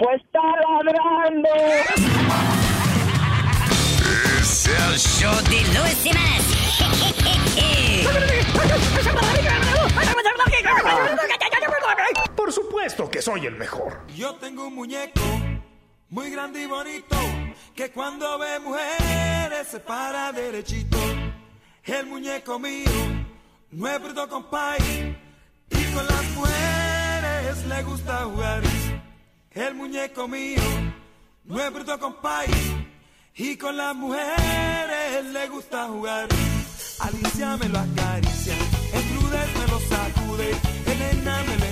Pues está ladrando. Es el show de Luis Semanas. Por supuesto que soy el mejor. Yo tengo un muñeco muy grande y bonito que cuando ve mujeres se para derechito. El muñeco mío no es bruto compay y con las mujeres le gusta jugar. El muñeco mío no es bruto compay y con las mujeres le gusta jugar. Alicia me lo acaricia, Estrudes me lo sacude, Elena me lo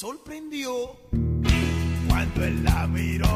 sorprendió cuando él la miró.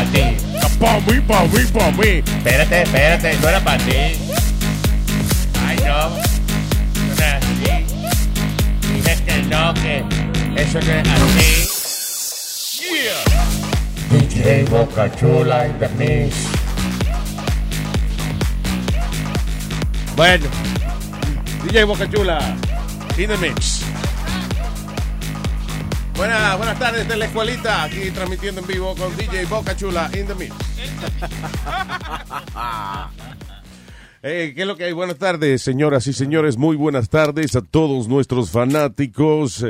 Para ti. Pa' mí, pa' mí, pa' mí. Espérate, espérate, no era para ti. Ay, no. No es así. Dije que no, que eso no es así. DJ Boca Chula in the mix. Bueno, DJ Boca Chula, in the mix. Buenas, buenas tardes de la escuelita, aquí transmitiendo en vivo con DJ Boca Chula in the mix. Eh, ¿Qué es lo que hay? Buenas tardes, señoras y señores. Muy buenas tardes a todos nuestros fanáticos.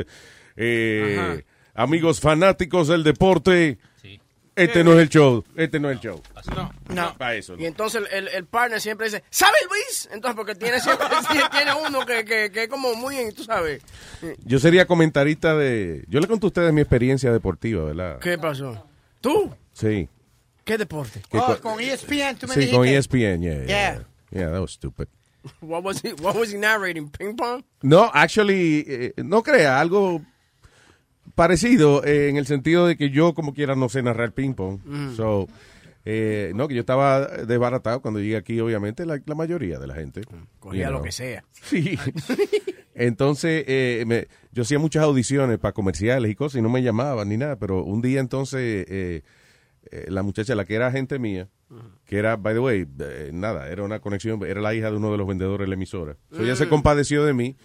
Eh, Amigos fanáticos del deporte, Sí. Este no es el show. Este no es el show. No. Para eso. Y entonces el, el partner siempre dice, ¿sabe Luis? Entonces, porque tiene siempre tiene uno que, que, que es como muy, tú sabes. Yo sería comentarista de... Yo le conté a ustedes mi experiencia deportiva, ¿verdad? ¿Qué pasó? ¿Tú? Sí. ¿Qué deporte? ¿Qué Oh, co- con ESPN, tú me Sí, con E dijiste. ESPN, yeah, yeah. Yeah. Yeah, that was stupid. What was he, what was he narrating? ¿Ping pong? No, actually, eh, no crea, algo parecido eh, en el sentido de que yo como quiera no sé narrar ping pong. So, eh, no, que yo estaba desbaratado cuando llegué aquí, obviamente, la, la mayoría de la gente. Cogía you lo know. que sea. Sí. Entonces, eh, me- yo hacía muchas audiciones para comerciales y cosas y no me llamaban ni nada, pero un día entonces eh, eh, la muchacha, la que era agente mía, que era, by the way, eh, nada, era una conexión, era la hija de uno de los vendedores de la emisora. So, ella se compadeció de mí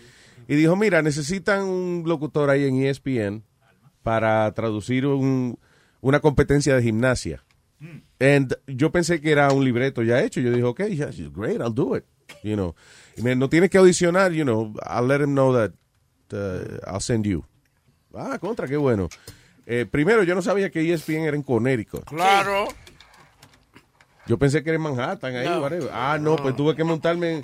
y dijo, mira, necesitan un locutor ahí en ESPN para traducir un- una competencia de gimnasia. And yo pensé que era un libreto ya hecho. Yo dije, ok, yeah, great, I'll do it. You know, me, no tienes que audicionar, you know, I'll let him know that uh, I'll send you. Ah, contra, qué bueno. Eh, primero, yo no sabía que ESPN era en Connecticut. Claro. Yo pensé que era en Manhattan, ahí, whatever. Ah, no, pues tuve que montarme en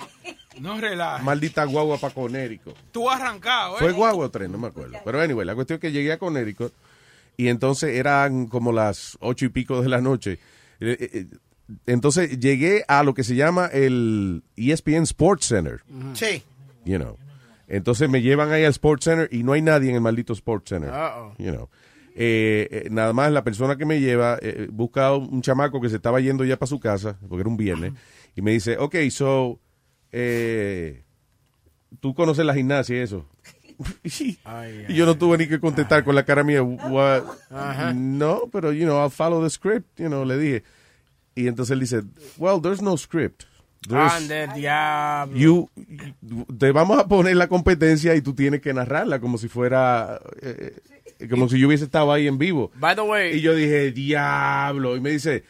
No relajes. maldita guagua para Connecticut. Tú arrancado, ¿eh? Fue guagua o tren, no me acuerdo. Pero anyway, la cuestión es que llegué a Connecticut y entonces eran como las ocho y pico de la noche. Eh, eh, eh, Entonces llegué a lo que se llama el ESPN Sports Center, Sí. you know. Entonces me llevan ahí al Sports Center y no hay nadie en el maldito Sports Center, you know. Eh, eh, nada más la persona que me lleva eh, busca un chamaco que se estaba yendo ya para su casa, porque era un viernes, y me dice, ok, so, eh, tú conoces la gimnasia y eso. y yo no tuve ni que contestar con la cara mía, "What?" no, pero, you know, I'll follow the script, you know, le dije. Y entonces él dice, well, there's no script. Ande, diablo. you, te vamos a poner la competencia y tú tienes que narrarla como si fuera, eh, eh, como si yo hubiese estado ahí en vivo. By the way, Y yo dije, diablo. Y me dice,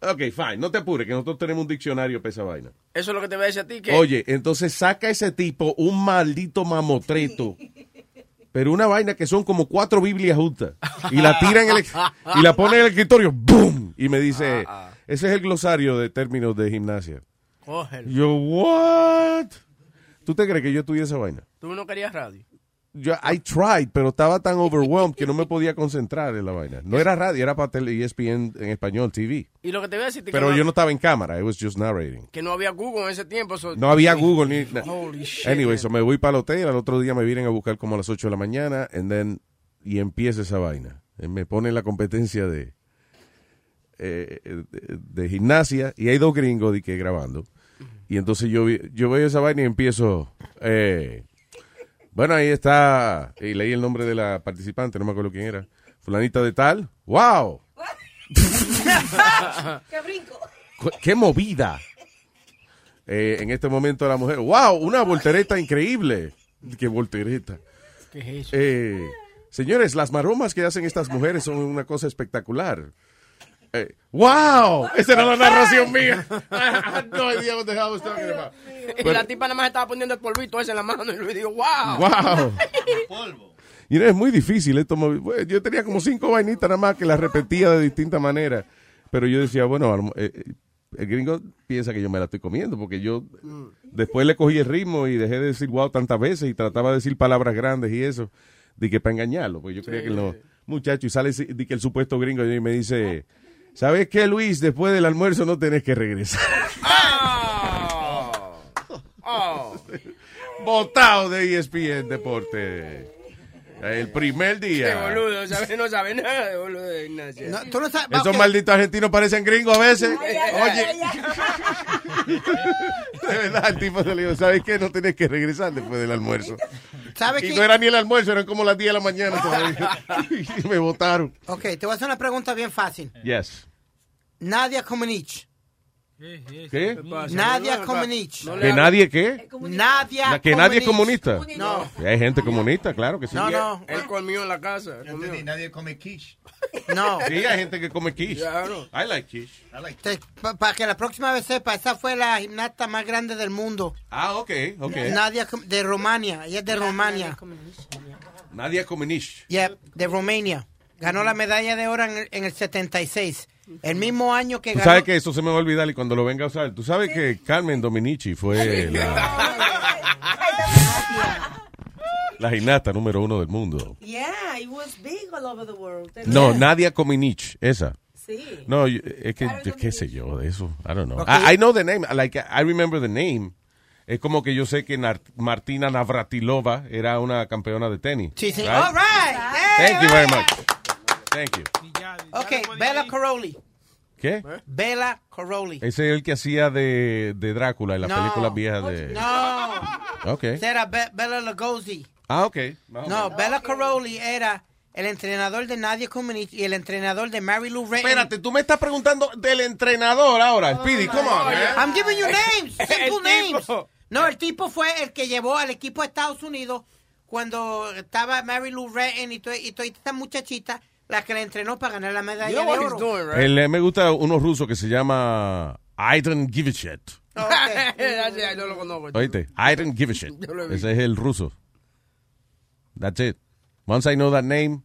ok, fine, no te apures, que nosotros tenemos un diccionario para esa vaina. eso es lo que te voy a decir a ti. Que Oye, entonces saca ese tipo un maldito mamotreto. Pero una vaina que son como cuatro Biblias juntas. Y la tira en el, y la pone en el escritorio. ¡Boom! Y me dice, ese es el glosario de términos de gimnasia. cógelo. Yo, what? ¿Tú te crees que yo estudié esa vaina? Tú no querías radio. Yo, I tried, pero estaba tan overwhelmed que no me podía concentrar en la vaina. No era radio, era para tele, ESPN en español, TV. Y lo que te voy a decir que, Pero no, yo no estaba en cámara, I was just narrating. que no había Google en ese tiempo. so- No había Google ni... na- Holy shit. Anyway, so me voy para el hotel, al otro día me vienen a buscar como a las 8 de la mañana, and then, y empieza esa vaina. Eh, Me ponen la competencia de, eh, de, de gimnasia, y hay dos gringos de que grabando. Y entonces yo, yo veo esa vaina y empiezo, eh, bueno, ahí está, y leí el nombre de la participante, no me acuerdo quién era, fulanita de tal, wow, ¡Qué brinco! ¡Qué movida! Eh, en este momento la mujer, ¡wow! Una voltereta increíble. ¡Qué voltereta! ¿Qué es eso? Eh, señores, las maromas que hacen estas mujeres son una cosa espectacular. Eh, ¡Wow! Esa era la narración mía. I had no idea what the hell I was talking about. y la tipa nada más estaba poniendo el polvito ese en la mano y le digo, wow. ¡Wow! Y no, es muy difícil esto. Yo tenía como cinco vainitas nada más que las repetía de distintas maneras. Pero yo decía, bueno, eh, eh, el gringo piensa que yo me la estoy comiendo porque yo después le cogí el ritmo y dejé de decir wow tantas veces y trataba de decir palabras grandes y eso. De que para engañarlo, porque yo creía que no. Muchacho, y sale de que el supuesto gringo y me dice, ¿sabes qué, Luis? Después del almuerzo no tenés que regresar. Oh. Oh. Botado de ESPN Deporte. El primer Qué día. boludo, ¿sabes? no sabe nada de boludo de Ignacio. No, tú no sabes. Esos malditos argentinos parecen gringos a veces. Ay, ay, ay, Oye, ay, ay. de verdad, el tipo se le dijo, ¿sabes qué? No tenés que regresar después del almuerzo. ¿Sabes Y qué? no era ni el almuerzo, eran como las 10 de la mañana todavía. y me votaron. Ok, te voy a hacer una pregunta bien fácil. Yes. Nadia Comaneci. ¿Qué? pasa? Nadia Comaneci. ¿Que nadie qué? Nadia ¿Que nadie es comunista? No, Hay gente comunista, claro que sí. no, no, Él comió en la casa. comió. nadie come quiche. no. Sí, hay gente que come quiche. Claro. I like quiche. Para que la próxima vez sepa, esa fue la gimnasta más grande del mundo. Ah, ok, ok. Nadia de Rumania. Ella es de Rumania. Nadia Comaneci. Yeah, de Romania. Ganó la medalla de oro en el, en el 76. El mismo año que Tú ganó. sabes que eso se me va a olvidar y cuando lo venga a usar. Tú sabes que Carmen Dominici fue la, la gimnasta número uno del mundo. Yeah, it was big all over the world. No, Nadia Comaneci, esa. Sí. No, es que, yo qué sé yo de eso. I don't know. Ok. I, I know the name. Like, I remember the name. Es como que yo sé que Nar- Martina Navratilova era una campeona de tenis. Sí, sí. right? All right. Thank you very much. Thank you. Okay, Bella Caroli. ¿Qué? Bella Caroli. Ese es el que hacía de, de Drácula en las No. películas viejas de... No. Ok. Era Be- Bella Lugosi. Ah, ok. Más No. Bella Caroli era el entrenador de Nadia Comaneci y el entrenador de Mary Lou Retton. Espérate, tú me estás preguntando del entrenador ahora, Speedy. Come on, man. I'm giving you names, simple names. tipo. No, el tipo fue el que llevó al equipo de Estados Unidos cuando estaba Mary Lou Retton y, to- y toda esta muchachita, la que le entrenó para ganar la medalla You know de he's oro. doing, right? El, eh, me gusta uno ruso que se llama Iron Give a Shit. Yo lo conozco. Oíste, Iron Give a Shit. Ese es el ruso. That's it. Once I know that name,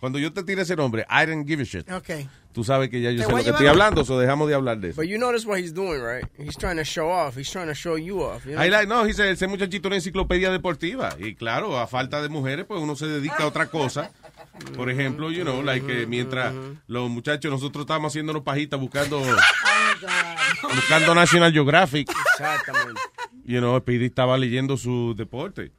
cuando yo te tire ese nombre, Iron Give a Shit, Okay. tú sabes que ya yo Te sé lo que estoy hablando, so dejamos de hablar de eso. But you notice what he's doing, right? He's trying to show off. He's trying to show you off. You know? I like, no, dice, ese muchachito es una enciclopedia deportiva. Y claro, a falta de mujeres, pues uno se dedica a otra cosa. Por ejemplo, you know, like que mientras los muchachos, nosotros estábamos haciéndonos pajitas buscando, buscando National Geographic, Exactamente. you know, Speedy estaba leyendo su deporte.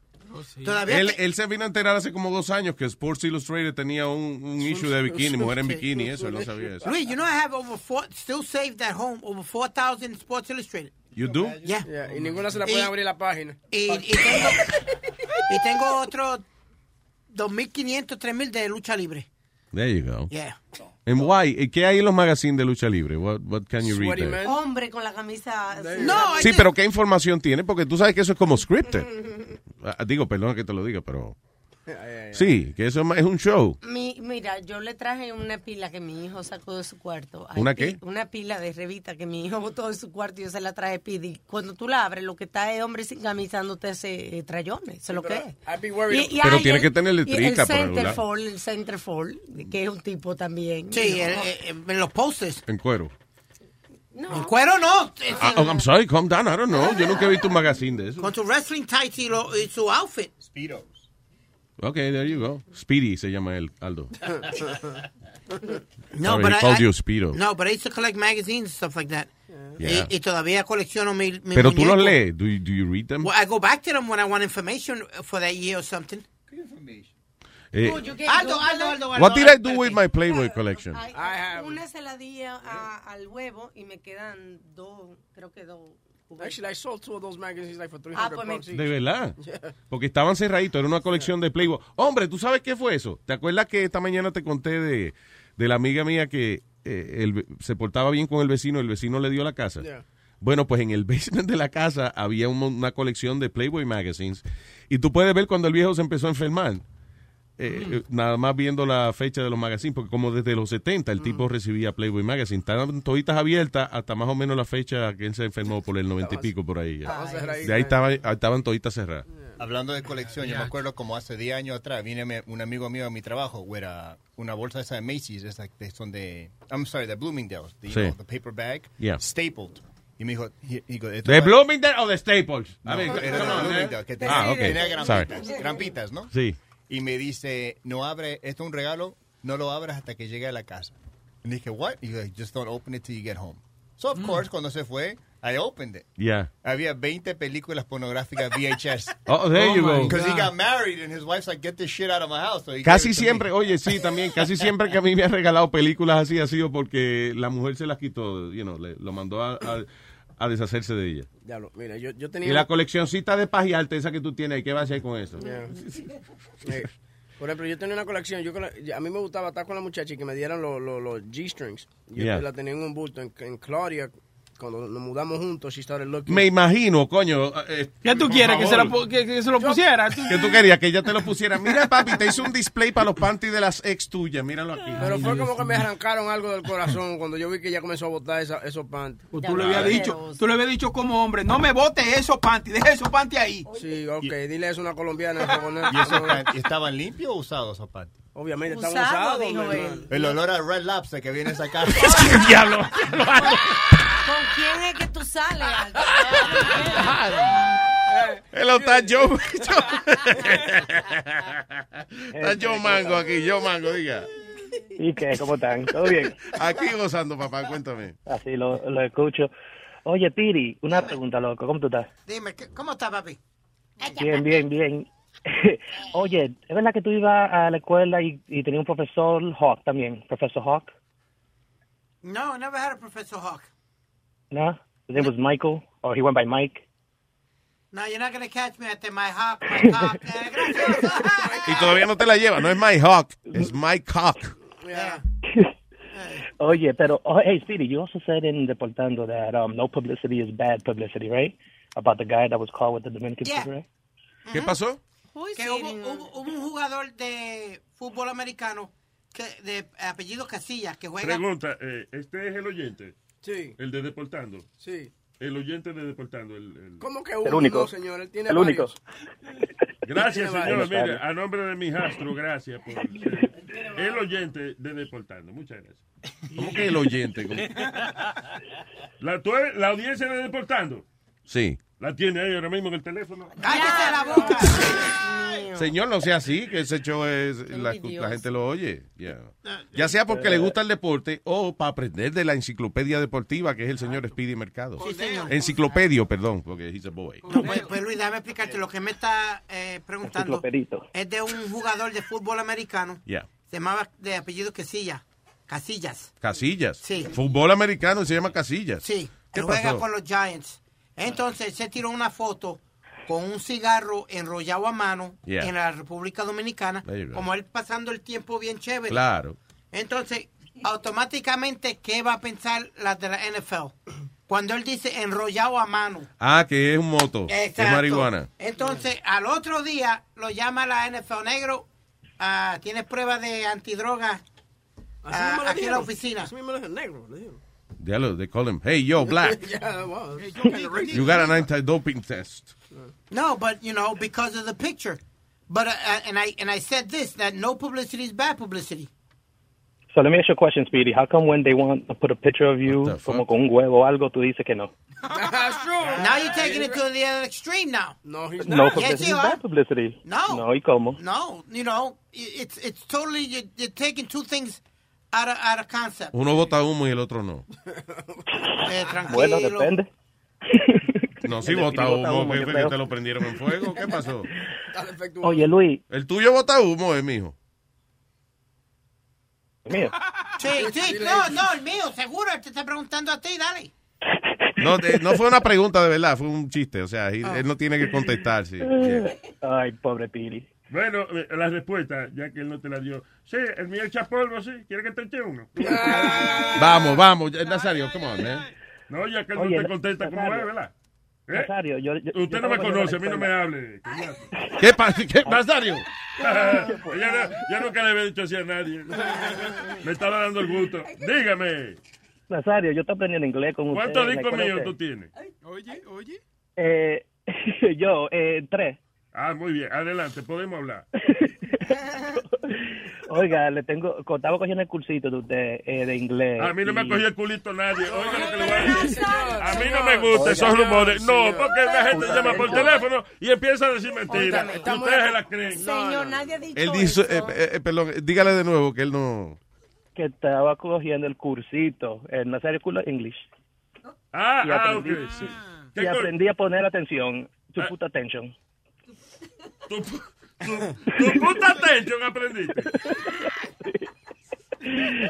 Todavía Él, te- él se vino a enterar hace como dos años que Sports Illustrated tenía un, un issue de bikini, mujer en bikini, eso, él no sabía eso. Luis, you know I have over four, still saved at home, over 4,000 Sports Illustrated. You do? Yeah. Yeah, y ninguna se la puede Y- abrir la página. Y, y tengo, y tengo otro 2.500, 3.000 de lucha libre. There you go. Yeah. And why? ¿Y ¿Qué hay en los magazines de lucha libre? What, what can you read there? Hombre con la camisa. No, Sí, pero ¿qué información tiene? Porque tú sabes que eso es como scripted. Ah, Digo, perdón que te lo diga, pero... Sí, que eso es un show. Mi, mira, yo le traje una pila que mi hijo sacó de su cuarto. Hay ¿Una qué? Una pila de revista que mi hijo botó de su cuarto y yo se la traje pidi. Cuando tú la abres, lo que está es hombre sin camisa dándote ese eh, trayones. Eso es lo que es. Y- y Pero hay tiene el- que tenerle y trica el centerfold, el centerfold, que es un tipo también. Sí, ¿no? el- el- en los posters. En cuero. En cuero no. Ah, oh, I'm sorry, calm down, I don't know. Yo nunca he visto un magazine de eso. Con su wrestling tights y, lo- y su outfit. Speedos. Ok, there you go. Speedy se llama él, Aldo. No, Sorry, but he I, called I- you Speedo. No, but I used to collect magazines and stuff like that. Yeah. Y, y todavía colecciono mi, mi Pero tú los muñeco. lees. Do you, do you read them? Well, I go back to them when I want information for that year or something. Eh, Aldo, Aldo, Aldo, Aldo. what did I do with my Playboy collection? I have- Una se la di a- a- al huevo y me quedan dos, creo que dos. Actually, I sold two of those magazines like for 300 Ah, pues bucks. De verdad. Yeah. Porque estaban cerraditos, era una colección de Playboy. Hombre, ¿tú sabes qué fue eso? ¿Te acuerdas que esta mañana te conté de, de la amiga mía que eh, el se portaba bien con el vecino, el vecino le dio la casa? Yeah. Bueno, pues en el basement de la casa había un una colección de Playboy magazines y tú puedes ver cuando el viejo se empezó a enfermar. Eh, eh, nada más viendo la fecha de los magazines, porque como desde los 70 el tipo recibía Playboy Magazine, estaban toditas abiertas hasta más o menos la fecha que él se enfermó por el 90 y pico por ahí. ya. De ahí estaba, estaban toditas cerradas. Hablando de colección, yo me acuerdo como hace 10 años atrás, viene un amigo mío a mi trabajo, era una bolsa esa de Macy's, esa que son de, I'm sorry, de Bloomingdale's, the, you Sí. know, the paper bag, Yeah. stapled. Y me dijo, ¿De Bloomingdale o de Staples? No, I mean, era de. Bloomingdale, que tenía, Ah, ok. tenía grampitas, grampitas, ¿no? Sí. Y me dice, no abre, esto es un regalo, no lo abras hasta que llegue a la casa. Y dije, what? Y just don't open it till you get home. So, of course, cuando se fue, I opened it. Yeah. Había 20 películas pornográficas VHS. Oh, there you go. Because he got married and his wife's like, get this shit out of my house. So Casi siempre, oye, sí, también, casi siempre que a mí me ha regalado películas así ha sido porque la mujer se las quitó, you know, le- lo mandó a, a- a deshacerse de ella. Ya lo, mira, yo, yo Y tenía... la coleccioncita de paz y arte esa que tú tienes, ¿qué vas a hacer con eso? Yeah. Eh, Por ejemplo, yo tenía una colección, yo a mí me gustaba estar con la muchacha y que me dieran los los G-strings. Yo Yeah. la tenía en un bulto en, en Claudia cuando nos mudamos juntos, she started looking. Me imagino, coño. eh, ¿Qué tú quieres? ¿Que se, pu- que, que se lo pusiera? Tú- Que tú querías que ella te lo pusiera. Mira, papi, te hice un display para los panties de las ex tuyas. Míralo aquí. Pero fue como que me arrancaron algo del corazón cuando yo vi que ella comenzó a botar esa- esos panties. Pues tú le habías dicho, tú le habías dicho como hombre, no me botes esos panties, deja esos panties ahí. Sí, ok, dile eso a una colombiana. ¿Y esos panties estaban limpios o usados esos panties? Obviamente Usado, estaban usados. dijo mi él. hermano. El olor a Red Lobster que viene a sacar. Diablo. ¿Con quién es que tú sales? Aldo? Hello, está Joe. está Joe Mango aquí, Joe Mango, diga. ¿Y qué? ¿Cómo están? ¿Todo bien? Aquí gozando, papá, cuéntame. Así lo, lo escucho. Oye, Piri, una pregunta, loco. ¿Cómo tú estás? Dime, ¿qué- ¿cómo está, papi? Bien, bien, bien. Oye, ¿es verdad que tú ibas a la escuela y, y tenía un profesor Hawk también? ¿Profesor Hawk? No, never had a Professor Hawk. No? His name was Michael, or he went by Mike. No, you're not going to catch me at the My Hawk, My Hawk. Eh, gracias. Y todavía no te la lleva, no es My Hawk, es My Cock. Yeah. Oye, pero, oh, hey, Speedy, you also said in Deportando that um, no publicity is bad publicity, right? About the guy that was caught with the Dominican Yeah. cigarette? ¿Qué pasó? que hubo, hubo- hubo un jugador de fútbol americano que, de apellido Casillas que juega. Pregunta, eh, ¿este es el oyente? Sí. El de Deportando. Sí. El oyente de Deportando. El, el- ¿Cómo que El uno, único. no, señor? Él tiene El único. Gracias, señor. Mire, a nombre de mi hijastro, gracias por ser el oyente de Deportando. Muchas gracias. ¿Cómo que el oyente? ¿Cómo? La, tú la audiencia de Deportando Sí. La tiene ahí ahora mismo en el teléfono. ¡Cállese la boca! Señor, no sea así, que ese show es, la, la gente lo oye. Ya. Ya sea porque le gusta el deporte o para aprender de la enciclopedia deportiva que es el señor Speedy Mercado. Sí, señor. Enciclopedio, perdón, porque he's a boy. No, pues, pues, Luis, déjame explicarte. Lo que me está eh, preguntando Enciclopedito. es de un jugador de fútbol americano. Ya. Se llamaba de apellido Casillas. Casillas. Casillas. Sí. Fútbol americano se llama Casillas. Sí. ¿Qué Él juega pasó? con los Giants. Entonces se tiró una foto con un cigarro enrollado a mano Yeah. en la República Dominicana, como él pasando el tiempo bien chévere. Claro. Entonces, automáticamente, ¿qué va a pensar la de la NFL? Cuando él dice enrollado a mano. Ah, que es un moto. Es Exacto. marihuana. Entonces, al otro día lo llama la NFL negro. ah, ¿Tienes pruebas de antidroga ah, aquí en la oficina? Así mismo le dijeron, negro. le dijeron. Diablo, they call him, hey, yo, black. Yeah, wow. You got an anti-doping test. No, but you know, because of the picture. But uh, uh, and I and I said this that no publicity is bad publicity. So let me ask you a question, Speedy. How come when they want to put a picture of you como con un huevo o algo, tú dices que no? That's true. Now you're taking it to the other extreme. Now. No, he's No Yes, publicity you is bad publicity. No. No, ¿y cómo? No, you know, it's it's totally you're, you're taking two things out of out of concept. Uno bota humo y el otro no. Eh, tranquilo. Bueno, depende. No, si El bota humo, humo, que, que te lo prendieron en fuego. ¿Qué pasó? Oye, Luis, El tuyo bota humo, es mijo. mío. Sí, sí, no, no, el mío, seguro, te está preguntando a ti, dale. No, de- no fue una pregunta de verdad, fue un chiste. O sea, él, él no tiene que contestar. Sí. Yeah. Ay, pobre Piri. Bueno, eh, la respuesta, ya que él no te la dio. Sí, el mío echa polvo, sí. ¿Quiere que te eche uno? Vamos, vamos, Nazario, come on, man. No, ya que él Oye, no te contesta como es, ¿verdad? ¿Eh? Nazario, yo, yo- Usted yo no me conoce, a mí no me hable. ¿Qué pasa? ¿Qué, Nazario? ya, no- ya nunca le había dicho así a nadie. Me estaba dando el gusto. Dígame, Nazario, yo estoy aprendiendo inglés con usted. ¿cuántos discos míos tú tienes? Oye, oye. Eh, yo, eh, tres. Ah, muy bien, adelante, podemos hablar. Oiga, le tengo, estaba cogiendo el cursito de usted eh, de inglés. A mí no me ha y- cogido el culito nadie. Oiga lo que le voy a decir. A mí no me gustan Oiga, esos rumores. No, porque la gente Puta llama por teléfono y empieza a decir mentiras. Ustedes se las creen. Señor, nadie ha dicho Él dijo, eso. eh, eh, eh, perdón, dígale de nuevo que él no... que estaba cogiendo el cursito, el Nazario of English. Ah, Y ah, sí. y ¿Qué co- aprendí a poner atención, to Ah. put attention. Tu, tu, tu puta atención aprendiste.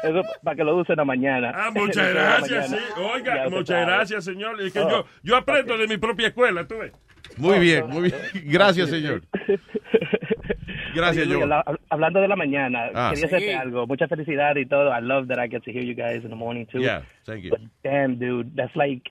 Eso para que lo use en la mañana. Ah, muchas gracias, sí. Oiga, muchas gracias, señor. Es que Oh. yo, yo aprendo de mi propia escuela, tú ves. Muy bien, muy bien. Gracias, señor. Gracias, Oye, Luis, habla- hablando de la mañana, Ah. quería Sí. hacerte algo. Mucha felicidad y todo. I love that I get to hear you guys in the morning too. Yeah, thank you. But damn, dude, that's like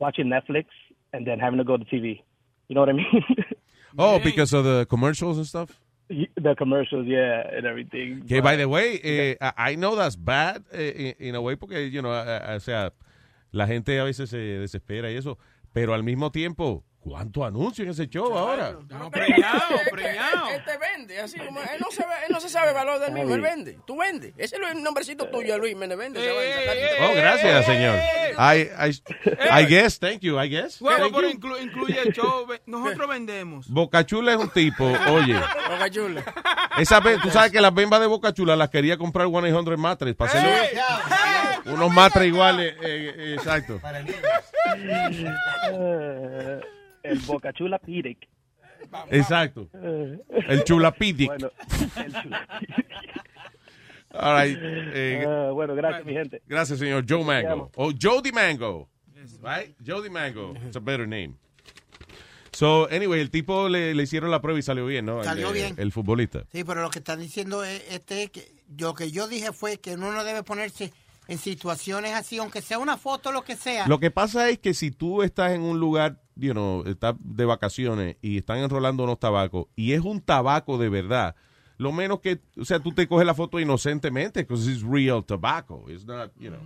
watching Netflix and then having to go to TV. You know what I mean? Oh, because of the commercials and stuff? the commercials, yeah, and everything. Que, by the way, eh, I I know that's bad eh, in in a way porque, you know, eh, eh, o sea, la gente a veces se desespera y eso, pero al mismo tiempo, ¿cuánto anuncio en ese show ahora? preñado, preñado. Él te vende, así como él no, se ve- él no se sabe el valor del mismo, él vende. Tú vendes. Ese es el nombrecito tuyo, Luis, me vende. esa vaina. Oh, gracias, señor. I, I, I guess, thank you, I guess. Bueno, pero inclu- incluye el show. Nosotros vendemos. Bocachula es un tipo, oye, Boca chula. esa tú sabes que las bembas de Bocachula las quería comprar 1-800 Matres para hacer unos matres iguales, eh, eh, exacto. Eh, el Boca Chula. Exacto. El Chulapidic. Bueno, el Chula All right. eh, Eh, bueno, gracias, mi gente. Gracias, señor Joe Mango. O Joe the Mango. Right? Joe the Mango. It's a better name. So, anyway, el tipo le, le hicieron la prueba y salió bien, ¿no? Salió bien. El futbolista. Sí, pero lo que están diciendo es, este, es que lo que yo dije fue que uno no debe ponerse en situaciones así, aunque sea una foto, lo que sea. Lo que pasa es que si tú estás en un lugar, you know, estás de vacaciones y están enrolando unos tabacos y es un tabaco de verdad, lo menos que, o sea, tú te coges la foto inocentemente, because it's real tobacco. It's not, you know.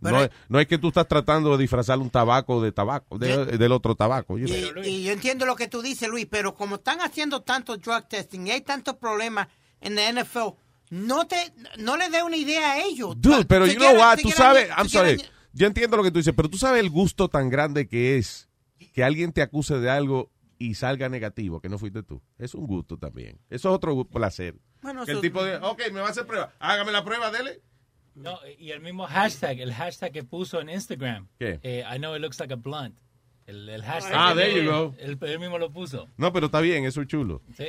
No, es, no es que tú estás tratando de disfrazar un tabaco de tabaco, de- del otro tabaco. you know. Y, y yo entiendo lo que tú dices, Luis, pero como están haciendo tanto drug testing y hay tantos problemas en la NFL, no te no le dé una idea a ellos. Dude, pero Si you know quieren- what, si tú sabes, I'm sorry, yo entiendo lo que tú dices, pero tú sabes el gusto tan grande que es que alguien te acuse de algo y salga negativo, que no fuiste tú. Es un gusto también. Eso es otro placer. Bueno, que el tipo de, ok, me va a hacer prueba, hágame la prueba, dele. No, y el mismo hashtag, el hashtag que puso en Instagram. ¿Qué? Eh, I know it looks like a blunt. El, el hashtag. Ah, there you go. Él, él mismo lo puso. No, pero está bien, eso es chulo. Sí.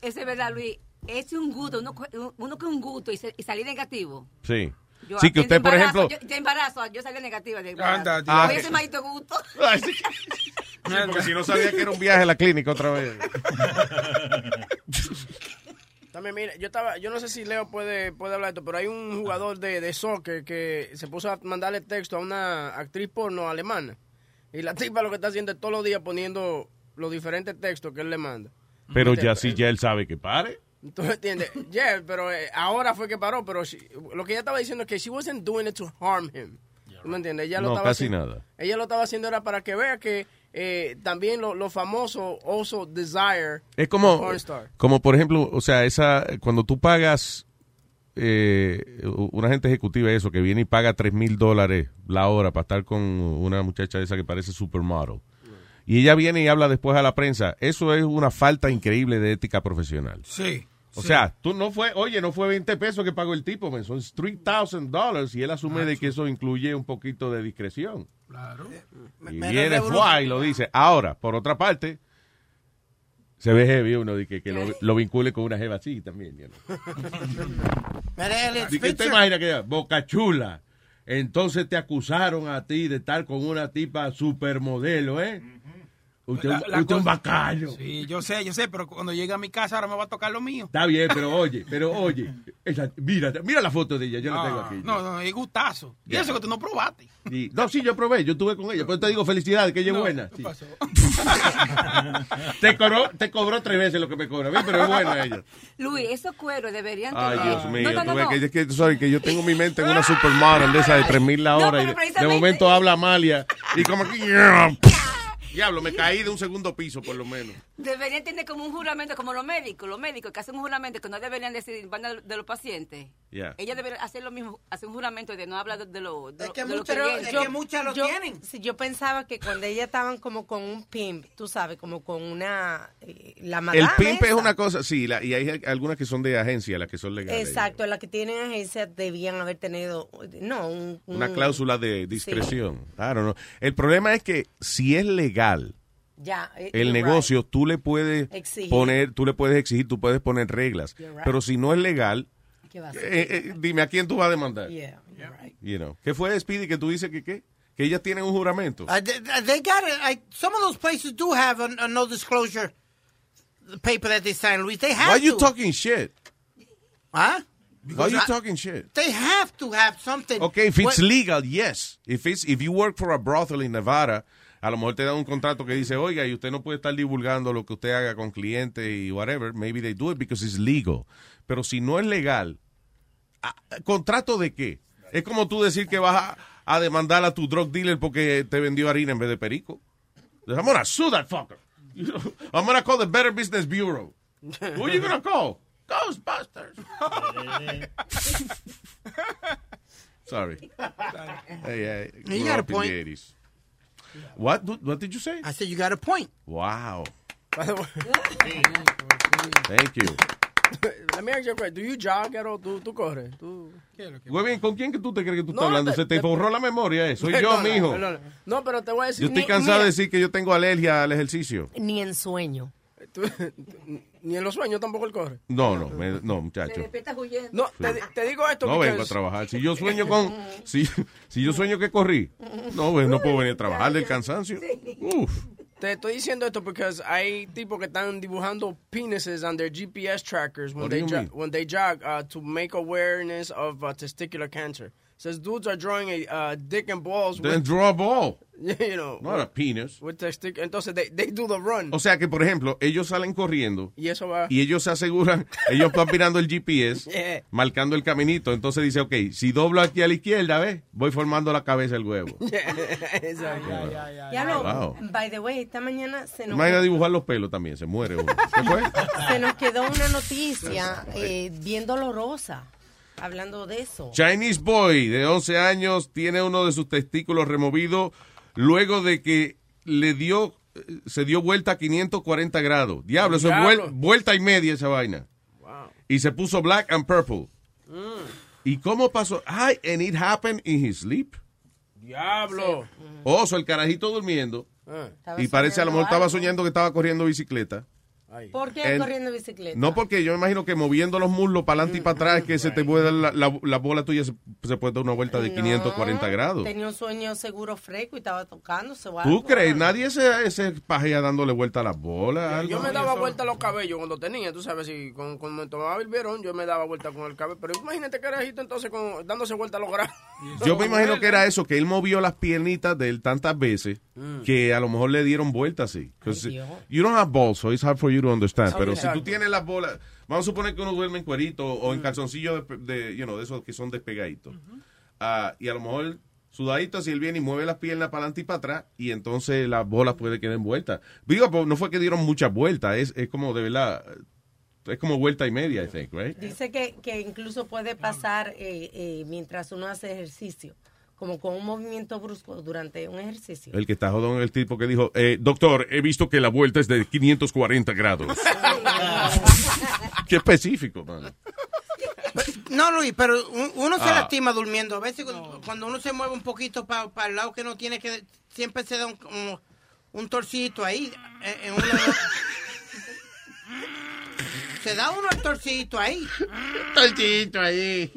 Eso es verdad, Luis. Es un gusto, uno, uno que un gusto y, se- y salir negativo. Sí. Yo sí, que usted, por ejemplo, Yo, de embarazo, yo salí negativa de embarazo. Anda, tío. Oye, ese maldito gusto. Ay, sí. Sí, porque si no sabía que era un viaje a la clínica otra vez. También, mira, yo estaba, yo no sé si Leo puede, puede hablar de esto, pero hay un jugador de, de soccer que se puso a mandarle texto a una actriz porno alemana. Y la tipa lo que está haciendo es todos los días poniendo los diferentes textos que él le manda. Pero ya sí, ya él sabe que pare. ¿Tú me entiendes? Yeah, pero eh, ahora fue que paró, pero she- lo que ella estaba diciendo es que she wasn't doing it to harm him. ¿Tú me entiendes? Ella lo No, estaba casi haciendo- nada. Ella lo estaba haciendo era para que vea que eh, también los lo famosos also desire Es como, como por ejemplo, o sea, esa cuando tú pagas eh, una gente ejecutiva eso que viene y paga tres mil dólares la hora para estar con una muchacha esa que parece supermodel y ella viene y habla después a la prensa, eso es una falta increíble de ética profesional. Sí. O sí. sea, tú no fue, oye, no fue 20 pesos que pagó el tipo, men, son $3,000 dólares y él asume de que eso incluye un poquito de discreción. Claro. Y me viene y lo dice. Ahora, por otra parte, se ve heavy uno de que, que lo, lo vincule con una jeva así también. ¿Y qué te imaginas que Boca Chula? Entonces te acusaron a ti de estar con una tipa supermodelo, ¿eh? Usted, La- la usted un bacayo. Sí, yo sé, yo sé, pero cuando llegue a mi casa ahora me va a tocar lo mío. Está bien, pero oye, pero oye, esa- mira, mira la foto de ella, yo la tengo aquí. No, no, es gustazo. Y Ya. eso que tú no probaste. Y- no, sí, yo probé, yo estuve con ella, pero te digo felicidades, que ella es buena. sí. te, cobró, te cobró tres veces lo que me cobra, ¿ves? pero es buena ella. Luis, esos cueros deberían Ay, tener- Dios mío, No, no, tú no, ves no. que, es que, sorry, que yo tengo mi mente en una supermodel de esa de 3000 la No, hora y pero de, precisamente- de momento habla Amalia y como que diablo, me caí de un segundo piso por lo menos. Deberían tener como un juramento, como los médicos, los médicos que hacen un juramento que no deberían decir van de, los pacientes. Yeah. Ellas deberían hacer lo mismo, hacer un juramento de no hablar de, de lo, de, Es que de lo viene. es Yo- que muchas lo yo- tienen. sí, yo pensaba que cuando ellas estaban como con un pimp, tú sabes, como con una... eh, la El pimp es una cosa, sí, la- y hay algunas que son de agencia, las que son legales. Exacto, las que tienen agencia debían haber tenido, no, un, Una un- cláusula de discreción. Claro, no. El problema es que si es legal Ya, eh, el negocio, tú le puedes Exigir. poner, tú le puedes exigir, tú puedes poner reglas. Right. Pero si no es legal, right. ¿Qué va a hacer? eh, eh, dime a quién tú vas a demandar. Yeah, you're right. You know. ¿Qué fue Speedy que tú dices que qué? Que ellas tienen un juramento. Uh, they, they got it. I, some of those places do have a, a no disclosure paper that they sign, Luis. They have Why you to. talking shit? ¿Ah? Why are you I- talking shit? They have to have something. Okay, if it's What- legal, yes. If it's if you work for a brothel in Nevada, a lo mejor te dan un contrato que dice, oiga, y usted no puede estar divulgando lo que usted haga con clientes y whatever. Maybe they do it because it's legal. Pero si no es legal, ¿contrato de qué? Es como tú decir que vas a, a demandar a tu drug dealer porque te vendió harina en vez de perico. I'm gonna sue that fucker. I'm gonna call the Better Business Bureau. Who are you gonna call? Ghostbusters. Sorry. Hey, hey, You got a point. The 80s. What? What did you say? I said you got a point. Wow. By the way, Thank you. let me ask you a question. Do you jog at all? ¿Tú, tú corres? ¿Tú... Muy bien, ¿con quién que tú te crees que tú No, estás hablando? te- Se te te- borró la memoria, eh. Soy yo, No, no, mijo. No, no. No, pero te voy a decir... Yo estoy ni- cansado de mira, decir que yo tengo alergia al ejercicio. Ni en sueño. ni en los sueños tampoco él corre. No, no, me- no, muchacho. huyendo. No, te, te digo esto No vengo a trabajar. Si yo sueño con. Si, si yo sueño que corrí, no, pues, no puedo venir a trabajar del cansancio. Uf. Te estoy diciendo esto porque hay tipos que están dibujando penises on their GPS trackers when they jo- when they jog uh, to make awareness of uh, testicular cancer. Says dudes are drawing a uh, dick and balls Then with, draw a ball, you know, not a penis. with Entonces they, they do the run O sea que, por ejemplo, ellos salen corriendo y eso va. y ellos se aseguran, ellos van mirando el GPS, Yeah. marcando el caminito. Entonces dice, ok, si doblo aquí a la izquierda, ¿ves? Voy formando la cabeza del huevo. Exacto. Diablo, Wow. by the way, esta mañana se nos, Imagina dibujar los pelos también, se muere uno. ¿Qué fue? se nos quedó una noticia eh, bien dolorosa hablando de eso. Chinese boy de 11 años tiene uno de sus testículos removido luego de que le dio, eh, se dio vuelta a 540 grados. Diablo, eso es vuel- vuelta y media esa vaina. Y se puso black and purple. ¿Y cómo pasó? Ay, and it happened in his sleep. Diablo. Oso, el carajito durmiendo. Estaba Y parece, a lo mejor estaba soñando que estaba corriendo bicicleta. ¿Por qué En- corriendo bicicleta? No, porque yo me imagino que moviendo los muslos para adelante y para atrás, que se te puede dar la, la- la bola tuya, se, se puede dar una vuelta de No, 540 grados. Tenía un sueño seguro fresco y estaba tocándose. o ¿Tú crees? Nadie se, se pajea dándole vuelta a las bolas. Yo me daba vuelta a los cabellos cuando tenía, tú sabes, si con- cuando me tomaba el verón, yo me daba vuelta con el cabello. Pero imagínate carajito entonces con, dándose vuelta a los granos. Yo me imagino que era eso, que él movió las piernitas de él tantas veces Mm. que a lo mejor le dieron vuelta así. you don't have balls, so it's hard for you to understand. Sí, Pero si tú tienes las bolas, vamos a suponer que uno duerme en cuerito o en calzoncillo de, de, you know, de esos que son despegaditos. Ah, y a lo mejor sudadito si él viene y mueve las piernas para adelante y para atrás y entonces las bolas puede quedar en vuelta. Digo, pues, no fue que dieron muchas vueltas, es, es como de verdad, es como vuelta y media, I think, right? Dice que, que incluso puede pasar eh, eh, mientras uno hace ejercicio, como con un movimiento brusco durante un ejercicio. El que está jodón es el tipo que dijo, eh, doctor, he visto que la vuelta es de 540 grados. Qué específico, mano. No, Luis, pero un- uno se Ah. lastima durmiendo. A veces cuando- cuando uno se mueve un poquito para el lado que no tiene que... Siempre se da un, un torcito ahí. eh, en se da uno el torcito ahí. Un torcito ahí.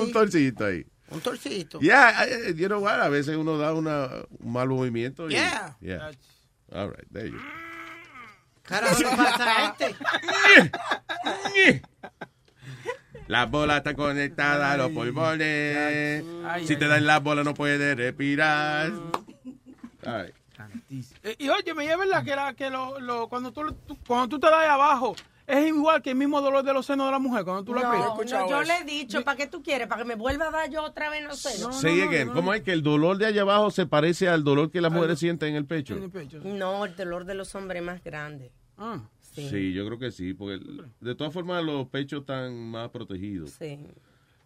Un torcito ahí. Un torcito. Yeah, I- you know what? A veces uno da una, un mal movimiento. y- Yeah. yeah. All right, there you go. Carajo, le pasa a este. Las bolas están conectadas a los pulmones. Si te dan las bolas no puedes respirar. All right. Eh, Y oye, me es verdad que, la, que lo, lo- cuando, tú, tú- cuando tú te das abajo, es igual que el mismo dolor de los senos de la mujer cuando tú la No, aprietas. no, yo le he dicho, ¿para qué tú quieres? ¿Para que me vuelva a dar yo otra vez? No sé. No, Say again. ¿Cómo es que el dolor de allá abajo se parece al dolor que las mujeres sienten en el pecho? No, el dolor de los hombres es más grande. Ah. Sí. Sí, yo creo que sí, porque de todas formas los pechos están más protegidos. Sí.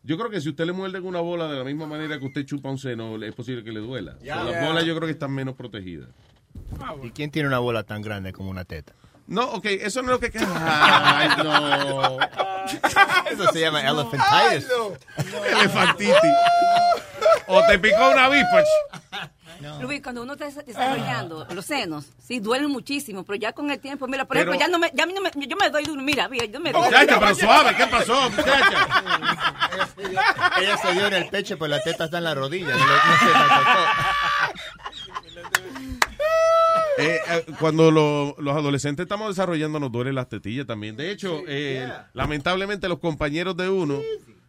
Yo creo que si usted le muerde una bola de la misma manera que usted chupa un seno, es posible que le duela. O sea, Ya. las bolas yo creo que están menos protegidas. ¿Y quién tiene una bola tan grande como una teta? No, ok, eso no es lo que... Ay, no. Eso se llama elephantitis. Elefantitis. O te picó una avispa. Luis, cuando uno está desarrollando los senos, sí, duelen muchísimo, pero ya con el tiempo, mira, por Pero- ejemplo, ya no me, ya a mí no me, yo me doy duro, mira, mira, yo me doy Muchacha, pero suave, ¿qué pasó, muchacha? Ella se dio en el pecho, pues la teta está en la rodilla. No, no se la tocó. Eh, eh, cuando lo- los adolescentes estamos desarrollando nos duelen las tetillas también. De hecho, eh, lamentablemente los compañeros de uno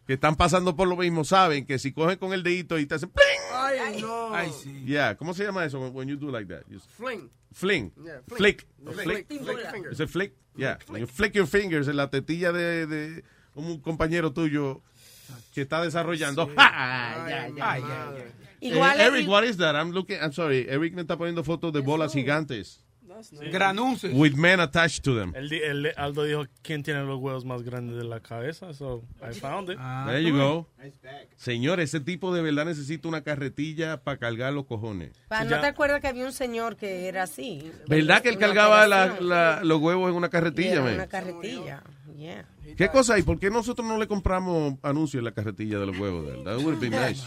que están pasando por lo mismo saben que si cogen con el dedito y te hacen ¡pling! Ay, no. Ay, sí. Yeah, ¿cómo se llama eso when- when you do like that? You- Fling. Fling. Yeah, flick. flick. Flick. Flick. Flick. Is it flick? Yeah. When you flick your fingers en la tetilla de, de un compañero tuyo que está desarrollando. Ay, ay, ay, ay. Igual Eh, es- Eric, what is that? I'm looking, I'm sorry. Eric me está poniendo fotos de bolas gigantes. Granuces. With men attached to them. El, el- Aldo dijo quién tiene los huevos más grandes de la cabeza, so I found it. There you go. Señor, ese tipo de verdad necesita una carretilla para cargar los cojones. Pa, ¿No te acuerdas que había un señor que era así? ¿Verdad que él cargaba la- la- los huevos en una Y carretilla, era man? Una carretilla. Yeah. ¿Qué cosa hay? ¿Por qué nosotros no le compramos anuncios en la carretilla de los huevos de él? That would be nice.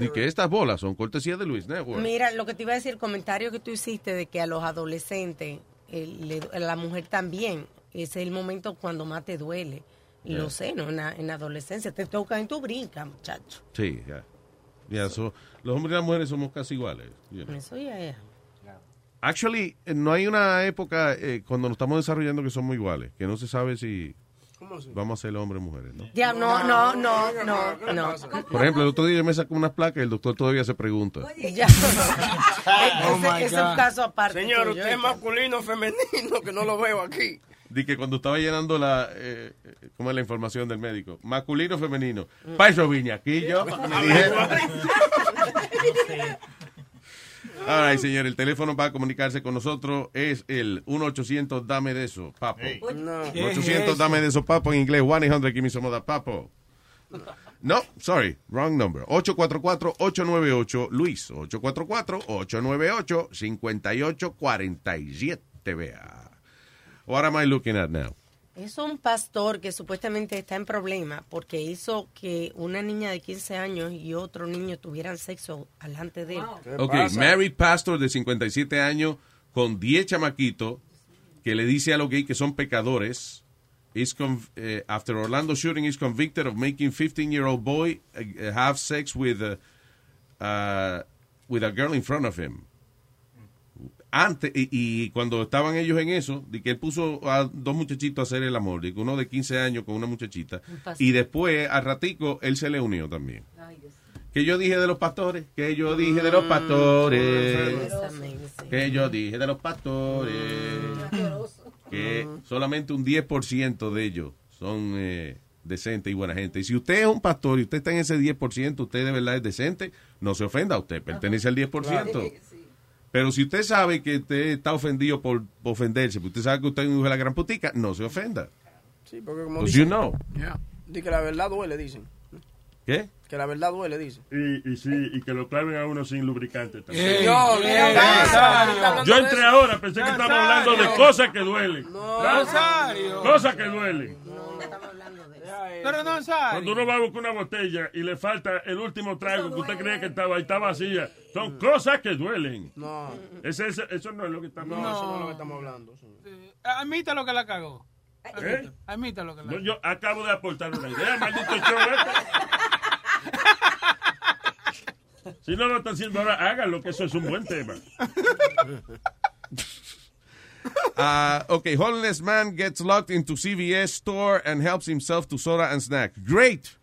Y que estas bolas son cortesía de Luis Network. Mira, lo que te iba a decir, el comentario que tú hiciste de que a los adolescentes, el- le- a la mujer también, ese es el momento cuando más te duele. Yeah. Lo sé, ¿no? En la, en la adolescencia te toca en tu brinca, muchacho. Sí, ya. Ya, so, los hombres y las mujeres somos casi iguales. you know. Eso ya es. Actually, no hay una época eh, cuando nos estamos desarrollando que somos iguales, que no se sabe si vamos a ser hombres o mujeres, ¿no? Ya, no, no, no, no, no. Por ejemplo, el otro día yo me saco unas placas y el doctor todavía se pregunta. Ya. Oh, ese, ese es un caso aparte. Señor, usted es masculino o femenino, que no lo veo aquí. Di que cuando estaba llenando la, eh, eh, ¿cómo es la información del médico? Masculino o femenino. Pa' eso vine aquí yo. Me dijeron. All right, señor, el teléfono para comunicarse con nosotros es el 1-800 dame de eso, papo. No. 800 dame de eso, papo, en inglés, 1-800 give me some of that, papo. No, sorry, wrong number. 844-898, Luis, 844-898-5847, vea. What am I looking at now? Es un pastor que supuestamente está en problema porque hizo que una niña de 15 años y otro niño tuvieran sexo delante de él. Ok, married pastor de 57 años con 10 chamaquitos que le dice a los gays que son pecadores. Is con- eh, after Orlando shooting is convicted of making 15-year-old boy uh, have sex with a, uh, with a girl in front of him. Antes, y, y cuando estaban ellos en eso, de que él puso a dos muchachitos a hacer el amor, de que uno de 15 años con una muchachita, y después, al ratico, él se le unió también. Que yo dije de los pastores, que yo dije de los pastores, que yo dije de los pastores, que solamente un 10% de ellos son eh, decentes y buena gente. Y si usted es un pastor y usted está en ese 10%, usted de verdad es decente, no se ofenda, usted pertenece al 10%. Pero si usted sabe que usted está ofendido por ofenderse, porque usted sabe que usted es un hijo de la gran putica, no se ofenda. Sí, porque como Because dicen- you know. Di que la verdad duele, dicen. ¿Qué? Que la verdad duele, dicen. Y, y sí, y que lo claven a uno sin lubricante también. Ey, Nazario. hablando Yo entré ahora, pensé que estábamos hablando de Nazario. cosas que duelen. ¿Verdad? Nazario. Cosas que duelen. Pero no sabe. Cuando uno va a buscar una botella y le falta el último trago que usted cree que estaba, y está vacía, son cosas que duelen. No. Ese, ese- eso no es lo que estamos No, eso no es lo que hablando. estamos hablando. Admita lo que la cagó. ¿Eh? Admita lo que No, yo acabo de aportar una idea, maldito show este. Si no lo está haciendo ahora, hágalo, que eso es un buen tema. Uh, okay, homeless man gets locked into CVS store and helps himself to soda and snack. Great.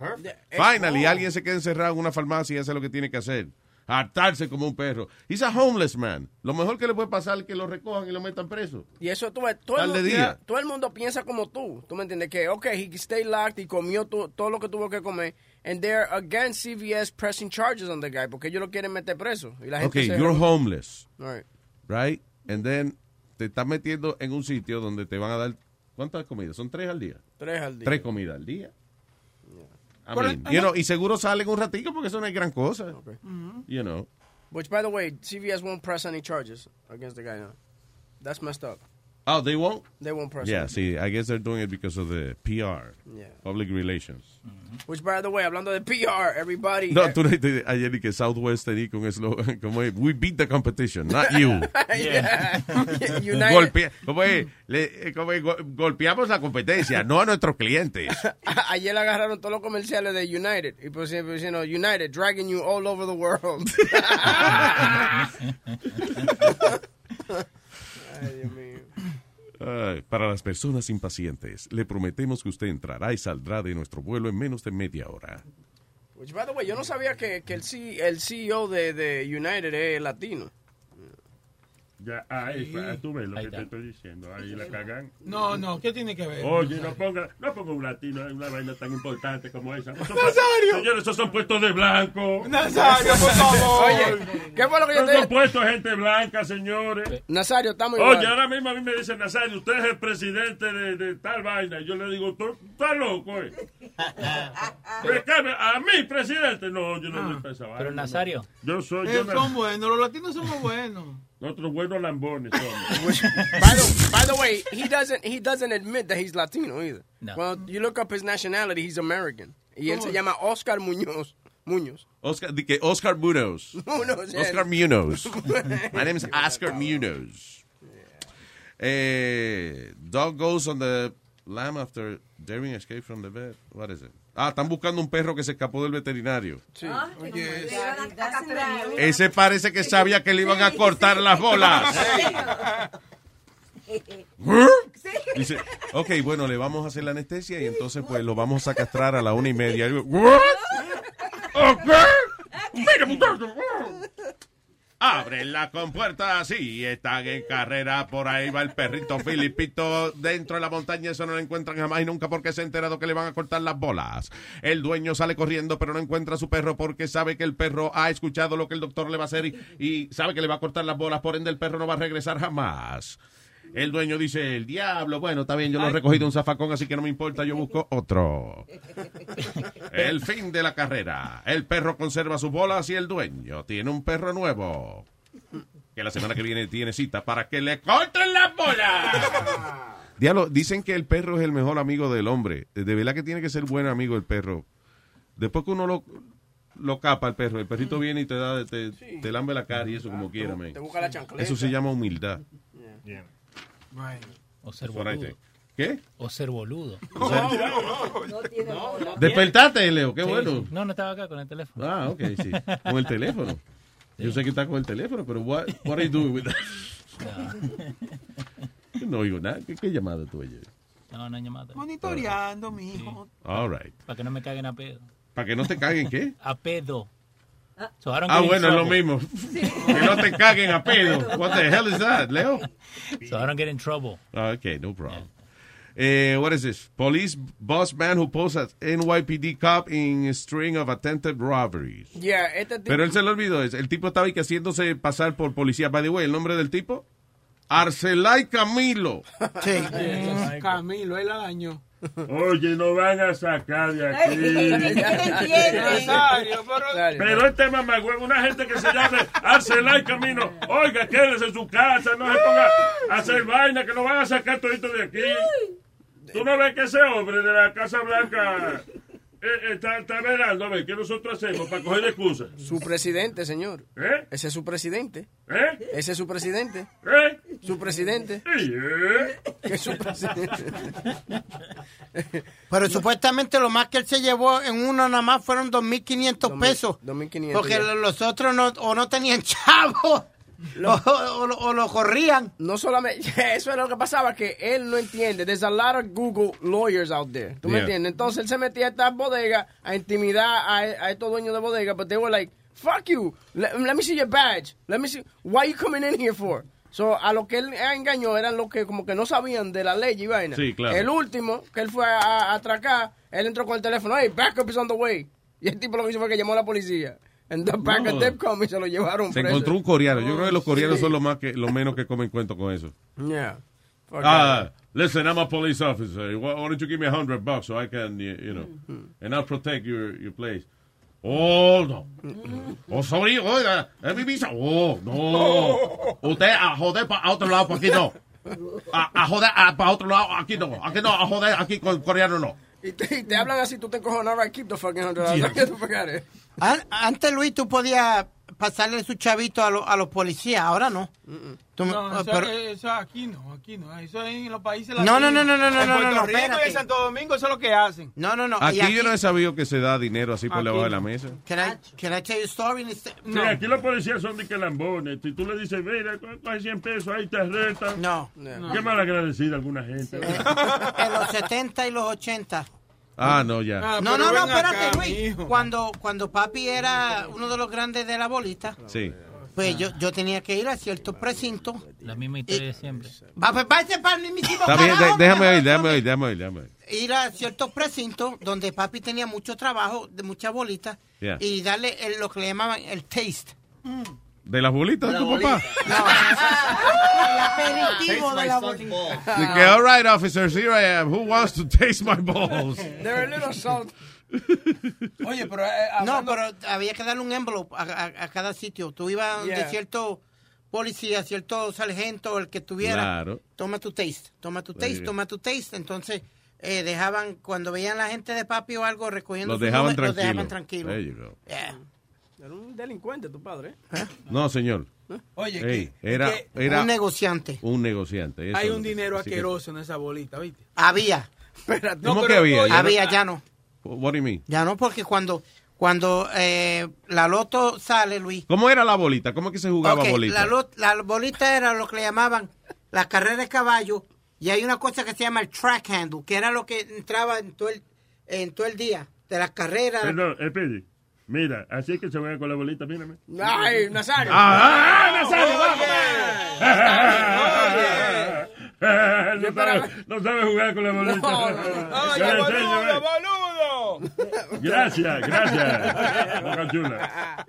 Finally, alguien se queda encerrado en una farmacia y hace lo que tiene que hacer. Hartarse como un perro. He's a homeless man. Lo mejor que le puede pasar es que lo recojan y lo metan preso. Y eso tú todo, el mundo, día. todo el mundo piensa como tú. ¿Tú me entiendes? Que, ok, he stayed locked y comió todo lo que tuvo que comer. And they're against CVS pressing charges on the guy porque ellos lo quieren meter preso. Y la gente Okay, se- you're homeless. Right. Right? And then te estás metiendo en un sitio donde te van a dar. ¿Cuántas comidas? Son tres al día. Tres al día. Tres comidas al día. I mean, you know, y seguro salen un ratico porque eso no es gran cosa. You know. Which, by the way, CVS won't press any charges against the guy now. That's messed up. Oh, they won't? They won't press Yeah, see, I guess they're doing it because of the PR. Yeah. Public relations. Which, by the way, hablando de PR, everybody... No, tú leíste ayer que Southwest tenía con eslogan como es, we beat the competition, not you. Yeah. United- Golpea- como es, le- eh, como es, go- golpeamos la competencia, no a nuestros clientes. Ayer agarraron todos los comerciales de United y pues siempre diciendo United dragging you all over the world. Ay, Dios mío. Ay, para las personas impacientes, le prometemos que usted entrará y saldrá de nuestro vuelo en menos de media hora. Which, by the way, yo no sabía que, que el, C- el CEO de, de United es latino. Ya, ahí, Sí. pa- tú ves lo Ahí que te estoy diciendo. Ahí la cagan. No, no, ¿qué tiene que ver? Oye, no ponga, no ponga un latino en una vaina tan importante como esa. Nazario. Señores, esos son puestos de blanco. Nazario, por favor. Oye, ¿qué fue lo que yo te son puestos de gente blanca, señores. Nazario, estamos Oye, igual. ahora mismo a mí me dicen, Nazario, usted es el presidente de, de tal vaina. Y yo le digo, tú estás loco, eh. Cambia, a mí, presidente. No, yo no soy para esa vaina, Pero no. Nazario. Yo soy, Eh, yo son buenos, los latinos somos buenos. Nosotros buenos lambones somos. by, the, by the way, he doesn't he doesn't admit that he's Latino either. No. Well, you look up his nationality, he's American. Y él se llama Oscar Muñoz. Muñoz. Oscar, di que Oscar Munoz. Munoz, yeah. Oscar Munoz. My name is Oscar Munoz. Eh, dog goes on the lamb after daring escape from the vet. What is it? Ah, están buscando un perro que se escapó del veterinario. Sí. Oye, Ese parece que sabía que le iban a cortar las bolas. Dice, ok, bueno, le vamos a hacer la anestesia y entonces pues lo vamos a castrar a la una y media. Yo, "What? Ok. Mira, muchacho. Abren la compuerta, sí, están en carrera, por ahí va el perrito Filipito dentro de la montaña, eso no lo encuentran jamás y nunca porque se ha enterado que le van a cortar las bolas. El dueño sale corriendo, pero no encuentra a su perro porque sabe que el perro ha escuchado lo que el doctor le va a hacer y sabe que le va a cortar las bolas, por ende el perro no va a regresar jamás. El dueño dice, el diablo, bueno, está bien, yo lo he recogido un zafacón, así que no me importa, yo busco otro. El fin de la carrera. El perro conserva sus bolas y el dueño tiene un perro nuevo. Que la semana que viene tiene cita para que le corten las bolas. Diablo, dicen que el perro es el mejor amigo del hombre. De verdad que tiene que ser buen amigo el perro. Después que uno lo, lo capa el perro, el perrito viene y te da, te, te lambe la cara y eso como quiera, man. Te busca la chancleta. Eso se llama humildad. That's what I boludo. ¿Qué? O ser boludo. Despertate, Leo, qué Sí, bueno. sí. No, no estaba acá con el teléfono. Ah, ok, sí. Con el teléfono. Yo sé que está con el teléfono, pero what, what are you doing with that? Yo no oigo nada. ¿Qué, qué llamada tú oyes? No, no hay llamada. Monitoreando, mi hijo. All right. Para que no me caguen a pedo. Para que no te caguen, ¿qué? A pedo. So I don't Ah, get in bueno, es lo trouble. mismo. Que no te caguen a pedo. What the hell is that, Leo? So I don't get in trouble. Ah, Okay, no problem. Eh, what is this? Police boss man who posed as NYPD cop in a string of attempted robberies. Yeah, este tipo. Pero él se le olvidó. El tipo estaba que haciéndose pasar por policía. By the way, ¿el nombre del tipo? Arcelay Camilo. Sí. Camilo, él al año. Oye, no van a sacar de aquí. Pero... Este mamagüevo, una gente que se llame Arcelay Camino, oiga, quédese en su casa, no se ponga a hacer vaina, que no van a sacar todito de aquí. ¿Tú no ves que ese hombre de la Casa Blanca está, está velando a ver qué nosotros hacemos para coger excusas? Su presidente, señor. ¿Eh? Ese es su presidente. ¿Eh? Ese es su presidente. ¿Eh? Su presidente. ¿Eh? Que es su presidente. Pero supuestamente lo más que él se llevó en uno nada más fueron 2.500 pesos. 2.500. Porque ya. los otros no, o no tenían chavos o, o- o- o lo corrían. No solamente, eso es lo que pasaba, que él no entiende. There's a lot of Google lawyers out there. ¿Tú me entiendes? Entonces él se metía a estas bodegas a intimidar a, a estos dueños de bodega, but they were like, fuck you, let, let me see your badge, let me see, why you coming in here for? So, a lo que él engañó eran los que como que no sabían de la ley y vaina. Sí, claro. El último, que él fue a, a atracar, él entró con el teléfono, hey, backup is on the way. Y el tipo lo que hizo fue que llamó a la policía. And the backup No. did come y se lo llevaron Se preso. encontró un coreano. Yo creo que los coreanos Sí. son los más que, lo menos que comen cuento con eso. Yeah. Ah, listen, I'm a police officer. Why, why don't you give me a hundred bucks so I can, you, you know, and I'll protect your, your place. Oh, no. Oh, sorry, oiga, es mi visa. Oh, no. Usted a joder para otro lado, para aquí no. A, a joder para otro lado, aquí no. Aquí no, a joder, aquí con coreano no. Y te, y te hablan así, tú te cojones, all right, keep the fucking hundred dollars. Yeah. Antes, Luis, tú podías pasarle su chavito a, lo- a los policías, ahora no. Tú No, eso, pero- eso aquí no, aquí no. Eso es en los países No, no, no, no, no, no, En no, Puerto no, Rico y en Santo Domingo eso es lo que hacen. no, no, no. Aquí, yo no he sabido que se da dinero así por debajo de no. la mesa. Can I, can I tell you a story? Instead- Sí, aquí los policías son de que lambones. Y tú le dices, mira, coge 100 pesos, ahí te reta. No. Qué mal agradecida alguna gente. En los 70 y los 80. Ah, no, ya. no, no, no, espérate, Luis. Cuando, cuando papi era uno de los grandes de la bolita, Sí. pues yo, yo tenía que ir a ciertos precintos. La misma historia de siempre. Va, pues váyase para el mismísimo Está bien, carajo, de- déjame oír, déjame oír, déjame oír, déjame oír. Ir a ciertos precintos donde papi tenía mucho trabajo, de muchas bolitas, Yeah. y darle el- lo que le llamaban el taste. ¿De las bolitas de La tu bolita. papá? El aperitivo de la bolita. Que, all right, officers, here I am. Who wants to taste my balls? They're a little salt. Oye, pero... eh, No, hablando- pero había que darle un envelope a, a- a cada sitio. Tú ibas Yeah. de cierto policía, cierto sargento, el que tuviera. Claro. Toma tu taste, toma tu taste, toma tu taste. Entonces, eh, dejaban, cuando veían la gente de papi o algo recogiendo Los dejaban número, los dejaban tranquilos. tranquilos. There you go. Yeah. Era un delincuente tu padre. No, señor. Oye, Ey, que- era, que era Un negociante. un negociante. eso hay un que- dinero así que- asqueroso en esa bolita, ¿viste? Había. ¿Cómo No, que pero, había? oye, Ya no- Había, ya no. What do you mean? Ya no, porque cuando, cuando eh, la loto sale, Luis. ¿Cómo era la bolita? ¿Cómo es que se jugaba bolita? La, la bolita era lo que le llamaban la carrera de caballo y hay una cosa que se llama el track handle, que era lo que entraba en todo el, en todo el día de las carreras. Perdón. Mira, así es que se juega con la bolita, mírame. Ay, Nazario. ¡Ah, ah, Nazario, vamos! No sabe, no sabe jugar con la bolita. No, no, ¡Ay, Yo le el enseño, boludo, ve. boludo! Gracias, gracias. Boca chula.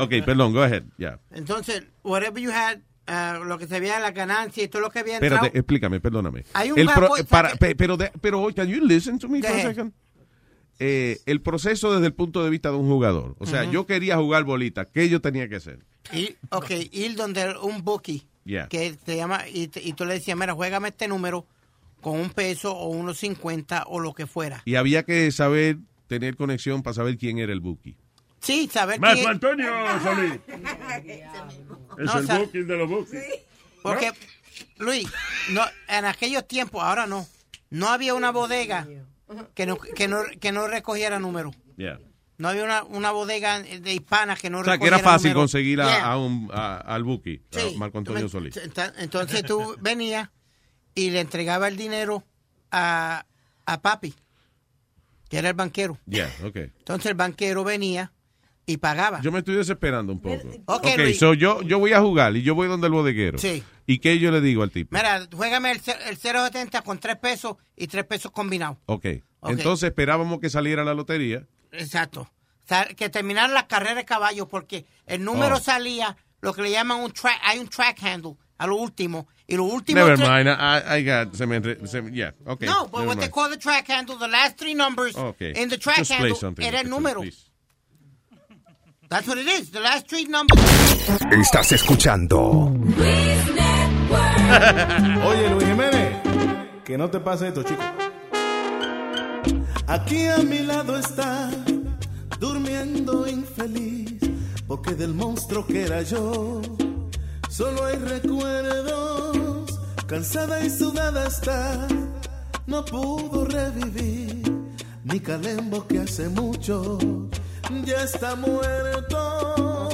Ok, perdón, go ahead. Ya. Entonces, whatever you had, uh, lo que se veía en la ganancia y todo lo que había entrado. Espérate, explícame, perdóname. Hay un El pro- para, pe- pero, de- pero, can you listen to me for a second? Eh, el proceso desde el punto de vista de un jugador. O sea, yo quería jugar bolita. ¿Qué yo tenía que hacer? Ir, ok, ir donde un bookie Yeah. que te llama y, y tú le decías, mira, juégame este número con un peso o unos 50 o lo que fuera. Y había que saber, tener conexión para saber quién era el bookie. Sí, saber Marco quién- Antonio Solís. Es No, el sa- booking de los bookings. Porque, Luis, no, en aquellos tiempos, ahora no, no había una bodega que no, que no, que no recogiera números. Yeah. No había una, una bodega de hispanas que no O sea, que era fácil conseguir a, Yeah. a un, a- al Sí. a Marco Antonio Solís. Entonces tú venías y le entregaba el dinero a, a papi, que era el banquero. Yeah, ok. Entonces el banquero venía y pagaba. Yo me estoy desesperando un poco. Ok, Ok, Luis. so yo, yo voy a jugar y yo voy donde el bodeguero. Sí. ¿Y qué yo le digo al tipo? Mira, juégame el, el 0.70 con 3 pesos y 3 pesos combinados. Ok. Ok. Entonces esperábamos que saliera la lotería. Exacto. Que terminaran las carreras de caballo porque el número Oh. salía lo que le llaman un track, hay un track handle a lo último y lo último Never mind. I, I got. Se me, se me- yeah, okay. No, but never what they call the track handle, the last three numbers Okay. in the track Just handle era el número. please. That's what it is. The last three numbers. Estás escuchando Oye, Luis Jiménez, que no te pase esto, chico. Aquí a mi lado está, durmiendo infeliz, porque del monstruo que era yo, solo hay recuerdos. Cansada y sudada está, no pudo revivir. Mi calembo que hace mucho ya está muerto.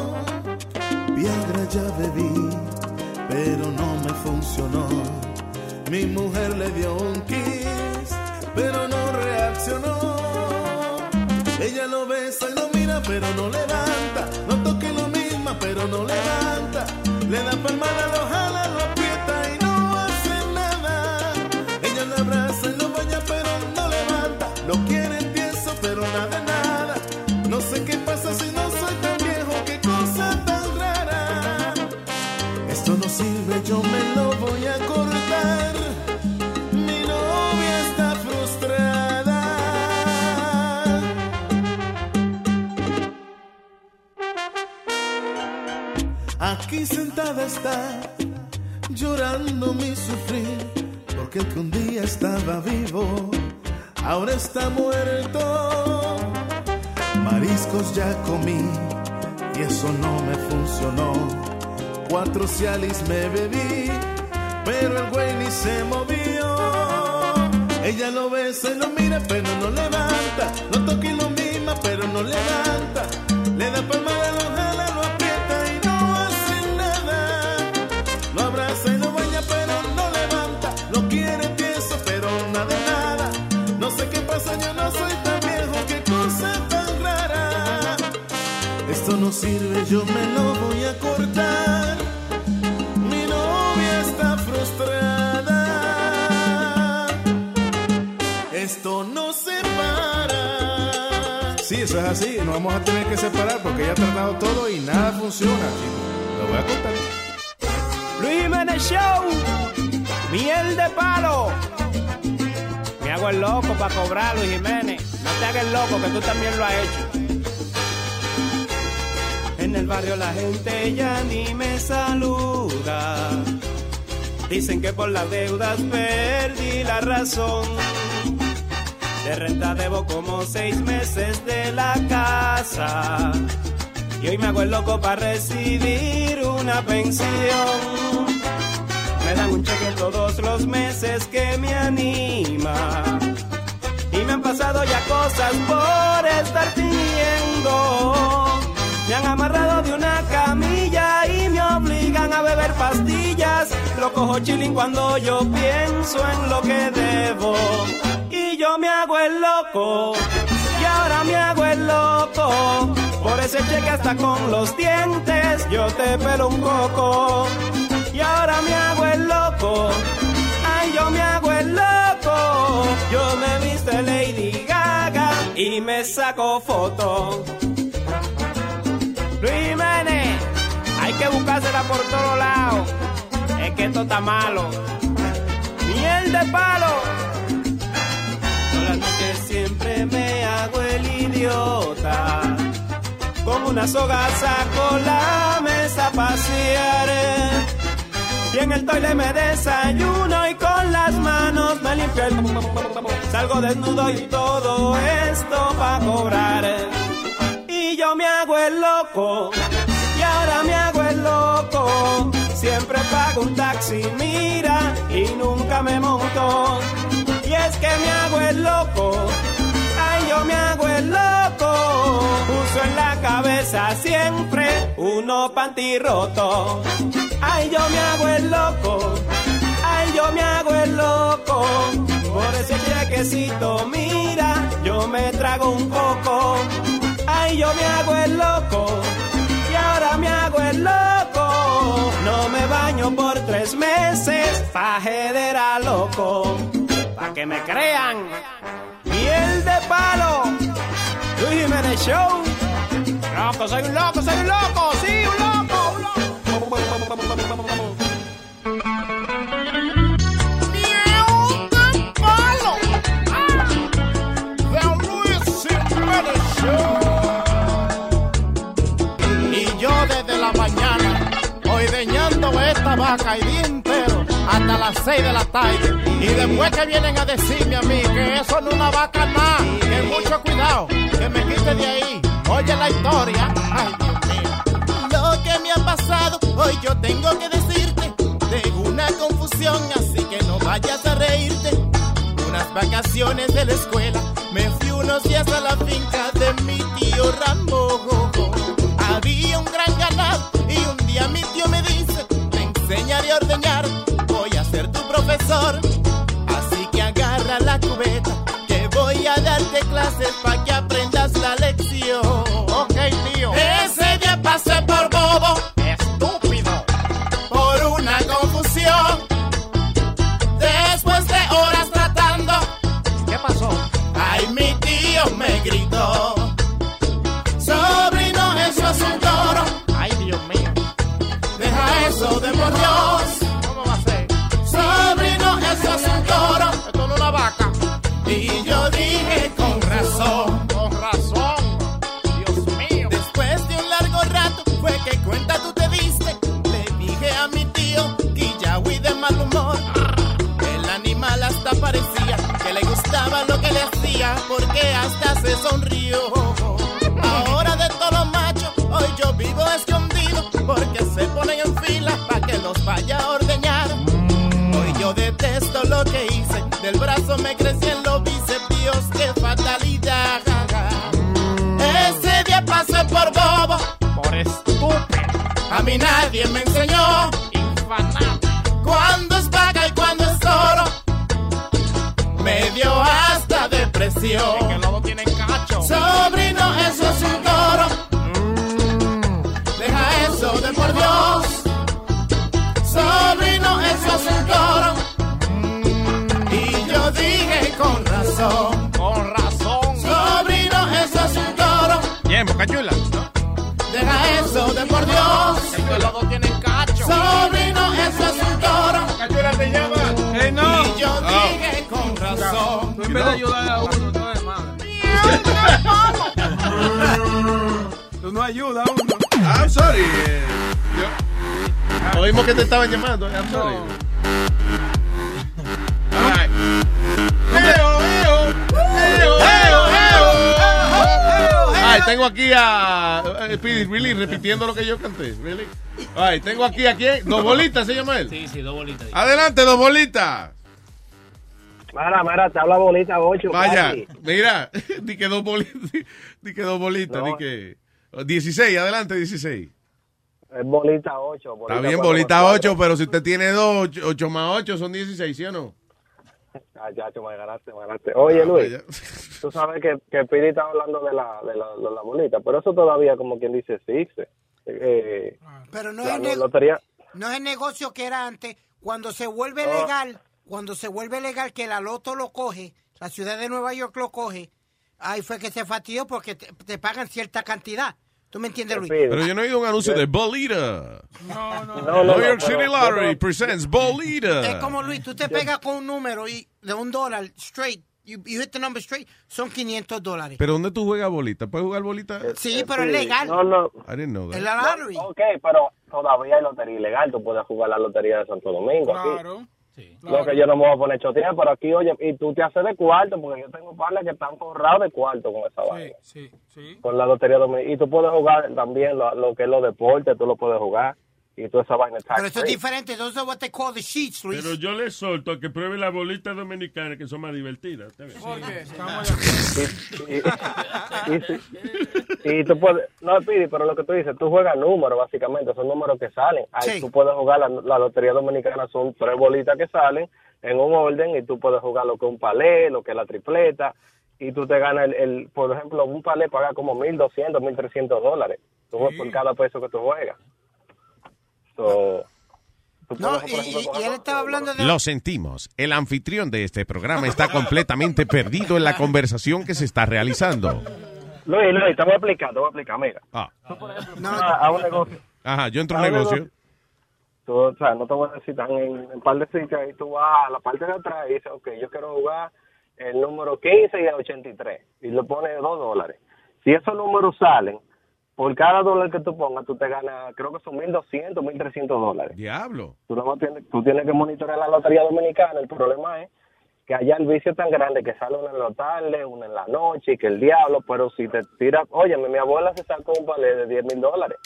Viagra ya bebí, pero no me funcionó. Mi mujer le dio un kiss, pero no reaccionó. Ella lo besa y lo mira, pero no levanta. No toque lo misma, pero no levanta. Le da palmada, lo jala, está, llorando mi sufrir, porque el que un día estaba vivo, ahora está muerto. Mariscos ya comí y eso no me funcionó. Cuatro cialis me bebí, pero el güey ni se movió. Ella lo besa y lo mira, pero no levanta. Lo toca y lo mima, pero no levanta. Le da palmada, no sirve, yo me lo voy a cortar. Mi novia está frustrada. Esto no se para. Sí, eso es así. Nos vamos a tener que separar porque ella ha tratado todo y nada funciona. Lo voy a contar. Luis Jiménez Show, miel de palo. Me hago el loco para cobrar, Luis Jiménez. No te hagas el loco, que tú también lo has hecho. En el barrio la gente ya ni me saluda. Dicen que por las deudas perdí la razón. De renta debo como seis meses de la casa. Y hoy me hago el loco para recibir una pensión. Me dan un cheque todos los meses que me anima. Y me han pasado ya cosas por estar fingiendo. Me han amarrado de una camilla y me obligan a beber pastillas. Lo cojo chilling cuando yo pienso en lo que debo. Y yo me hago el loco. Y ahora me hago el loco. Por ese cheque hasta con los dientes yo te pelo un coco. Y ahora me hago el loco. Ay, yo me hago el loco. Yo me viste Lady Gaga y me saco foto. Que buscársela por todos lados. Es que esto está malo. Miel de palo. Las noches siempre me hago el idiota. Con una soga saco la mesa a pasear. Y en el toile me desayuno y con las manos me limpio el... Salgo desnudo y todo esto pa' cobrar. Y yo me hago el loco. Siempre pago un taxi, mira, y nunca me monto. Y es que me hago el loco. Ay, yo me hago el loco. Uso en la cabeza siempre uno panty roto. Ay, yo me hago el loco. Ay, yo me hago el loco. Por ese chequecito, mira, yo me trago un coco. Ay, yo me hago el loco. Y ahora me hago el loco. No me baño por tres meses. Fajedera loco. Pa' que me crean. Miel de palo. Luis Jiménez Show. Loco, soy un loco, soy un loco. Sí, un loco. Un loco. Vaca y día entero, hasta las 6 de la tarde. Y después que vienen a decirme a mí que eso no es una vaca más, que mucho cuidado, que me quite de ahí. Oye la historia, ay Dios mío. Lo que me ha pasado, hoy yo tengo que decirte. Tengo una confusión, así que no vayas a reírte. Unas vacaciones de la escuela, me fui unos días a la finca de mi tío Rambo. Había un gran ganado y un día mi tío me dice, te enseñaré a ordeñar, voy a ser tu profesor. Así que agarra la cubeta, que voy a darte clases para que aprendas la lección. sonrío. Ahora de todos los machos, hoy yo vivo escondido porque se ponen en fila para que los vaya a ordeñar. Hoy yo detesto lo que hice, del brazo me crecen los bíceps, Dios, qué fatalidad. Ese día pasé por bobo, por estúpido. A mí nadie me enseñó. Infanado. Cuando es vaga y cuando es oro, me dio hasta depresión. Con razón. Con razón. Sobrino, eso es un toro. Bien, Boca Chula. Deja eso de por Dios. Que luego tienen cacho. Sobrino, eso es un toro. Cachula te llama. ¡Ey, no! Y yo dije con razón. Tú en vez de ayudar a uno, tú eres malo. Tú no ayudas a uno. I'm sorry. Oímos que te estaban llamando. I'm sorry. Tengo aquí a eh, Speedy, really, repitiendo lo que yo canté. Really. Ay, tengo aquí a quién? Dos bolitas se llama él. Sí, sí, dos bolitas. Adelante, dos bolitas. Mira, mira, te habla bolita 8. Vaya, mira, di que dos bolitas, di que dos bolitas, di que 16, adelante 16. Es bolita 8. Está bien, bolita 8, pero si usted tiene 2, 8 más 8 son 16, ¿sí o no? Ah, ya, me ganaste, me ganaste. Oye, Luis, tú sabes que, que Piri estaba hablando de la, de, la, de la bolita, pero eso todavía, como quien dice, existe. Eh, Pero no la es, nego- lotería, no es el negocio que era antes. Cuando se vuelve Oh. legal, cuando se vuelve legal que la loto lo coge, la ciudad de Nueva York lo coge, ahí fue que se fastidió porque te, te pagan cierta cantidad. ¿Tú me entiendes, Luis? Pero yo no he oído un anuncio de Bolita. No, no, No, New York City Lottery pero- presents Bolita. Es como Luis, tú te pegas con un número y de un dólar straight, you, you hit the number straight, son 500 dólares. ¿Pero dónde tú juegas bolita? ¿Puedes jugar bolita? Sí, pero es legal. No, no. I didn't know that. Es la lottery. Ok, pero todavía hay lotería ilegal. Tú puedes jugar la lotería de Santo Domingo aquí. No que yo no me voy a poner chotear, pero aquí, oye, y tú te haces de cuarto, porque yo tengo padres que están forrados de cuarto con esa vaina. Sí, sí. Con la lotería dominicana. Y tú puedes jugar también lo, lo que es los deportes, tú lo puedes jugar. Y toda esa vaina está Pero eso es diferente. Those are what they call the sheets, Luis. Pero yo le solto a que pruebe la bolita dominicana que son más divertidas. y, tú puedes, no Pidi, pero lo que tú dices, tú juegas números básicamente, son números que salen. Ahí Sí. tú puedes jugar, la, la lotería dominicana son tres bolitas que salen en un orden y tú puedes jugar lo que es un palé, lo que es la tripleta y tú te ganas el, el por ejemplo, un palé paga como 1.200, 1.300 dólares tú juegas por cada peso que tú juegas. So, tú No, y, ejemplo, y- y él estaba hablando de... Lo sentimos. El anfitrión de este programa está completamente perdido en la conversación que se está realizando. Luis, Luis, te voy a explicar, te voy a explicar, mira. Ah. No, a un negocio. Ajá, yo entro a un no, negocio. Tú, o sea, no te voy a decir en un par de sitios ahí tú vas a la parte de atrás y dices, ok, yo quiero jugar el número 15 y el 83 y le pones 2 dólares. Si esos números salen, por cada dólar que tú pongas, tú te ganas, creo que son 1.200, 1.300 dólares. Diablo. Tú, no tienes, tú tienes que monitorear la lotería dominicana. El problema es que allá el vicio es tan grande que sale una en la tarde, una en la noche y que el diablo, pero si te tiras, oye, mi abuela se sacó un palé de 10 mil dólares.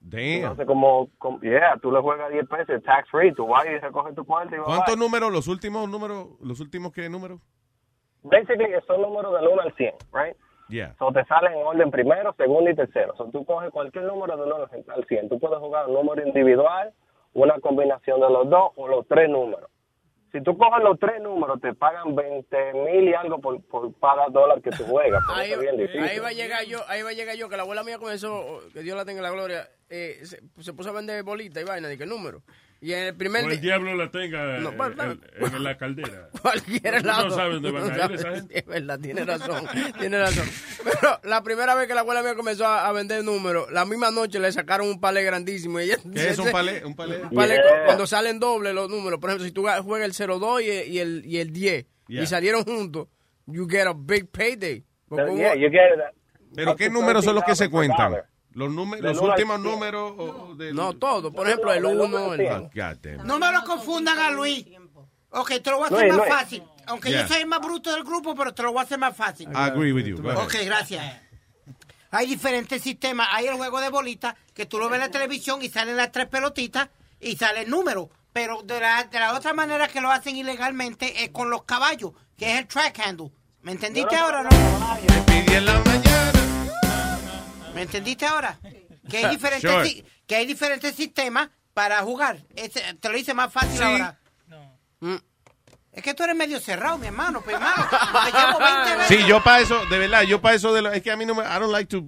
Damn. Entonces, como, como, yeah, tú le juegas 10 pesos, tax free, tú vas y recoges tu cuarto y vas. ¿Cuántos números? ¿Los últimos números? ¿Los últimos qué números? Basically, son números del 1 al 100, right? Yeah. So, te salen en orden primero, segundo y tercero. So, tú coges cualquier número del 1 al 100. Tú puedes jugar un número individual, una combinación de los dos o los tres números. Si tú coges los tres números, te pagan 20 mil y algo por, por cada dólar que tú juegas. Ahí, bien va a llegar yo, ahí va a llegar yo, que la abuela mía comenzó, que Dios la tenga en la gloria, eh, se, se puso a vender bolitas y vaina, de qué número. Y en el primer O el diablo la tenga No, eh, pues, en, en la caldera. cualquier lado. No sabes dónde van a ir sabe, esa gente. Es verdad, tiene razón, tiene razón. Pero la primera vez que la abuela mía comenzó a, a vender números, la misma noche le sacaron un palé grandísimo. Y ella, ¿Qué es un palé? Un palé. Un palé Yeah. cuando salen dobles los números. Por ejemplo, si tú juegas el 02 y, y el, y el 10 Yeah. y salieron juntos, you get a big payday. So, yeah, you get. ¿Pero qué números son los que se $13 per cuentan? Los, números, los al últimos números o del... No, todo. Por ejemplo, el no, no, 1, no, el no, Oh. No me lo confundan a Luis. Ok, te lo voy a hacer más fácil. Aunque Yeah. yo soy el más bruto del grupo, pero te lo voy a hacer más fácil. I agree with you. Ok, gracias. Hay diferentes sistemas. Hay el juego de bolitas que tú lo ves en la televisión y salen las tres pelotitas y sale el número. Pero de la, de la otra manera que lo hacen ilegalmente es con los caballos, que es el track handle. ¿Me entendiste ahora o no? ¿Me entendiste ahora? Que hay diferentes, Sure. si- que hay diferentes sistemas para jugar. Ese- te lo hice más fácil Sí. ahora. Mm. Es que tú eres medio cerrado, mi hermano, pues hermano. Te llevo 20 veces. Sí, yo para eso, de verdad, yo para eso de lo, es que a mí no me, I don't like to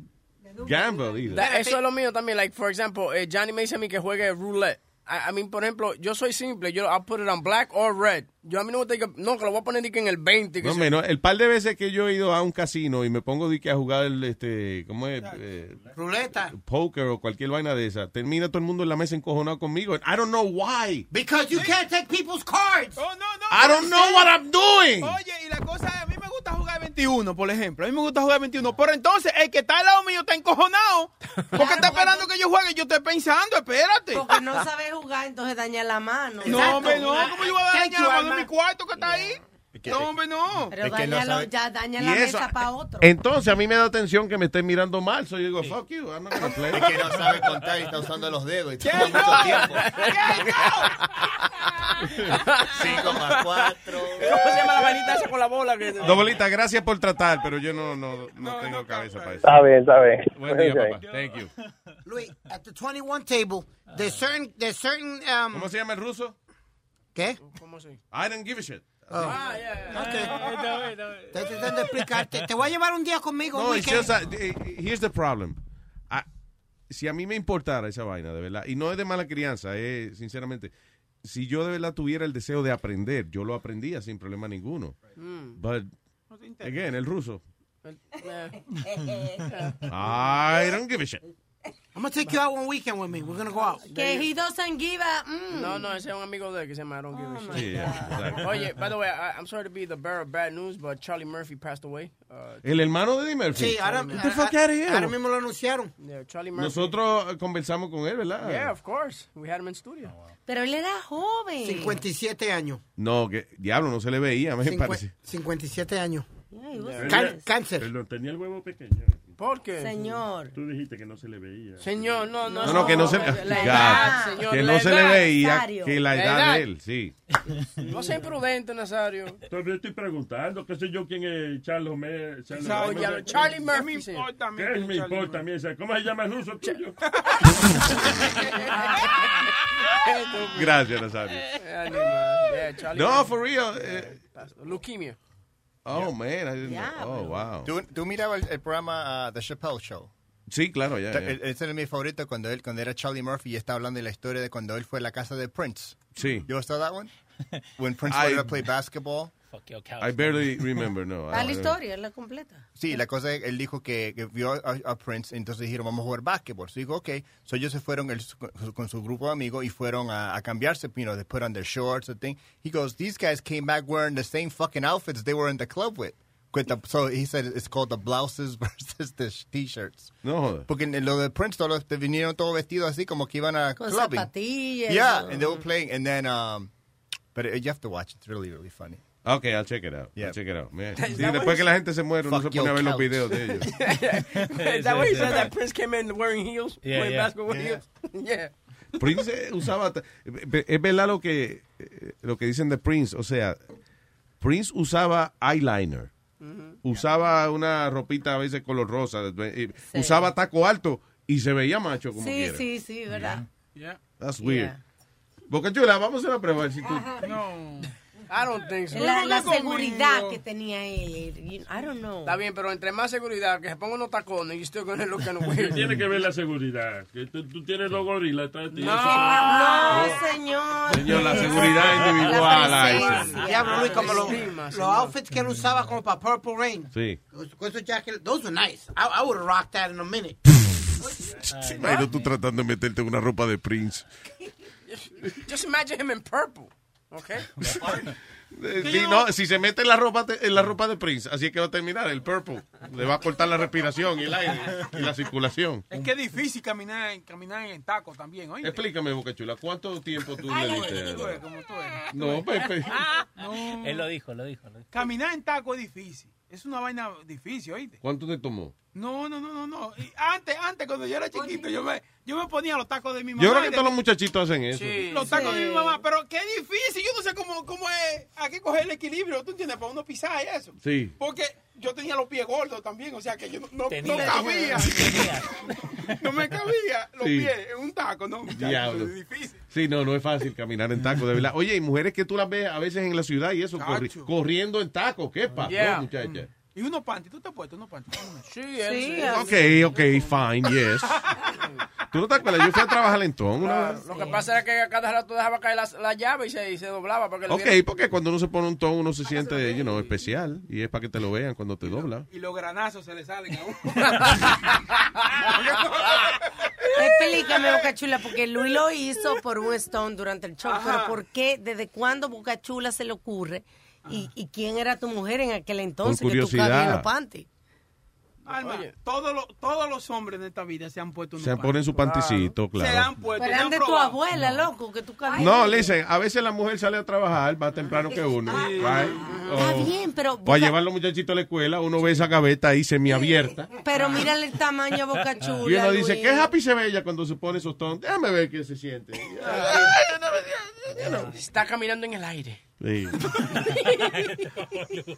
gamble either. Da- eso es lo mío también. Like, for example, eh, Johnny me dice a mí que juegue roulette. I, I mean, por ejemplo, yo soy simple. Yo, I'll put it on black or red. Yo a mí no me gusta que, no, que lo voy a poner en el 20. Que No, menos, el par de veces que yo he ido a un casino y me pongo di que a jugar el, este, ¿cómo es? Eh, Ruleta. poker o cualquier vaina de esa. Termina todo el mundo en la mesa encojonado conmigo. I don't know why. Because you can't take people's cards. Oh, no, no. I don't know what I'm doing. Oye, y la cosa es, a mí me gusta jugar 21, por ejemplo. A mí me gusta jugar 21. Pero entonces, el que está al lado mío está encojonado. Porque está esperando que yo juegue. Yo estoy pensando, espérate. Porque no sabe jugar, entonces daña la mano. No, hombre, no. ¿Cómo yo voy a dañar la mano mi cuarto que está ahí? No, hombre, no. Pero Es que no dañalo, ya daña la eso- mesa para otro. Entonces a mí me da atención que me estén mirando mal. So yo digo, fuck you, I'm not gonna play. Es que no sabe contar y está usando los dedos y toma mucho tiempo. 5 más 4. ¿Cómo se llama la vainita esa con la bola? Que... Dobolita, gracias por tratar, pero yo no, no, no tengo cabeza para eso. Está bien, está bien. Buen día, papá. Thank you. Luis, at the 21 table, there's certain, there's certain, um, ¿Cómo se llama el ruso? ¿Qué? ¿Cómo así? I don't give a shit. Oh. Ok. Estoy tratando de explicarte. Te voy a llevar un día conmigo. No, it's just, uh, eh, here's the problem. Ah, si a mí me importara esa vaina, de verdad, y no es de mala crianza, es sinceramente, si yo de verdad tuviera el deseo de aprender, yo lo aprendía sin problema ninguno. Mm. But, again, el ruso, Eh. I don't give a shit. I'm gonna take you out one weekend with me. We're gonna go out. Que he doesn't give a... mm. No, no, ese es un amigo de él que se llama I don't give a shit. Yeah. Oye, by the way, I, I'm sorry to be the bearer of bad news, but Charlie Murphy passed away. Uh, El hermano de Eddie Murphy. Sí, ahora, Get the fuck out of here. ahora mismo lo anunciaron. yeah, Charlie Murphy. Nosotros eh, conversamos con él, ¿verdad? Yeah, of course. We had him in studio. Pero él era joven. 57 años. No, que diablo, no se le veía, me Cincue- parece. 57 años. Yeah, cáncer. Perdón, tenía el huevo pequeño. ¿Por qué? Señor. Tú dijiste que no se le veía. Señor, no, no. No, no, que no se, La God, edad, señor. que no se le veía Nazario. que la La edad edad. de él, sí. No sea imprudente, Nazario. Estoy preguntando, qué sé yo quién es Charles Homero. Charles. Charlie ¿Qué Murphy. me sí. importa a mí? ¿Qué me Charlie importa a mí? ese? ¿Cómo se llama el ruso tuyo? Gracias, Nazario. No, for real. eh, Leukemia. Oh, man. I didn't know. Oh, wow. ¿Tú, tú mirabas el, el programa uh, The Chappelle Show? Sí, claro, ya. Ese era mi favorito cuando él cuando era Charlie Murphy y está hablando de la historia de cuando él fue a la casa de Prince. Sí. Ever saw that one? When Prince I- wanted to play basketball. Fuck your couch. I barely remember, no. I la don't know. historia, la completa. Sí, la cosa es, él dijo que, que vio a, a Prince, entonces dijeron, vamos a jugar básquetbol. So dijo, ok. So ellos se fueron él, con, con su grupo de amigos y fueron a, a cambiarse, you know, they put on their shorts and thing. He goes, these guys came back wearing the same fucking outfits they were in the club with. With so he said it's called the blouses versus the t-shirts. No joder. Porque en lo de Prince todos te vinieron todos vestidos así como que iban a Con clubbing. zapatillas. Yeah, and they were playing, and then, um, but you have to watch. It's really, really funny. Okay, I'll check it out. Yeah. I'll check it out. Man. Sí, después what que la gente se muere, uno se pone a ver los videos de ellos. Is that what he said? That Prince came in wearing heels? Yeah, playing yeah. basketball with Yeah. heels? yeah. Prince usaba. Es verdad lo que, eh, lo que dicen de Prince. O sea, Prince usaba eyeliner. Usaba una ropita a veces color rosa. Sí. Usaba taco alto y se veía macho como Sí, quiera. sí, sí, ¿verdad? Yeah. That's weird. Yeah. Boca Chula, vamos a una prueba. Si tú, No. I don't think so. La, la conmigo. seguridad que tenía él. I don't know. Está bien, pero entre más seguridad, que se ponga unos tacones, you still gonna look kind of weird. Tiene que ver la seguridad. Que tú, tú tienes los gorilas atrás de ti. No. No, señor. Señor, la seguridad individual, La. Diablo, Luis, como los, los outfits que él usaba como para Purple Rain. Sí. Con esos jackets, those were nice. I, I would have rocked that in a minute. Imagino tú tratando de meterte una ropa de Prince. Just imagine him in purple. Okay? Eh, sí, no, si se mete en la ropa de, en la ropa de Prince, así es que va a terminar el purple. Le va a cortar la respiración y el aire y la circulación. Es que es difícil caminar, caminar en taco también, oye. Explícame, Boca Chula, ¿cuánto tiempo tú le diste? Tú eres como tú eres. No, Pepe. No. Él lo dijo, lo dijo. Lo dijo. Caminar en taco es difícil. Es una vaina difícil, oíste. ¿Cuánto te tomó? No, no, no, no, no. Y- ah, antes, antes, cuando yo era chiquito, yo me, yo me ponía los tacos de mi mamá. Yo creo y que todos los muchachitos hacen eso. Los tacos de mi mamá, pero qué difícil, yo no sé cómo, cómo es, hay que coger el equilibrio, ¿tú entiendes? Para uno pisar y eso. Sí. Porque yo tenía los pies gordos también, o sea que yo no, no, no cabía. no me cabía los Sí. pies en un taco, ¿no? Diablo. Es difícil. Sí, no, no es fácil caminar en taco, de verdad. Oye, hay mujeres que tú las ves a veces en la ciudad y eso, corri- corriendo en taco. ¿Qué pasó, Yeah. muchacha? Y unos panty, ¿tú te has puesto unos panty? Sí, Sí, Ok, ok, fine, yes. ¿Tú no te acuerdas? Yo fui a trabajar en Ton una vez. Lo que pasa era que a cada rato dejaba caer la, la llave y se, y se doblaba. Porque le Ok, porque cuando uno se pone un ton, uno se siente, you know, especial. Y es para que te lo vean cuando te dobla. Y los granazos se le salen a uno. Explícame, Boca Chula, porque Luis lo hizo por un Stone durante el show, pero ¿por qué? ¿Desde cuándo Boca Chula se le ocurre? ¿Y, y quién era tu mujer en aquel entonces que tú curiosidad. en los panties? Alma, todos, los, todos los hombres de esta vida se han puesto unos Se ponen su panticito, Se han claro. puesto. Pero han de tu abuela, loco, que tú cabías. No, listen, a veces la mujer sale a trabajar más temprano que uno. right? Está O- bien, pero O a Boca- llevar los muchachitos a la escuela, uno ve esa gaveta ahí semiabierta. Pero mírale el tamaño a Boca Chula. Y uno dice, Luis. ¿qué happy se ve ella cuando se pone esos tonos? Déjame ver qué se siente. Está caminando en el aire. Sí.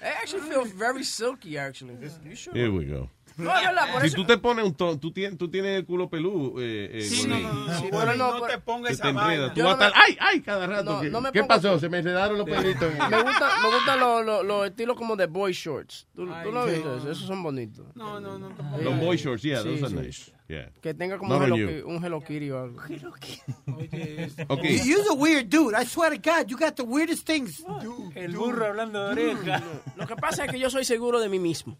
It actually feels very silky, actually. You should. Here we go. No, es verdad, por Si eso. tú te pones un tú tienes, tú tienes el culo peludo, eh, eh, Sí, no, no, no, Sí, pero pero no, no pero- te pongas que esa te enreda. vaina. Tú Yo vas no a me- estar, ¡ay, ay! Cada rato. No, ¿Qué, no me ¿qué pongo- pasó? Se me enredaron los pelitos. Me gusta, me gustan los los- los estilos como de boy shorts. ¿Tú, Ay, tú lo has sí. visto? eso? Esos son bonitos. No, no, no. Los boy shorts, yeah, Sí, those are nice. Yeah. Que tenga como Not un Hello, un Hello Kitty o algo. Ok. You- You're a weird dude. I swear to God, you got the weirdest things. El burro hablando de oreja. Lo que pasa es que yo soy seguro de mí mismo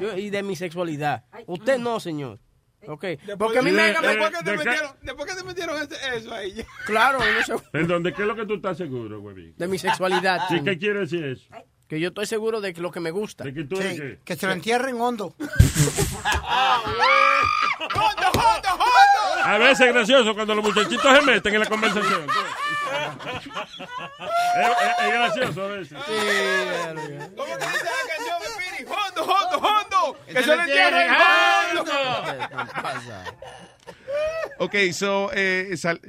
Yo- y de mi sexualidad. Usted no, señor. Ok. Porque a mí me... de- me- Después que te ¿De qué? metieron, después que te metieron ese- eso ahí. Claro, uno se- Perdón, ¿de qué es lo que tú estás seguro, huevín? de mi sexualidad. Sí, ¿qué quiere decir eso? Que yo estoy seguro de que lo que me gusta. ¿De que tú Sí, que se lo entierren hondo. ¡Jondo, jondo, jondo! A veces es gracioso cuando los muchachitos se meten en la conversación. es, es- es gracioso a veces. ¿Cómo que dice la canción de Piri? ¡Jondo, jondo, jondo! ¡Que se le entierren jondo! Ok, so, eh, sal-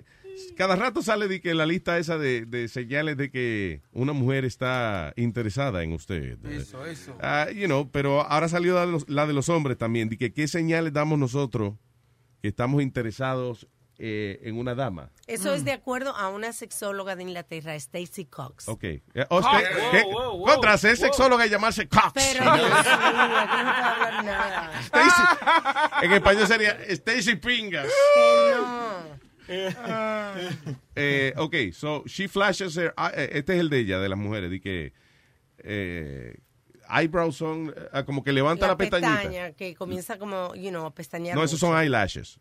cada rato sale de que la lista esa de, de señales de que una mujer está interesada en usted. Eso, eso. Ah, you know, pero ahora salió la de, los, la de los hombres también, de que qué señales damos nosotros que estamos interesados eh, en una dama. Eso es de acuerdo a una sexóloga de Inglaterra, Stacy Cox. Ok. Eh, oh, ¿qué? Contra ser sexóloga y llamarse Cox. Pero, no puedo hablar nada. Stacy- en español sería Stacy Pingas. Que no. Eh, ok, so she flashes her, eh, este es el de ella, de las mujeres, que eh, eyebrows son ah, como que levanta la, La pestañita. pestaña, que comienza como, you know, a pestañear. No, esos son eyelashes.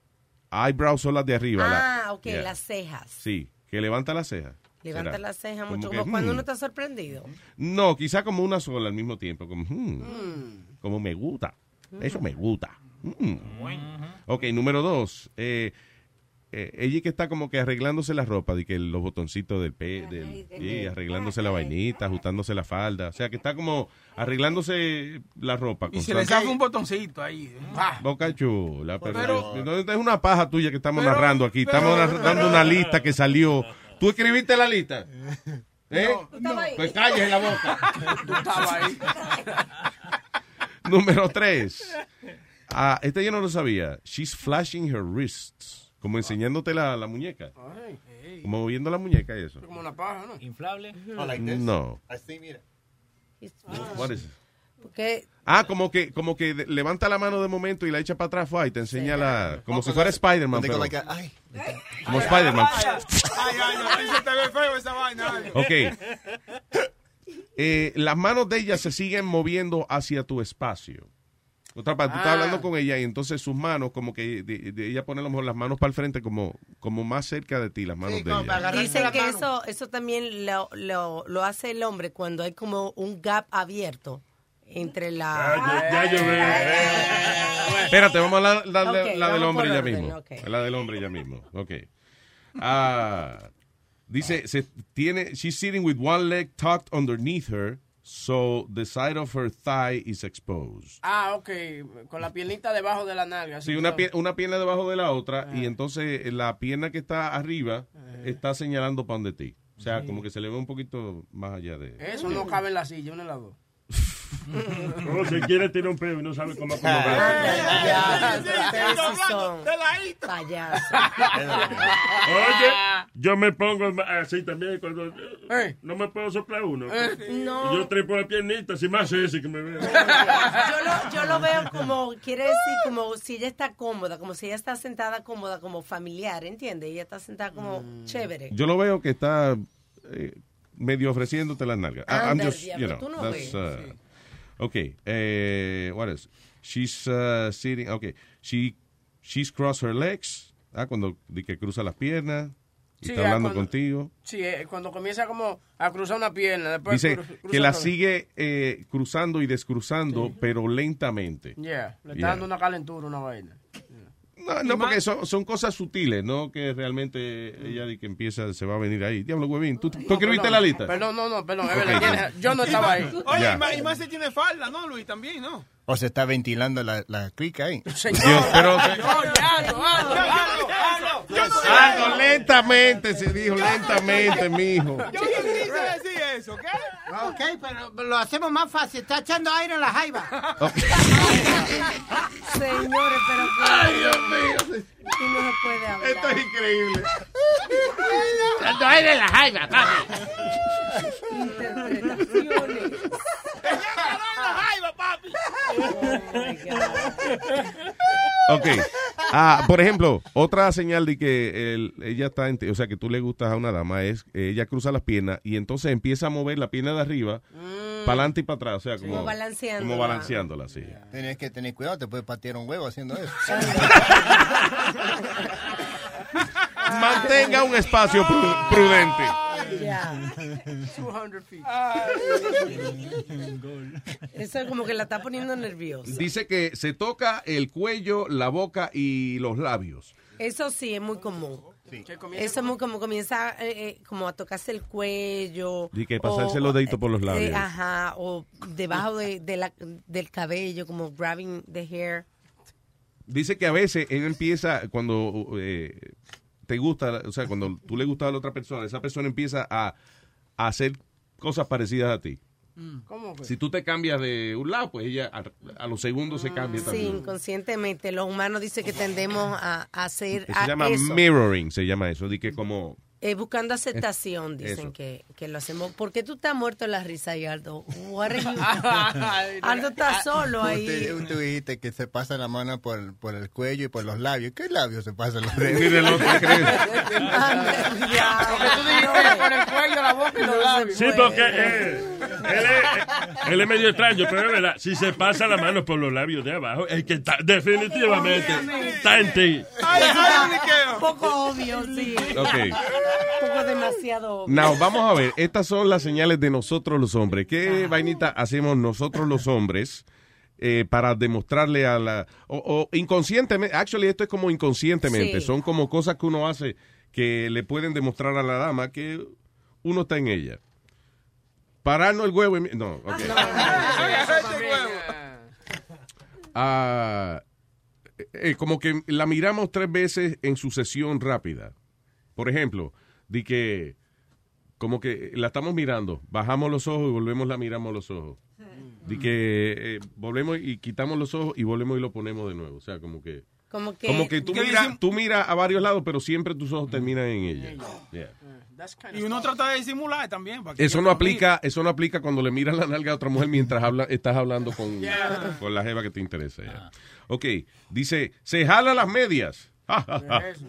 Eyebrows son las de arriba. la- Ah, ok, yeah. las cejas. Sí, que levanta las cejas. Levanta Será. las cejas Como mucho, que, como cuando hmm. uno está sorprendido. No, quizá como una sola al mismo tiempo. Como, hmm, como me gusta. Eso me gusta. Mm. Ok, número dos. Eh, eh, ella que está como que arreglándose la ropa, de que los botoncitos del pe, del, arreglándose la vainita, ajustándose la falda. O sea, que está como arreglándose la ropa. Y se le zafa un botoncito ahí. Ah. Boca chula, pero, Pero- no, es una paja tuya que estamos Pero- narrando aquí. pero- estamos dando una lista que salió. ¿Tú escribiste la lista? ¿Eh? No, no. Pues calles en la boca. Tú estabas ahí. Número tres. Ah, este yo no lo sabía. She's flashing her wrists. Como enseñándote la, la muñeca. Como moviendo la muñeca y eso. Como una paja, ¿no? Inflable. Oh, like this? No. Así, mira. What is it? Porque Ah, como que, como que levanta la mano de momento y la echa para atrás fue, y te enseña la... Como si fuera Spider-Man. Pero- like. Ay. Como Spider-Man. Ay, ay, ay, se te ve feo esa vaina. ay. Ok. Eh, las manos de ella se siguen moviendo hacia tu espacio. Otra parte, tú estás Ah. hablando con ella y entonces sus manos, como que de- de- ella pone a lo mejor las manos para el frente, como, como más cerca de ti, las manos Sí, de ella. dicen que mano. eso, eso también lo, lo, lo hace el hombre cuando hay como un gap abierto entre la... Ah, ya, ya yo veo. Espérate, vamos a la, la- la- Ok, la del hombre ya orden, mismo. La del hombre ya mismo. Ok. Ah, dice, se tiene, she's sitting with one leg tucked underneath her so the side of her thigh is exposed. Ah, ok. Con la piernita debajo de la nalga. Sí, una, una pierna debajo de la otra y entonces la pierna que está arriba está señalando para donde ti. O sea, como que se le ve un poquito más allá de... Eso no cabe en la silla, una de las dos. O si quiere tirar un peo y no sabe cómo Ah, acomodar. ya, ustedes sí son payasos. Oye, yo me pongo así también cuando no me puedo soplar uno. No. Yo trepo la piernita, si más ese que me veo. Yo lo, yo lo veo como, quiere decir, como si ella está cómoda, como si ella está sentada cómoda, como familiar, ¿entiendes? Ella está sentada como chévere. Yo lo veo que está eh, medio ofreciéndote las nalgas. I'm just, you know, tú no that's, ves. uh, Okay, eh, what else? She's uh, sitting, okay, she, she's crossed her legs, ah, cuando di que cruza las piernas, y Sí, está ah, hablando cuando- contigo. Sí, eh, cuando comienza como a cruzar una pierna. Después Dice cru- que la sigue eh, cruzando y descruzando, pero lentamente. Yeah, le está Yeah. dando una calentura, una vaina. No, no, porque son, son cosas sutiles, no que realmente ella di que empieza, se va a venir ahí. Diablo, huevín, ¿tú, tú escribiste la lista? Perdón, no, no, perdón. es Ok, verdad, tiene- yo no estaba ahí. Oye, y más, y más se tiene falda, ¿no, Luis? También, ¿no? O se está ventilando la, la clica ahí. Dios, pero... Lentamente, se dijo, lentamente, mijo. Yo no ¿ok? Ok, pero lo hacemos más fácil. Está echando aire en la jaiba. Señores, pero. Ay, Dios mío. No se puede hablar. Esto es increíble. Echando aire en la jaiba, papi. Interpretaciones. Ok. Ah, por ejemplo, otra señal de que el- ella está, en- o sea, que tú le gustas a una dama es eh, ella cruza las piernas y entonces empieza a mover la pierna de arriba para adelante y para atrás, o sea, como, Como balanceándola. como balanceándola, sí. Tienes que tener cuidado, te puedes patear un huevo haciendo eso. Mantenga un espacio pru- prudente. Ya. 200 feet. Eso es como que la está poniendo nerviosa. Dice que se toca el cuello, la boca y los labios. Eso sí, es muy común. Eso es muy común. Comienza eh, eh, como a tocarse el cuello. Y que pasarse o- los deditos por los eh, labios. ajá, o debajo de, de la- del cabello, como grabbing the hair. Dice que a veces él empieza, cuando eh, te gusta, o sea, cuando tú le gustas a la otra persona, esa persona empieza a, a hacer cosas parecidas a ti. ¿Cómo que? Si tú te cambias de un lado, pues ella a, a los segundos se cambia Sí, también. inconscientemente. Los humanos dicen que tendemos a, a hacer Se a llama eso. mirroring, se llama eso, de que como... Eh, buscando aceptación, dicen que, que lo hacemos. ¿Por qué tú estás muerto en la risa, y Aldo? Aldo está solo ahí. Usted, usted dijiste que se pasa la mano por, por el cuello y por los labios. ¿Qué labios se pasan los dedos? Mire, lo que cree. Porque tú dijiste por el cuello, la boca y los labios. Sí, porque eh, él, es, él es medio extraño, pero es verdad. Si se pasa la mano por los labios de abajo, es que está, definitivamente está en ti. poco obvio, sí. Ok. Un poco demasiado obvio. Now, vamos a ver, estas son las señales de nosotros los hombres. ¿Qué vainita hacemos nosotros los hombres eh, para demostrarle a la... O, o inconscientemente, actually esto es como inconscientemente, Sí. son como cosas que uno hace que le pueden demostrar a la dama que uno está en ella. Pararnos el huevo y... No, ok. Ah, eh, como que la miramos tres veces en sucesión rápida. Por ejemplo, di que como que la estamos mirando, bajamos los ojos y volvemos la miramos los ojos. Di que eh, volvemos y quitamos los ojos y volvemos y lo ponemos de nuevo. O sea, como que Como que, como que tú ¿Qué miras miras a varios lados, pero siempre tus ojos terminan en ella. Yeah. Y uno trata de disimular también. para que Eso no aplica, eso no aplica cuando le miras la nalga a otra mujer mientras habla, estás hablando con, Yeah. con la jeva que te interesa. ya. Ok, dice, se jala las medias.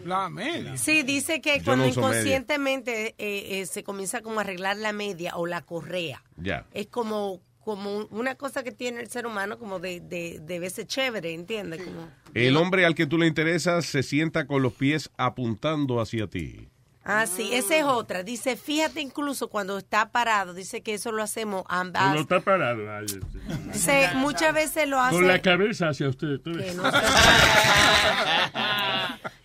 La media. Sí, dice que Yo cuando no inconscientemente eh, eh, se comienza como a arreglar la media o la correa. Ya. Es como como un- una cosa que tiene el ser humano como de, de, de verse chévere, ¿entiendes? Como, El hombre al que tú le interesas se sienta con los pies apuntando hacia ti. Ah, sí, esa es otra. Dice, fíjate incluso cuando está parado, dice que eso lo hacemos ambas. Uno está parado. ay, este. Dice, muchas veces lo hace... Con la cabeza hacia usted. tú ves. Que no se-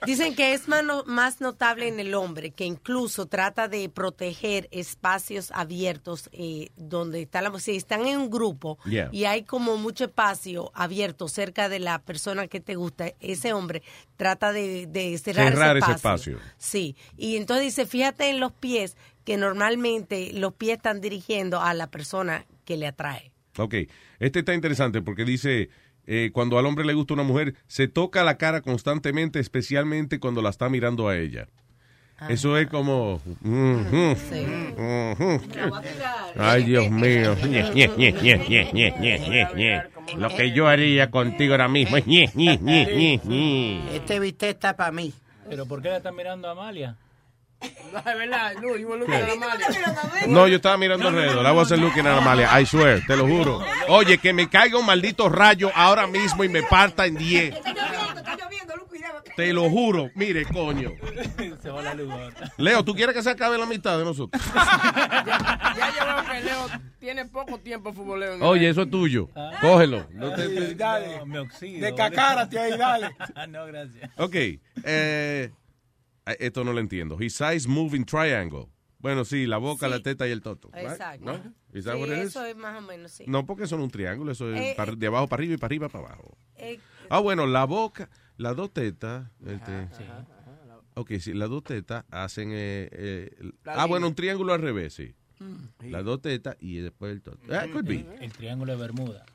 Dicen que es más, no- más notable en el hombre, que incluso trata de proteger espacios abiertos eh, donde está la Si están en un grupo Yeah. y hay como mucho espacio abierto cerca de la persona que te gusta, ese hombre trata de, de cerrar, Cerrar ese ese espacio. espacio. Sí, y entonces dice, fíjate en los pies, que normalmente los pies están dirigiendo a la persona que le atrae. Ok, este está interesante porque dice, eh, cuando al hombre le gusta una mujer, se toca la cara constantemente, especialmente cuando la está mirando a ella. Eso es como. Mm Ay, Dios mío. Lo que yo haría contigo ahora mismo. Este bistec está para mí. ¿Pero por qué la está mirando a Amalia? No, es verdad, no. No, yo estaba mirando alrededor. I wasn't looking at Amalia. I swear, te lo juro. Oye, que me caiga un maldito rayo ahora mismo y me parta en 10. Te lo juro. Mire, coño. Se va la luz ahora. Leo, ¿tú quieres que se acabe la mitad de nosotros? Ya yo veo que Leo tiene poco tiempo futbolero. en el- Oye, eso es tuyo. Cógelo. No te- Sí, dale. Me oxido. Descacárate ahí, dale. Ah, no, gracias. Ok. eh, esto no lo entiendo. His size moving triangle. Bueno, sí, la boca, Sí. la teta y el toto. right? Exacto. ¿No? Is that Sí, what it is? eso es más o menos, sí. No, porque son un triángulo. Eso es Eh, par- de abajo para arriba y para arriba para abajo. Eh, Ah, bueno, la boca, las dos tetas. este, ok, sí, las dos tetas hacen. eh, eh, ah, línea. bueno, un triángulo al revés, sí. Mm. Las dos tetas y después el toto. Ah, could be. El triángulo de Bermuda.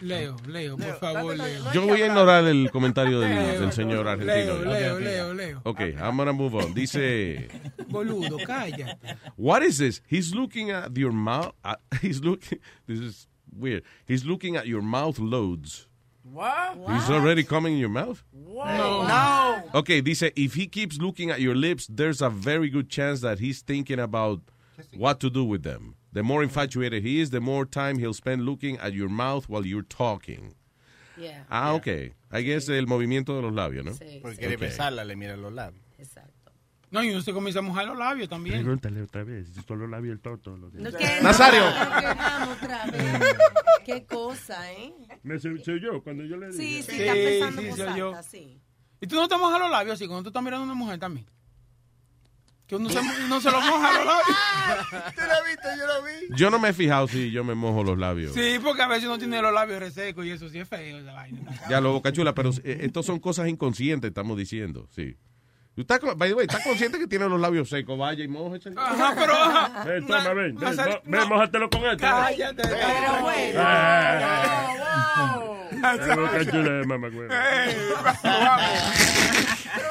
Leo, Leo, por favor, Leo. Yo voy a ignorar el comentario del, Leo, del señor argentino. Leo, Leo, Leo, Leo. Ok, I'm gonna move on. Dice, Boludo, calla. what is this? He's looking at your mouth. uh, he's looking. This is weird. He's looking at your mouth loads. What? He's already coming in your mouth. No. No. Okay, dice, if he keeps looking at your lips, there's a very good chance that he's thinking about what to do with them. The more infatuated he is, the more time he'll spend looking at your mouth while you're talking. Yeah. Ah, ok. I guess el movimiento de los labios, ¿no? Porque quiere besarla, le mira los labios. No, y uno se comienza a mojar los labios también. Pregúntale otra vez, los labios el toto. Lo que... No, que- Nazario. no, otra vez. Qué cosa, ¿eh? Me soy, soy yo cuando yo le digo. Sí, sí, Sí, está pensando sí, yo. sí. ¿Y tú no te mojas los labios así cuando tú estás mirando a una mujer también? Que uno se, uno se los moja los labios. ¿Tú lo viste? Yo lo vi. Yo no me he fijado si yo me mojo los labios. Sí, porque a veces uno tiene los labios resecos y eso sí es feo, esa vaina. Ya lo boca chula, pero eh, estos son cosas inconscientes, estamos diciendo, sí. ¿Tú estás, by the way, ¿estás consciente que tiene los labios secos? Vaya y mójese. Ajá, pero... ajá. Ven, toma, ven, ven, Nazario, mo- ven, mójatelo con este. Cállate. Pero bueno. La boca chula de mamá, güey. Pero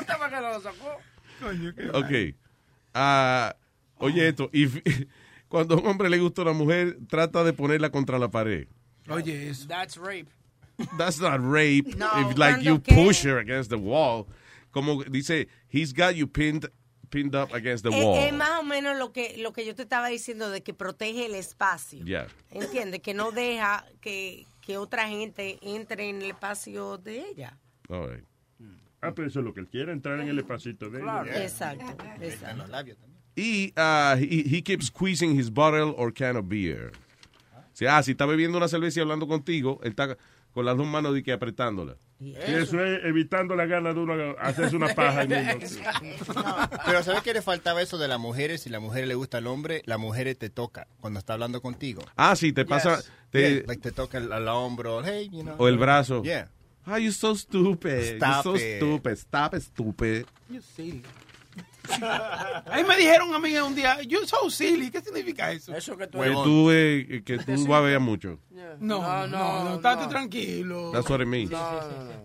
usted fue que lo sacó. Ok. Ah, oye esto, if- cuando a un hombre le gusta una mujer, trata de ponerla contra la pared. Oye, eso. That's rape. That's not rape. No, if like you push her against the wall. Como dice, he's got you pinned, pinned up against the Es, wall. es más o menos lo que, lo que yo te estaba diciendo de que protege el espacio. Yeah. ¿Entiendes? Que no deja que, que otra gente entre en el espacio de ella. All right. Ah, pero eso es lo que él quiere, entrar en el espacito de ella. Exacto. exacto. Los labios también. Y uh, he, he keeps squeezing his bottle or can of beer. O sea, ah, si está bebiendo una cerveza y hablando contigo, él está con las dos manos de que apretándola. Y eso es evitando la gana de uno hacerse una paja. mismo. Pero ¿sabes qué le faltaba eso de las mujeres? Si la mujer le gusta al hombre, la mujer te toca cuando está hablando contigo. Ah, sí, te pasa, Yes. te- Yeah, like te toca el, al hombro, hey, you know. o el brazo. Yeah. Ah, you so stupid. Stop you so it. stupid. Stop stupid. You silly. Ahí me dijeron a mí un día, you so silly. ¿Qué significa eso? Eso que tú Que tú, eh, que tú babeas mucho. No, no, no, no, estate tranquilo. That's what it means.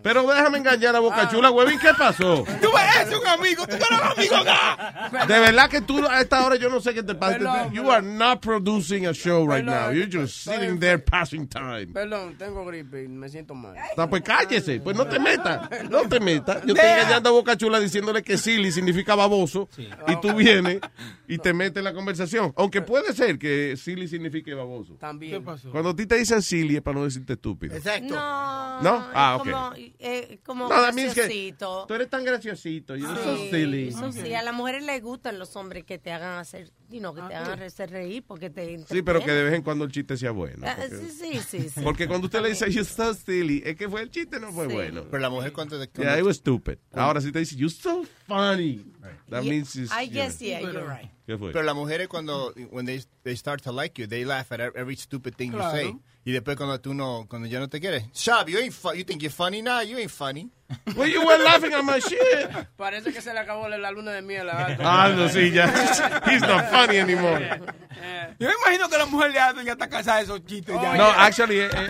Pero déjame engañar a Boca Chula, huevín, ¿qué pasó? Tú eres un amigo, tú no eres un amigo acá. De verdad que tú a esta hora yo no sé qué te pasa. Perdón, You are not producing a show right Perdón, now. You're just sitting there passing time. Perdón, tengo gripe y me siento mal. Ah, pues cállese, pues no te metas, no te metas. Yo estoy engañando a Boca Chula diciéndole que silly significa baboso baboso y tú vienes y te metes en la conversación. Aunque puede ser que silly signifique baboso. También. ¿Qué pasó? Cuando a ti te dicen silly es para no decirte estúpido. Exacto. No. ¿No? Ah, ok. Como, eh, como No, that means que graciosito. Tú eres tan graciosito. You're so Sí, silly. Eso sí, a las mujeres les gustan los hombres que te hagan hacer, you know, que te hagan hacer reír porque te Sí, pero que de vez en cuando el chiste sea bueno. Ah, porque- sí, sí, sí, sí. Porque cuando usted le dice, you're so silly, es que fue el chiste, no fue Sí. bueno. Pero la mujer cuando... Yeah, it was stupid. Ahora si te dice, you're so funny, that Yeah, means it's, I you guess, know. yeah, you're right. ¿Qué fue? Pero las mujeres cuando when they, they start to like you, they laugh at every stupid thing Claro. you say. Y después cuando tú no, cuando ya no te quieres, Shab, you ain't you think you're funny? Nah, you ain't funny. Well, you were laughing at my shit. Parece que se le acabó la luna de miel a Aldo. Ah, no, sí, ya. He's not funny anymore. Yo me imagino que la mujer de Aldo ya está casada de esos chistes. ya. No, actually, eh, eh,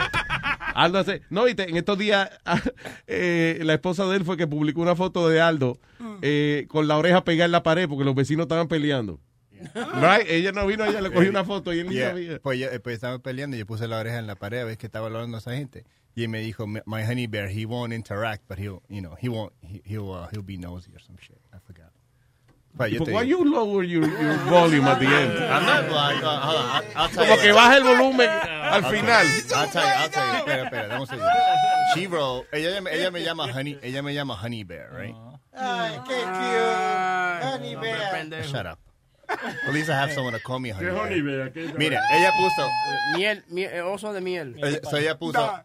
Aldo hace, no, viste, en estos días eh, la esposa de él fue que publicó una foto de Aldo eh, con la oreja pegada en la pared porque los vecinos estaban peleando. Right? Ella no vino, ella le cogió una foto y él ni Yeah. sabía. Pues, yo, pues estábamos peleando y yo puse la oreja en la pared a ver que estaba hablando esa gente. Y me dijo, my honey bear, he won't interact, but he'll, you know, he won't, he, he'll, uh, he'll be nosy or some shit. I forgot. But But why you lower your, your volume at the end? I'm not like, uh, hold on, I'll, I'll tell Como you. que baja el volumen al I'll final. tell you, I'll tell you, I'll tell you. Espera, espera, dame un segundo. She wrote, ella, ella me llama honey, ella me llama honey bear, right? Ay, qué cute. Honey bear. Shut up. At least I have someone to call me honey ¿Qué bear. honey Mira, ella puso, Miel, miel, eh, oso de miel. ella, so ella puso,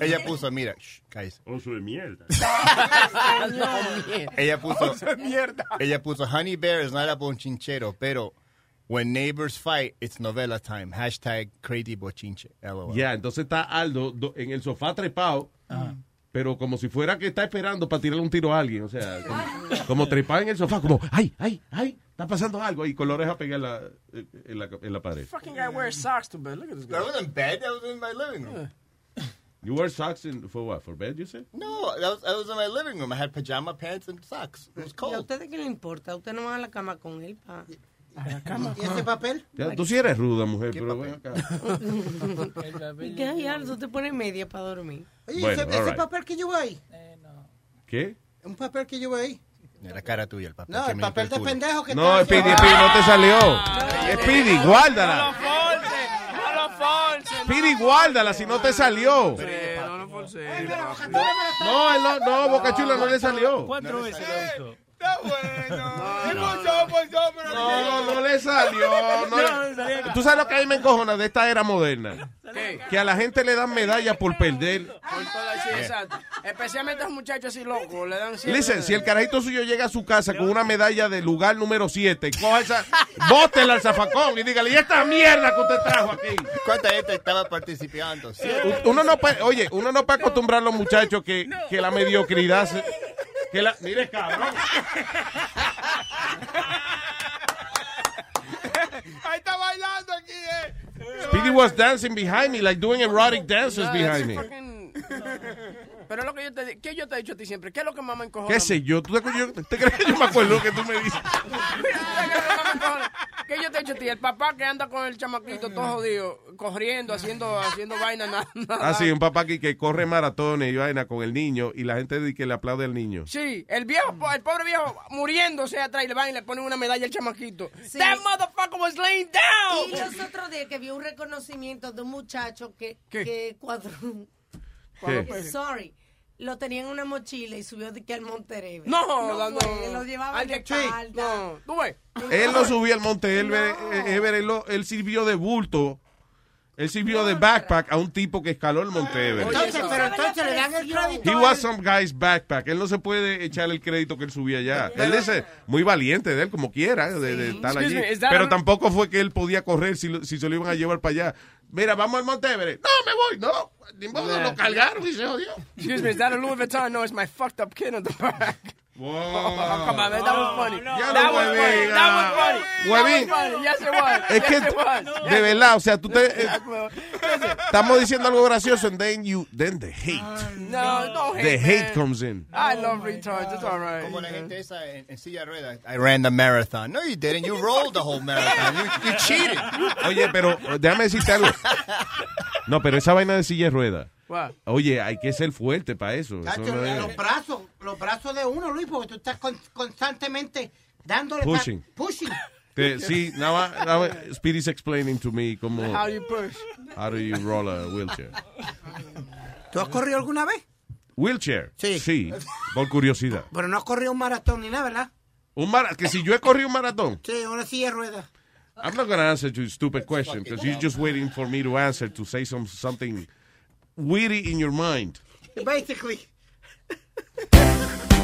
ella puso, mira, shh, cállese. Oso de mierda. Ella puso, mierda. ella puso, honey bear is not a bonchinchero, pero when neighbors fight, it's novela time. Hashtag crazy bochinche. LOL. Ya, entonces está Aldo do- en el sofá trepado, pero como si fuera que está esperando para tirarle un tiro a alguien. O sea, como, como trepado en el sofá, como, ay, ay, ay, está pasando algo. Y con la oreja pegada en la, en la, en la pared. Fucking guy wears socks to bed. Look at this guy. That was in bed. That was in my living room. You wear socks in, for what? For bed, you said? No, that was, that was in my living room. I had pajama pants and socks. It was ¿Y a cold. ustedes qué le importa? Usted no va a la cama con él. Pa. ¿Y ese papel? Ya, tú sí eres ruda, mujer, pero ven acá. ¿Y qué hay, Aldo? Te pone media para dormir. Oye, Bueno, ese, all ese right. papel que llevo ahí. ¿Qué? Un papel que llevo ahí. La cara tuya, el papel. No, el papel de pendejo que No, Speedy, Speedy, no te salió. Speedy, No guárdala. lo force, no lo force. Speedy, guárdala, si no te salió. No lo force. No, él no, no, Boca Chula no le salió. Cuatro veces. Está bueno. Forzó, forzó, pero No, no le salió. no. Tú sabes lo que a mí me encojona de esta era moderna. ¿Qué? Que a la gente le dan medallas por perder. Por toda- sí, exacto. Especialmente a los muchachos así locos. Le dan Listen, si el carajito suyo llega a su casa con una medalla de lugar número 7, coja esa, bótela al zafacón y dígale, ¿y esta mierda que usted trajo aquí? ¿Cuánta gente estaba participando? Sí. Uno no puede, oye, uno no puede acostumbrar a los muchachos que, que la mediocridad se- que la, mire cabrón. Ahí está bailando aquí, eh. Speedy was dancing behind me, like doing erotic dances No, behind me. fucking- Pero es lo que yo te ¿qué yo te he dicho a ti siempre? ¿Qué es lo que más me encojona? ¿Qué sé yo? ¿Tú te, yo- te crees que yo me acuerdo lo que tú me dices? ¿Qué yo te he dicho a ti? El papá que anda con el chamaquito todo jodido, corriendo, haciendo, haciendo vaina, nada. nada. Ah, sí, un papá aquí que corre maratones y vaina con el niño y la gente dice que le aplaude al niño. Sí, el viejo, el pobre viejo muriéndose atrás y le van y le ponen una medalla al chamaquito. That motherfucker was laying down. Y los otros días que vi un reconocimiento de un muchacho que, ¿Qué? que cuadró. ¿Qué? que, Sorry. Lo tenía en una mochila y subió de que al Monterrey. No, dando- fue, lo llevaba de sí, espalda. no, tú ves. Él no subía al monte Everest, eh, Everest, él, lo- él sirvió de bulto. Él sirvió de backpack a un tipo que escaló el monte Everest. Entonces, pero entonces le dan el crédito. He was él. some guy's backpack. Él no se puede echar el crédito que él subía allá. Él es muy valiente de él, como quiera, de, de estar allí. Pero tampoco fue que él podía correr si, lo- si se lo iban a llevar para allá. Mira, vamos al Monte Everest. No, me voy, no. Ni modo, Yeah. lo cargaron y se jodió. Excuse me, is that a Louis Vuitton? No, it's my fucked up kid on the back. Wow. Oh, come on, man, that was funny. That no was me funny. diga. That was funny. Huevín. That was funny. Yes, it was. Es yes, que, it was. de verdad, o sea, tú te... eh, estamos diciendo algo gracioso and then you, then the hate. No, don't hate, The hate man. comes in. I love retards. It's all right. Como la gente esa en, en silla de ruedas. I ran the marathon. No, you didn't. You rolled the whole marathon. You, you cheated. Oye, pero déjame decirte algo. No, pero esa vaina de silla de rueda. What? Oye, hay que ser fuerte para eso. Eso Chacho, no es- los brazos, los brazos de uno, Luis, porque tú estás con- constantemente Dándole Pushing. pa- pushing. Que, sí, now, I- now Speedy's explaining to me cómo, How you push. how do you roll a wheelchair. ¿Tú has corrido alguna vez? Wheelchair. Sí. por curiosidad. Pero no has corrido un maratón ni nada, ¿verdad? Un mara- que si yo he corrido un maratón. Sí, una silla de ruedas. I'm not going to answer your stupid question because you're just waiting for me to answer to say some something witty in your mind. Basically.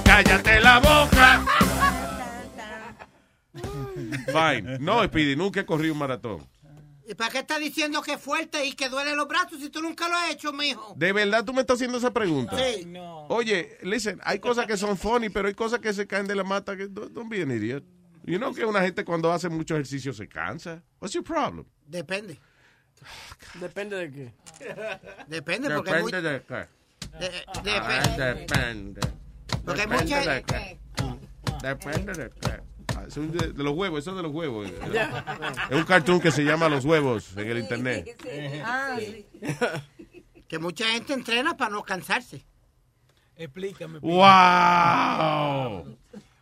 ¡Cállate la boca! Fine. No, Speedy, nunca he corrido un maratón. ¿Y para qué estás diciendo que es fuerte y que duele los brazos si tú nunca lo has hecho, mijo? ¿De verdad tú me estás haciendo esa pregunta? Sí. Oye, listen, hay cosas que son funny, pero hay cosas que se caen de la mata que don't, don't be an idiot. You know que una gente cuando hace mucho ejercicio se cansa. What's your problem? Depende. Depende de qué. Depende, porque hay muy- Depende de qué. de- Ah, depende. Depende. Porque hay Depende mucha- de qué. Depende de qué. Ah, de, de los huevos, eso es de los huevos. Es un cartoon que se llama Los Huevos en el internet. Ah, sí. Que mucha gente entrena para no cansarse. Explícame. ¡Wow!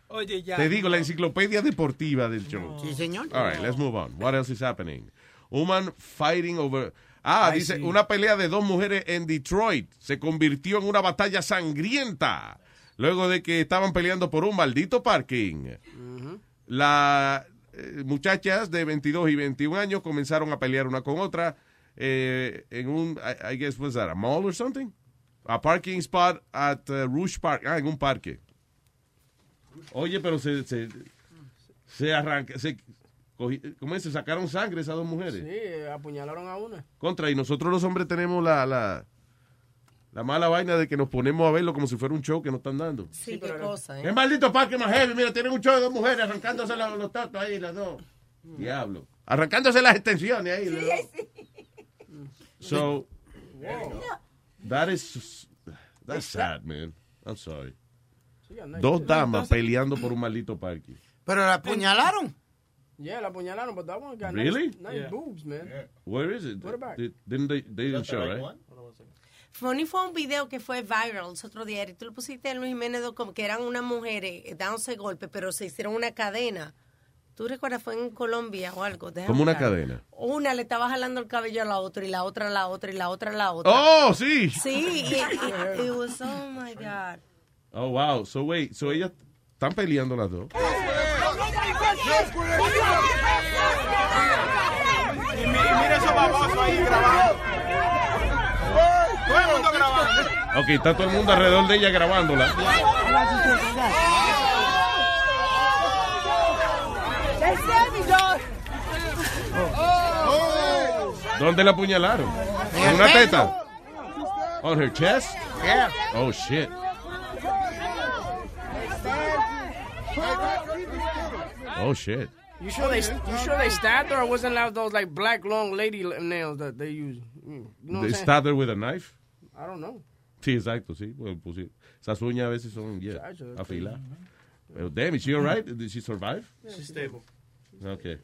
Oye, ya. Te digo, la enciclopedia deportiva del show. Sí, señor. All right, let's move on. What else is happening? Woman fighting over... Ah, Ay, dice, sí. una pelea de dos mujeres en Detroit se convirtió en una batalla sangrienta luego de que estaban peleando por un maldito parking. Las eh, muchachas de 22 y 21 años comenzaron a pelear una con otra eh, en un, I, I guess, was that a mall or something? A parking spot at uh, Rouge Park. Ah, en un parque. Oye, pero se, se, se arranca, se, ¿cómo es? Se sacaron sangre esas dos mujeres. Sí, apuñalaron a una. Contra, y nosotros los hombres tenemos la, la, la mala vaina de que nos ponemos a verlo como si fuera un show que nos están dando. Sí, qué cosa, ¿Qué ¿eh? maldito parque más heavy? Mira, tienen un show de dos mujeres arrancándose los, los tatos ahí, las dos. Diablo. Arrancándose las extensiones ahí. las dos. So, that is, that's sad, man. I'm sorry. Dos damas peleando por un maldito parque. Pero la apuñalaron. Yeah, la apuñalaron, but that one got Really? nice, nice Yeah. boobs, man. Where is it? Put it back. Did- Didn't they, they didn't show, right? Funny fue un video que fue viral el otro día y tú lo pusiste Luis Jiménez como que eran unas mujeres eh, dándose golpes, pero se hicieron una cadena. ¿Tú recuerdas? Fue en Colombia o algo. Déjame Como una buscar. cadena. Una le estaba jalando el cabello a la otra y la otra a la otra y la otra a la otra. Oh, sí. Sí, y, y- it was, oh my God. Oh, wow. So, wait. So, ellas están peleando las dos. Y mi- y mira esos babosos ahí grabando. Todo el mundo grabando. Ok, está todo el mundo alrededor de ella grabándola. ¿Dónde la apuñalaron? ¿En una teta? ¿On her chest? Yeah. Oh, shit. Oh, shit. You sure they you sure they stabbed her or wasn't that those like black long lady nails that they use? You know what They I'm saying? stabbed her with a knife? I don't know. Sí, exacto, sí. Bueno, pues sí. Esas uñas a veces son, yeah, afiladas. Pero, damn, is she alright? Did she survive? She's stable. Okay.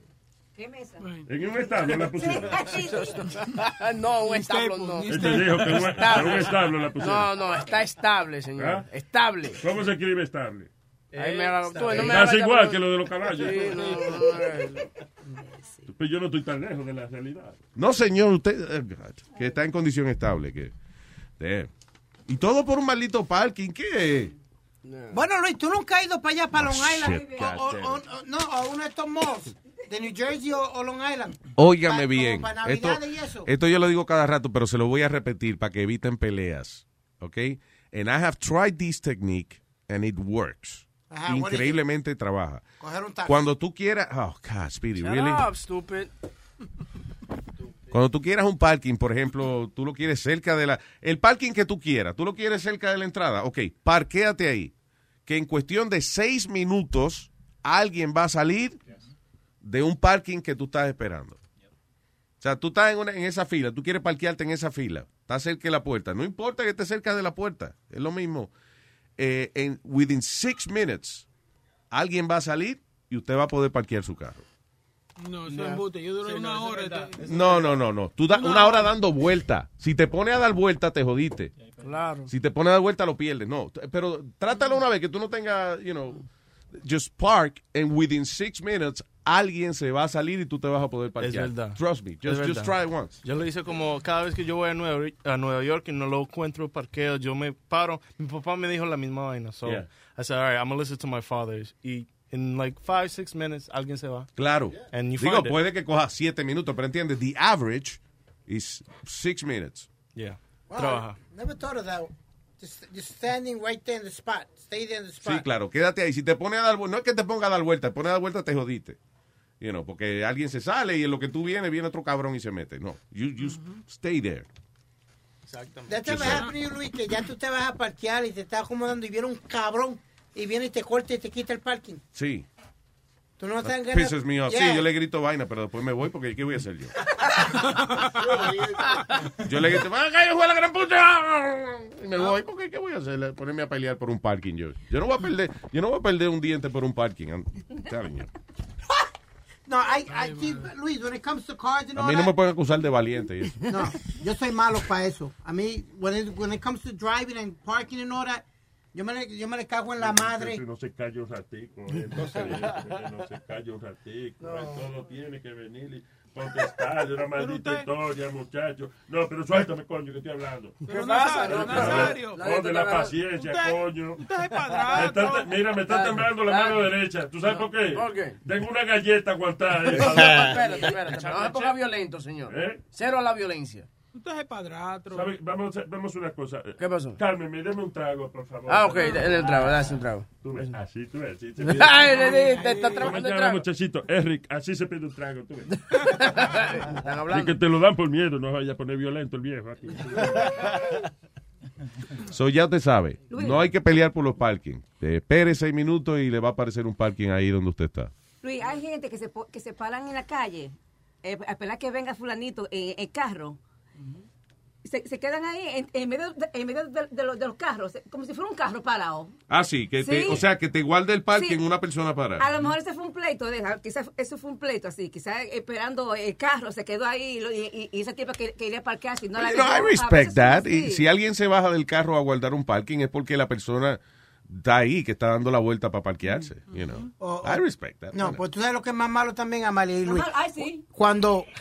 ¿Qué mesa? En un establo la pusieron. no, un establo no. Él te dijo que un- Estable. en un establo la pusieron. No, no, está estable, señor. ¿Ah? Estable. ¿Cómo se escribe estable? Ahí me tú, no me esa igual que lo de los caballos. Sí, no, no, no, no. Pero yo no estoy tan lejos de la realidad. No, señor, usted eh, que está en condición estable. Que. Y todo por un maldito parking. ¿Qué? Bueno, Luis, tú nunca has ido para allá, para Oh, Long Island. shit, o, no, a uno de estos malls de New Jersey o, o Long Island. Óigame bien. Esto, Navidad y eso. esto yo lo digo cada rato, pero se lo voy a repetir para que eviten peleas. ¿Ok? And I have tried this technique and it works. Ajá? Increíblemente trabaja. Coger un taxi. Cuando tú quieras. Oh, God, Speedy, Shut really? up, stupid. Cuando tú quieras un parking, por ejemplo, tú lo quieres cerca de la... El parking que tú quieras, tú lo quieres cerca de la entrada. Ok, parquéate ahí. Que en cuestión de seis minutos, alguien va a salir de un parking que tú estás esperando. O sea, tú estás en, una- en esa fila, tú quieres parquearte en esa fila, estás cerca de la puerta. No importa que estés cerca de la puerta, es lo mismo. Eh, en, within six minutes, alguien va a salir y usted va a poder parquear su carro. No, eso es embuste. Yo duré una hora. No, no, no, no. Tú das una hora dando vuelta. Si te pones a dar vuelta, te jodiste. Claro. Si te pones a dar vuelta, lo pierdes. No, pero trátalo una vez que tú no tengas, you know, just park and within six minutes alguien se va a salir y tú te vas a poder Es parquear. verdad. Trust me. Es Just, just try it once. Yo lo hice como cada vez que yo voy a Nueva, a Nueva York y no lo encuentro parqueo, yo me paro. Mi papá me dijo la misma vaina. So Yeah. I said, all right, I'm going to listen to my father's. Y in like five, six minutes, alguien se va. Claro. And you Digo, find it. puede que coja siete minutos, pero entiendes, the average is six minutes. Yeah. Wow, Trabaja. Never thought of that. Just, just standing right there in the spot. Stay there in the spot. Sí, claro, quédate ahí. Si te pone a dar vuelta, no es que te ponga a dar vuelta, te pone a dar vuelta, te jodiste. You know, porque alguien se sale y en lo que tú vienes, viene otro cabrón y se mete. No, you, you stay there. Exactamente. That ever happened to you, Luis, que ya tú te vas a parquear y te estás acomodando y viene un cabrón y viene y te corta y te quita el parking. Sí. Tú no estás ganas. Pisses me off. Yeah. Sí, yo le grito vaina, pero después me voy porque ¿qué voy a hacer yo? yo le grito, ¡Ah, que yo fui a la gran puta! Y me voy porque ¿qué voy a hacer? Ponerme a pelear por un parking yo. Yo no voy a perder, yo no voy a perder un diente por un parking. I'm telling you. No, I, I keep, Luis, when it comes to cars and A all mí no that, me pueden acusar de valiente. y eso. No, yo soy malo para eso. A mí, when it, when it comes to driving and parking and all that, yo me, le- yo me le cago en la madre. Que no se calle un ratico. eh, No se, no se calle un ratico. eh, Todo tiene que venir y contestar una maldita historia, muchacho. No, pero suéltame, coño, que estoy hablando. Pero Nazario, Nazario. Ponte la paciencia, Usted- coño. usted es Me padrastro. está- mira, me está temblando la mano derecha. ¿Tú sabes por qué? ¿Por qué? Tengo una galleta aguantada. espérate, espérate. No se ponga violento, señor. ¿Eh? Cero a la violencia. Usted es padrastro. ¿Sabe? Vamos, a- vamos a una cosa. ¿Qué pasó? Carmen, me deme un trago, por favor. Ah, ok, dale un trago, dale un trago. Tú ves, así, tú ves. Así, Ay, le di, te está ¿Cómo trabajando el llama, trago. muchachito? Eric, así se pide un trago, tú ves. Están Y hablando. que te lo dan por miedo, no vaya a poner violento el viejo aquí. So ya te sabe, Luis. no hay que pelear por los parking. Te espere seis minutos y le va a aparecer un parking ahí donde usted está. Luis, hay gente que se, po- que se paran en la calle eh, a esperar que venga fulanito en el carro. Se, se quedan ahí en, en medio, de, en medio de, de los, de los carros, como si fuera un carro parado. Ah, sí, que te- Sí. o sea, que te guarde el parking Sí. una persona para. A lo mejor ese fue un pleito, deja, quizás eso fue un pleito así, quizás esperando el carro, se quedó ahí y, y, y esa tipa que quería parquearse y no la dejó. I respect that. Y si alguien se baja del carro a guardar un parking es porque la persona está ahí, que está dando la vuelta para parquearse. You know. O- I respect that. No, pues tú sabes lo que es más malo también, Amalia y Luis. Ay, sí. Cuando.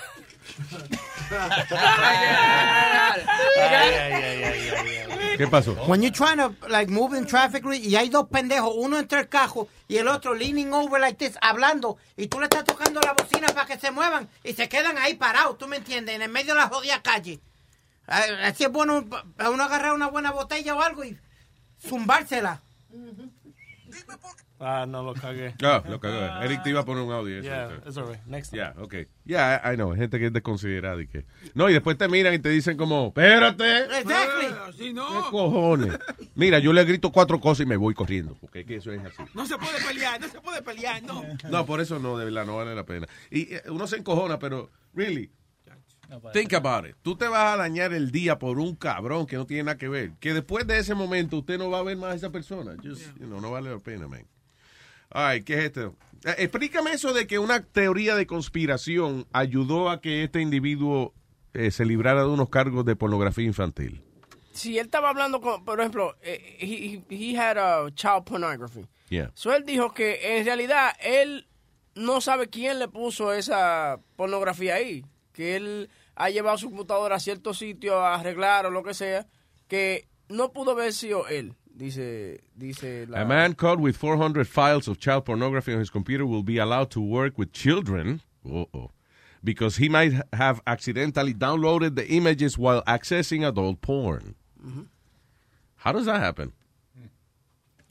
¿Qué pasó? When you're trying to like move in traffic y hay dos pendejos, uno entre el cajo y el otro leaning over like this, hablando, y tú le estás tocando la bocina para que se muevan y se quedan ahí parados, ¿tú me entiendes? En el medio de la jodida calle. Ah, Así es bueno para uno agarrar una buena botella o algo y zumbársela. Ah, no, lo cagué. Ah, lo cagó. Eric te iba a poner un audio. Yeah, eso. it's all right. Next time. Yeah, okay. Yeah, I, I know. Gente que es desconsiderada y que. No, y después te miran y te dicen como, espérate. Exactly. Así no. ¿Qué cojones? Mira, yo le grito cuatro cosas y me voy corriendo. Porque es que eso es así. No se puede pelear, no se puede pelear, no. No, por eso no, de verdad, no vale la pena. Y eh, uno se encojona, pero, really, think about it. Tú te vas a dañar el día por un cabrón que no tiene nada que ver. Que después de ese momento usted no va a ver más a esa persona. Just, you know, no vale la pena, man. Ay, ¿qué es esto? Eh, explícame eso de que una teoría de conspiración ayudó a que este individuo eh, se librara de unos cargos de pornografía infantil. Si él estaba hablando con, por ejemplo, eh, he, he he had a child pornography. Yeah. So él dijo que en realidad él no sabe quién le puso esa pornografía ahí. Que él ha llevado su computadora a cierto sitio a arreglar o lo que sea. Que no pudo haber sido él. Dice, dice la... A man caught with 400 files of child pornography on his computer will be allowed to work with children uh-oh, because he might have accidentally downloaded the images while accessing adult porn. Mm-hmm. How does that happen?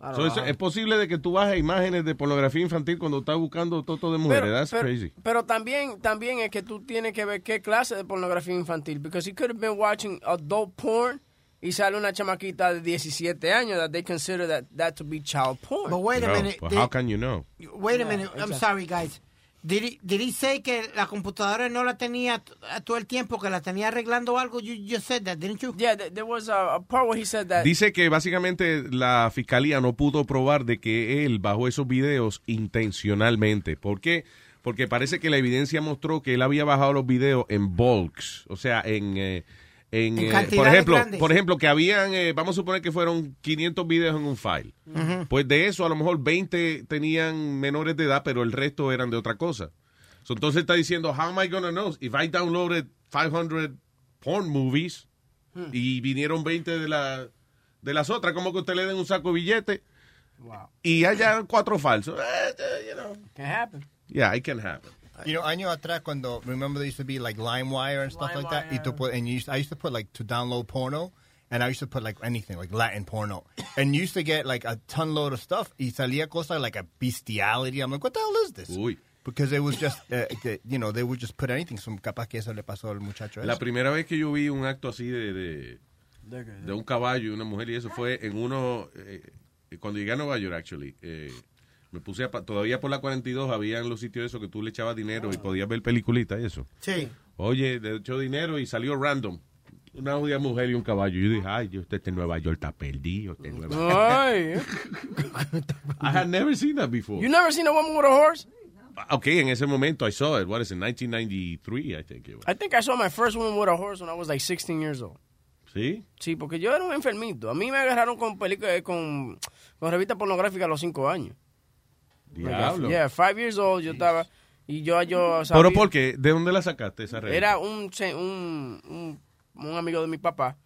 I don't So, es, es posible de que tú bajes imágenes de pornografía infantil cuando estás buscando toto de mujeres. That's pero, crazy. pero también, también es que tú tienes que ver qué clase de pornografía infantil. Because he could have been watching adult porn y sale una chamaquita de 17 años that they consider that, that to be child porn. But wait a No, minute. but did- how can you know? Wait a minute. I'm exactly. sorry, guys. Did he, did he say que la computadora no la tenía todo el tiempo, que la tenía arreglando algo? You just said that, didn't you? Yeah, there, there was a, a part where he said that. Dice que básicamente la fiscalía no pudo probar de que él bajó esos videos intencionalmente. ¿Por qué? Porque parece que la evidencia mostró que él había bajado los videos en bulks, o sea, en, eh, En, En eh, por ejemplo, grandes. por ejemplo, que habían, eh, vamos a suponer que fueron 500 videos en un file. Ujú. Pues de eso, a lo mejor 20 tenían menores de edad, pero el resto eran de otra cosa. So, entonces está diciendo, how am I gonna know if I downloaded 500 porn movies Hmm. y vinieron 20 de, la, de las otras, como que usted le den un saco de billetes Wow. y haya cuatro falsos. Eh, eh, you know. Can happen. Yeah, it can happen. You know, años atrás cuando remember there used to be like LimeWire and stuff like that. Y tú pu- and you used, I used to put like to download porno, and I used to put like anything like Latin porno, and you used to get like a ton load of stuff. Y salía cosa like a bestiality. I'm like, what the hell is this? Uy. Because it was just, uh, you know, they would just put anything. So capaz que eso le pasó al muchacho. La ese. primera vez que yo vi un acto así de, de, de un caballo y una mujer y eso fue en uno, eh, cuando llegué a Nueva York, actually. eh, me puse a, pa- todavía por la 42 habían los sitios esos que tú le echabas dinero y podías ver peliculitas y eso. Sí. Oye, le echó dinero y salió random. Una judía mujer y un caballo. Y yo dije, ay, yo, usted en Nueva York está perdido. usted en Nueva York". Ay. I had never seen that before. You never seen a woman with a horse? Ok, en ese momento I saw it. What is it? 1993, I think it was. I think I saw my first woman with a horse when I was like 16 years old. ¿Sí? Sí, porque yo era un enfermito. A mí me agarraron con películas, con, con revistas pornográficas a los 5 años. Diablo. Yeah, five years old yo estaba... Y yo, yo sabía- ¿Pero por qué? ¿De dónde la sacaste esa revista? Era un, se- un, un, un amigo de mi papá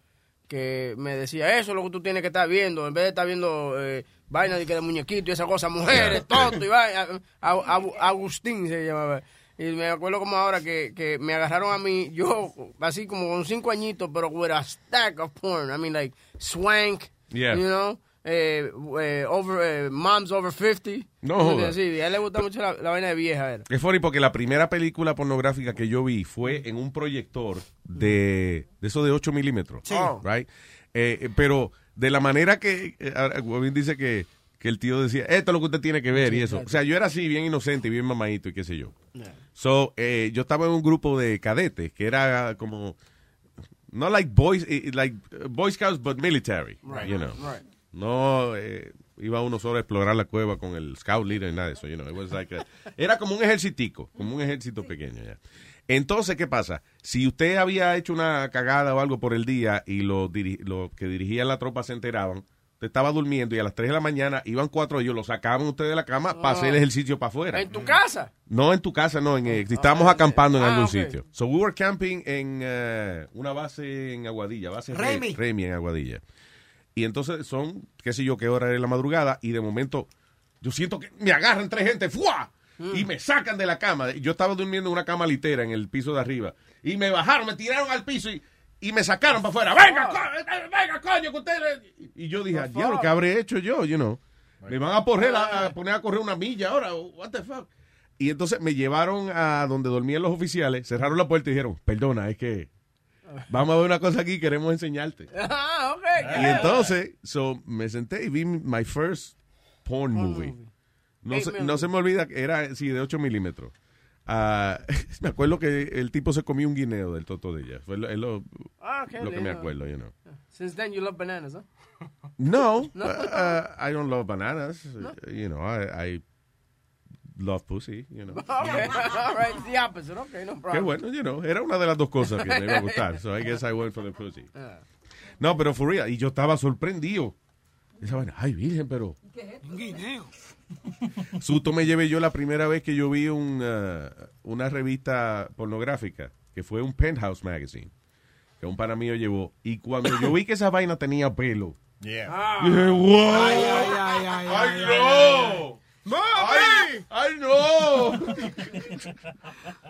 que me decía, eso es lo que tú tienes que estar viendo, en vez de estar viendo eh, vaina de, que de muñequito y esa cosa, mujeres, tonto, y vaina. A- a- a- Agustín se llamaba. Y me acuerdo como ahora que, que me agarraron a mí, yo así como con cinco añitos, pero with a stack of porn. I mean, like, swank, Yeah. you know, eh, eh, over, eh, moms over 50. No joda. Sí, a él le gusta mucho la, la vaina de vieja. Era. Es funny porque la primera película pornográfica que yo vi fue en un proyector de, de eso de 8 milímetros. Sí. Right? Eh, eh, pero de la manera que eh, Guavín dice que, que el tío decía, esto es lo que usted tiene que ver y eso. O sea, yo era así, bien inocente y bien mamadito y qué sé yo. So, eh, yo estaba en un grupo de cadetes que era como, no like boys, like Boy Scouts, but military. Right, You know. right. No eh, iba uno solo a explorar la cueva con el scout leader y nada de eso. You know, it was like a- era como un ejercitico, como un ejército pequeño. ya. Entonces, ¿qué pasa? Si usted había hecho una cagada o algo por el día y los lo que dirigían la tropa se enteraban, usted estaba durmiendo y a las 3 de la mañana iban cuatro de ellos, lo sacaban usted de la cama para hacer el ejercicio para afuera. ¿En tu casa? No en tu casa, no, en, eh, si estábamos acampando en Ah, algún sitio. So we were camping en eh, una base en Aguadilla, base Re- Remy. Remy en Aguadilla. Y entonces son, qué sé yo, qué hora era la madrugada y de momento yo siento que me agarran tres gente, ¡fua! Y me sacan de la cama. Yo estaba durmiendo en una cama litera en el piso de arriba. Y me bajaron, me tiraron al piso y, y me sacaron para afuera. ¡Venga, eh, venga, coño, que ustedes! Y yo dije, diablo, ¿qué habré hecho yo? You know. Me van a, a, a poner a correr una milla ahora. What the fuck? Y entonces me llevaron a donde dormían los oficiales, cerraron la puerta y dijeron, perdona, es que vamos a ver una cosa aquí, queremos enseñarte. Ah, ok. Y entonces, so, me senté y vi my first porn movie. No, se, no se me olvida, que era, sí, de 8 milímetros. Ah, me acuerdo que el tipo se comió un guineo del toto de ella. Fue lo, es lo, Ah, lo que me acuerdo, you know. Since then you love bananas, huh? No, No. uh, I don't love bananas. You know, I, I love pussy, you know. Okay, all right, it's the opposite. Okay, no problem. Qué bueno, you know, era una de las dos cosas que me iba a gustar. So I guess I went for the pussy. Ah. No, pero for real, y yo estaba sorprendido. Esa vaina, ay, virgen, pero Un guineo. susto me llevé yo la primera vez que yo vi un, uh, una revista pornográfica, que fue un Penthouse Magazine, que un pana mío llevó. Y cuando yo vi que esa vaina tenía pelo, Yeah. dije, wow. Ay, ay, ay, ay, ¡Ay, ay, no! ¡Mami! ¡Ay, no!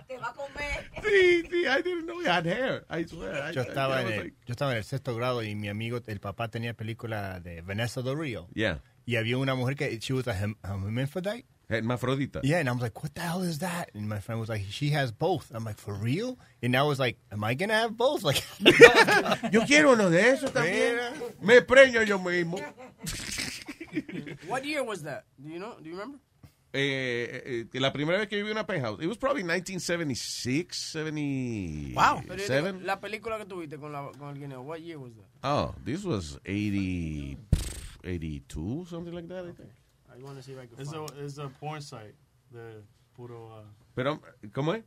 Te va a comer. Sí, sí, I didn't know he had hair. I swear. Yo I- estaba, I en el, like- yo estaba en el sexto grado y mi amigo, el papá tenía película de Vanessa Del Rio. Yeah. Y había una mujer que, she was a, hem- hermaphrodite. Hermafrodita. Yeah, and I was like, what the hell is that? And my friend was like, she has both. I'm like, for real? And I was like, am I going to have both? Like, Yo quiero uno de esos también. Me preño yo mismo. What year was that? Do you know? Do you remember? Eh, eh, la primera vez que yo vi una penthouse, it was probably 1976, 77. Pero yo digo, la película que tuviste con, la, con el guineo, what year was that? Oh, this was 80, 82, something like that, I think. I want to see if I can It's find a, it's a porn site de puro... uh, Pero, ¿cómo es?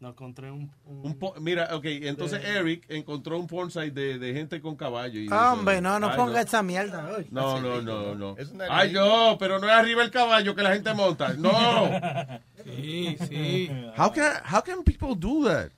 No encontré un... Un po- mira, ok, entonces De- Eric encontró un porn site de, de gente con caballo. y Hombre, no, no Ay, ponga esa mierda. hoy. No, no, no, no. Ay, no, pero no es arriba el caballo que la gente monta. No. Sí, sí. How can, how can people do that?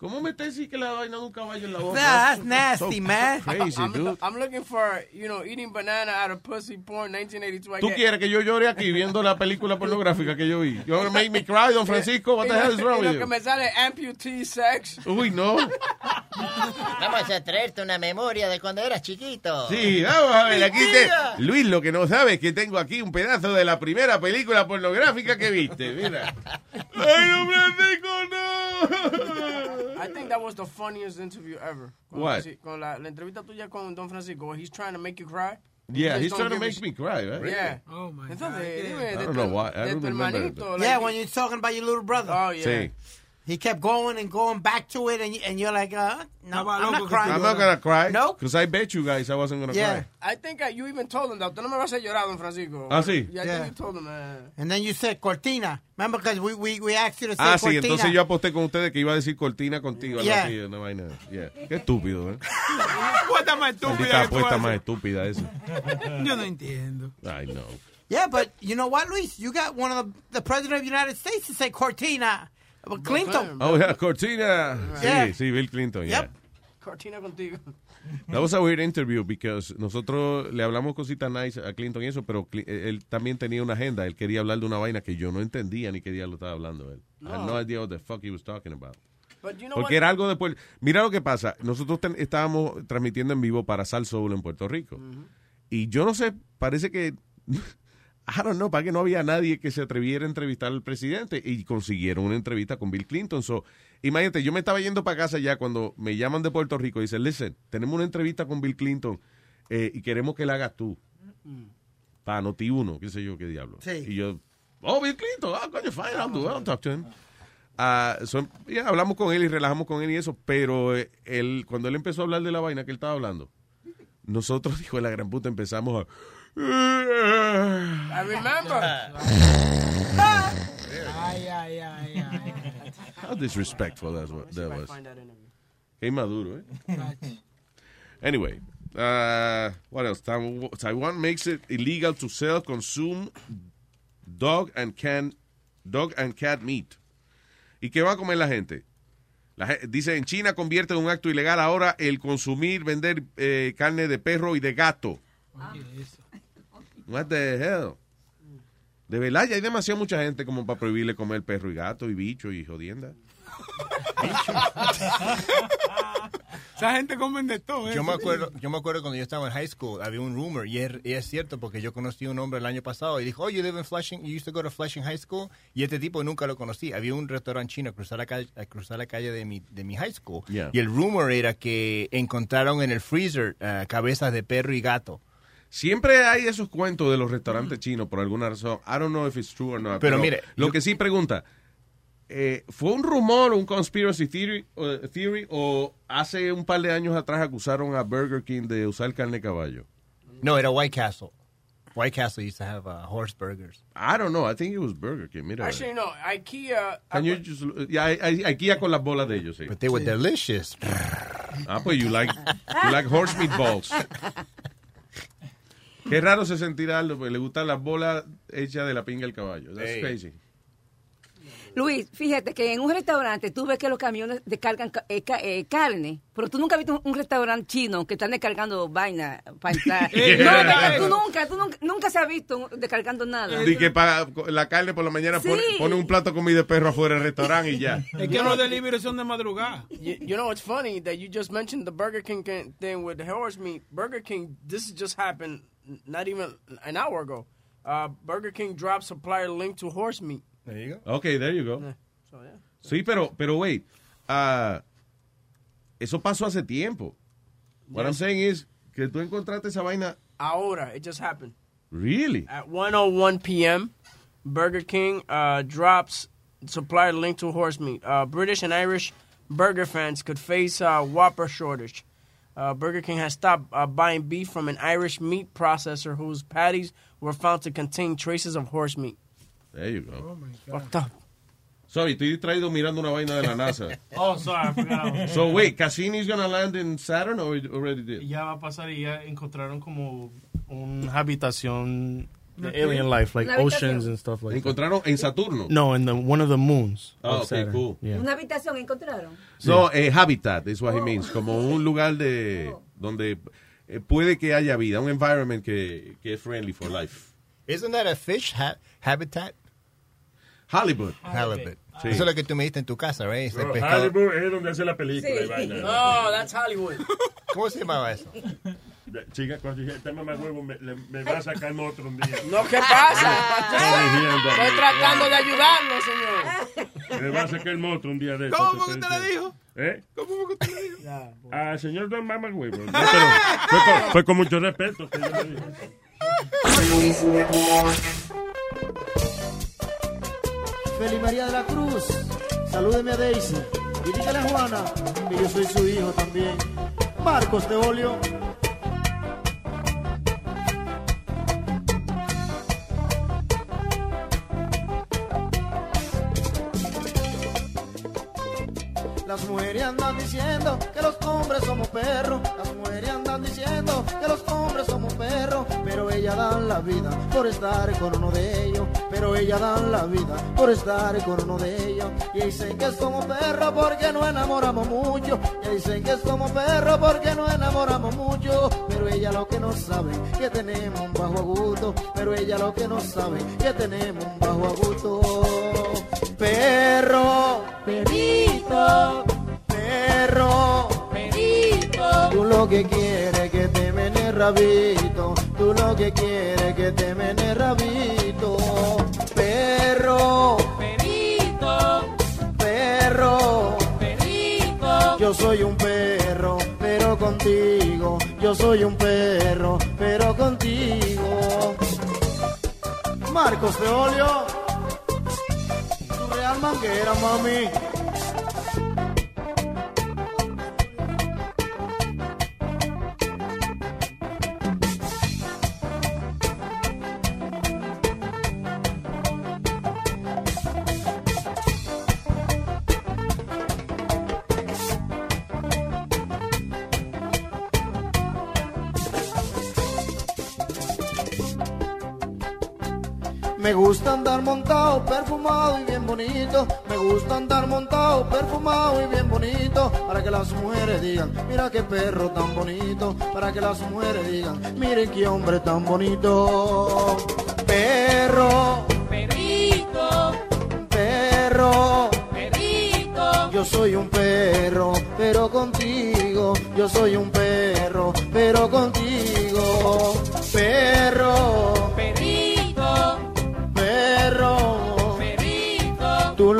¿Cómo metes sí que la vaina de un caballo en la boca? That's nasty, man. Crazy, I'm, dude. I'm looking for, you know, eating banana out of pussy porn 1982. I ¿Tú quieres que yo llore aquí viendo la película pornográfica que yo vi? You wanna make me cry, don Francisco? What the Y lo- hell is wrong y lo with que you? me sale amputee sex. Uy, no. Vamos a traerte una memoria de cuando eras chiquito. Sí, vamos a ver, aquí te... Luis, lo que no sabes es que tengo aquí un pedazo de la primera película pornográfica que viste, mira. ¡Ay, no, Francisco, no! I think that was the funniest interview ever. Con, What? Franci- con la, la entrevista tuya con Don Francisco, he's trying to make you cry. Yeah, he's trying to make give me cry, right? Yeah. Oh, my Entonces, dime, I don't know why. I don't tu remember hermanito, Yeah, when you're talking about your little brother. Oh, yeah. Sí. He kept going and going back to it, and, you- and you're like, uh, no, I'm not crying. I'm not gonna cry. No? Because I bet you guys I wasn't gonna Yeah. cry. I think uh, you even told him that. No me va a llorar, Don Francisco. Ah, sí? Yeah, I Yeah. think you told him. Uh, And then you said Cortina. Remember, because we, we, we asked you to say Ah, sí, Cortina. entonces yo aposté con ustedes que iba a decir cortina contigo. Yeah. así, una vaina. Yeah. Qué estúpido, ¿eh? Puesta más estúpida apuesta más estúpida esa. Yo no entiendo. I know. Yeah, but you know what, Luis? You got one of the, the president of the United States to say Cortina. Clinton. Oh, yeah, cortina. Sí, sí, Bill Clinton, yeah. Yep. Cortina contigo. That was a weird interview because nosotros le hablamos cositas nice a Clinton y eso, pero Cli- él también tenía una agenda. Él quería hablar de una vaina que yo no entendía ni qué día lo estaba hablando él. I had no idea what the fuck he was talking about. But you know Porque what? era algo de Puerto Mira lo que pasa. Nosotros ten- estábamos transmitiendo en vivo para Sal Soul en Puerto Rico. Y yo no sé, parece que. I don't know, para que no había nadie que se atreviera a entrevistar al presidente y consiguieron una entrevista con Bill Clinton. So, imagínate, yo me estaba yendo para casa ya cuando me llaman de Puerto Rico y dicen, listen, tenemos una entrevista con Bill Clinton eh, y queremos que la hagas tú. Para Noti uno, qué sé yo, qué diablo. Sí. Y yo, oh, Bill Clinton, ah, coño, fine, I'll do it, I'll talk to him. Ah, so, ya, hablamos con él y relajamos con él y eso, pero eh, él, cuando él empezó a hablar de la vaina que él estaba hablando, nosotros, dijo la gran puta, empezamos a... I remember. Ay, ay, ay, ay. How disrespectful that was. That was. Qué inmaduro, eh? Anyway, uh, what else? Taiwan makes it illegal to sell, consume dog and can dog and cat meat. ¿Y qué va a comer la gente? La dice, en China convierte en un acto ilegal ahora el consumir, vender eh, carne de perro y de gato. What the hell? De verdad, ya hay demasiada mucha gente como para prohibirle comer perro y gato y bicho y jodienda. Esa gente comen de todo. ¿eh? Yo me acuerdo, yo me acuerdo cuando yo estaba en high school, había un rumor, y es, y es cierto porque yo conocí a un hombre el año pasado y dijo, oh, you live in Flushing, you used to go to Flushing High School, y este tipo nunca lo conocí. Había un restaurante chino a cruzar la calle, a cruzar la calle de mi, de mi high school, Yeah. y el rumor era que encontraron en el freezer eh, cabezas de perro y gato. Siempre hay esos cuentos de los restaurantes chinos por alguna razón. I don't know if it's true or not. Pero mire, lo yo- que sí pregunta, eh, ¿fue un rumor, un conspiracy theory, o- theory o hace un par de años atrás acusaron a Burger King de usar carne de caballo? No, era White Castle. White Castle used to have uh, horse burgers. I don't know. I think it was Burger King. Mira. Actually, no. IKEA. Can you just, yeah, ya con las bolas de ellos, sí. But they were delicious. Ah, pues you like, you like horse meatballs. Qué raro se sentirá Aldo, porque le gustan las bolas hechas de la pinga del caballo. That's Hey. crazy. Luis, fíjate que en un restaurante tú ves que los camiones descargan ca- eh, ca- eh, carne, pero tú nunca has visto un, un restaurante chino que están descargando vaina para entrar. Yeah. No, tú nunca, tú nunca, nunca se ha visto descargando nada. Y que para la carne por la mañana Sí. pone, pone un plato de comida de perro afuera del restaurante y ya. Es que los deliveries son de madrugada. You, you know what's funny that you just mentioned the Burger King thing with the horse meat. Burger King, this just happened not even an hour ago. Uh, Burger King dropped supplier link to horse meat. There you go. Ok, there you go. So, yeah. Sí, pero, pero wait. ah, eso pasó hace tiempo. What I'm saying is que tú encontraste esa vaina. Ahora, it just happened. Really? At 1:01 p.m., Burger King uh, drops supplier link to horse meat. Uh, British and Irish burger fans could face uh, Whopper shortage. Uh, Burger King has stopped uh, buying beef from an Irish meat processor whose patties were found to contain traces of horse meat. There you go. Fucked up. Sorry, estoy distraído mirando una vaina de la NASA. Oh, sorry, I forgot. So wait, Cassini's gonna land in Saturn or it already did? Ya va a pasar y ya encontraron como una habitación Okay. alien life, like oceans and stuff like Encontraron en Saturno. No, in the, one of the moons. Oh, okay, Saturn. cool. Yeah. Una habitación encontraron. So, eh, habitat is what he means, como un lugar de donde eh, puede que haya vida, un environment que, que es friendly for life. Isn't that a fish ha- habitat? Halibut. Halibut. Sí. Eso es lo que tú me diste en tu casa, ¿right? No, pescado. Hollywood es donde hace la película y vaina. No, that's Hollywood. ¿Cómo se llamaba eso? Chica, cuando dije, este mamá huevo me, le- me va a sacar otro un día. No, ¿qué pasa? Estoy tratando de ayudarlo, señor. Me va a sacar el monstruo un día de ¿Cómo fue te que usted le diciendo. ¿Eh? ¿Cómo fue que usted le dijo? Al señor Don Mama Huevo. No, pero fue, con, fue con mucho respeto que yo le dije. Feli María de la Cruz, salúdeme a Daisy y dígale a Juana que yo soy su hijo también. Marcos de Las mujeres andan diciendo que los hombres somos perros. Las mujeres andan diciendo que los hombres somos perros. Pero ellas dan la vida por estar con uno de ellos. Pero ellas dan la vida por estar con uno de ellos. Y dicen que somos perros porque no enamoramos mucho. Y dicen que somos perros porque no enamoramos mucho. Pero ella lo que no sabe que tenemos un bajo gusto. Pero ella lo que no sabe que tenemos un bajo gusto. Perro, perro, perito. Tú lo que quieres que te mene rabito. Tú lo que quieres que te mene rabito. Perro, perito, perro, perito. Yo soy un perro, pero contigo. Yo soy un perro, pero contigo. Marcos de Olio. Tu real manguera, mami. Me gusta andar montado, perfumado y bien bonito. Me gusta andar montado, perfumado y bien bonito. Para que las mujeres digan, mira qué perro tan bonito. Para que las mujeres digan, miren qué hombre tan bonito. Perro, perrito, perro, perrito. Yo soy un perro, pero contigo. Yo soy un perro, pero contigo. Perro,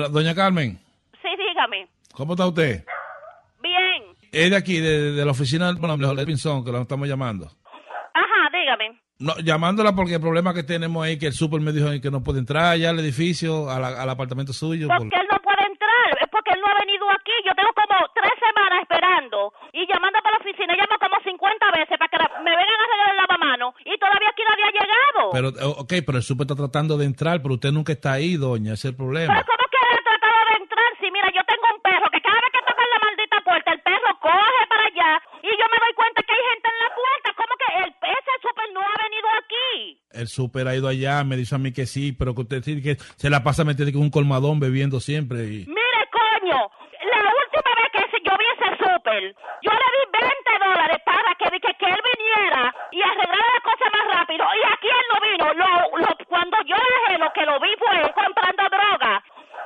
Doña Carmen, sí, dígame. ¿cómo está usted? Bien. Es de aquí, de, de la oficina del bueno, de Pinzón, que lo estamos llamando. Ajá, dígame. No, llamándola porque el problema que tenemos ahí que el super me dijo que no puede entrar allá al edificio, a la- al apartamento suyo. por- Porque él no puede entrar, es porque él no ha venido aquí. Yo tengo como tres semanas esperando y llamando para la oficina, llamo como 50 veces para que la- me vengan a arreglar el lavamano y todavía aquí nadie ha llegado. Pero, ok, pero el super está tratando de entrar, pero usted nunca está ahí, doña, ese es el problema. Pero y yo me doy cuenta que hay gente en la puerta. ¿Cómo que el, ese super no ha venido aquí? El super ha ido allá, me dice a mí que sí, pero que usted sí que se la pasa metiendo con un colmadón bebiendo siempre. Y... Mire, coño, la última vez que yo vi ese súper, yo le di 20 dólares para que, que, que él viniera y arreglara la cosa más rápido. Y aquí él no vino. Lo, lo- cuando yo dejé lo que lo vi fue comprando droga.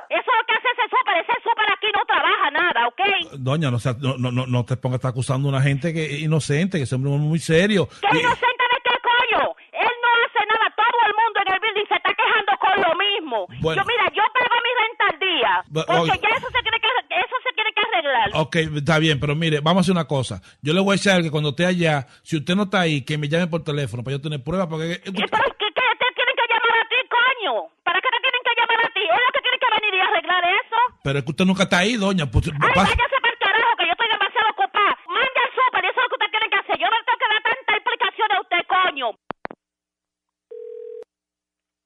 Eso es lo que ese súper. Ese súper aquí no trabaja nada, ¿ok? Doña, no, sea- no, no, no, no te pongas a estar acusando a una gente que es inocente, que es un hombre muy serio. ¿Qué Y- inocente de qué coño? Él no hace nada. Todo el mundo en el building se está quejando con lo mismo. Bueno. Yo, mira, yo pago mi renta al día. Porque ya eso se tiene que, eso se tiene que arreglar. Ok, está bien, pero mire, vamos a hacer una cosa. Yo le voy a decir que cuando esté allá, si usted no está ahí, que me llame por teléfono para yo tener pruebas, porque... ¿Pero qué, qué te tienen que llamar a ti, coño? ¿Para qué te tienen que llamar a ti? Es lo que tiene que venir y arreglar eso. Pero es que usted nunca está ahí, doña. Pues, Ay, pasa- váyase para el carajo, que yo estoy demasiado ocupada. Mande al súper, eso es lo que usted tiene que hacer. Yo no tengo que dar tanta explicación a usted, coño.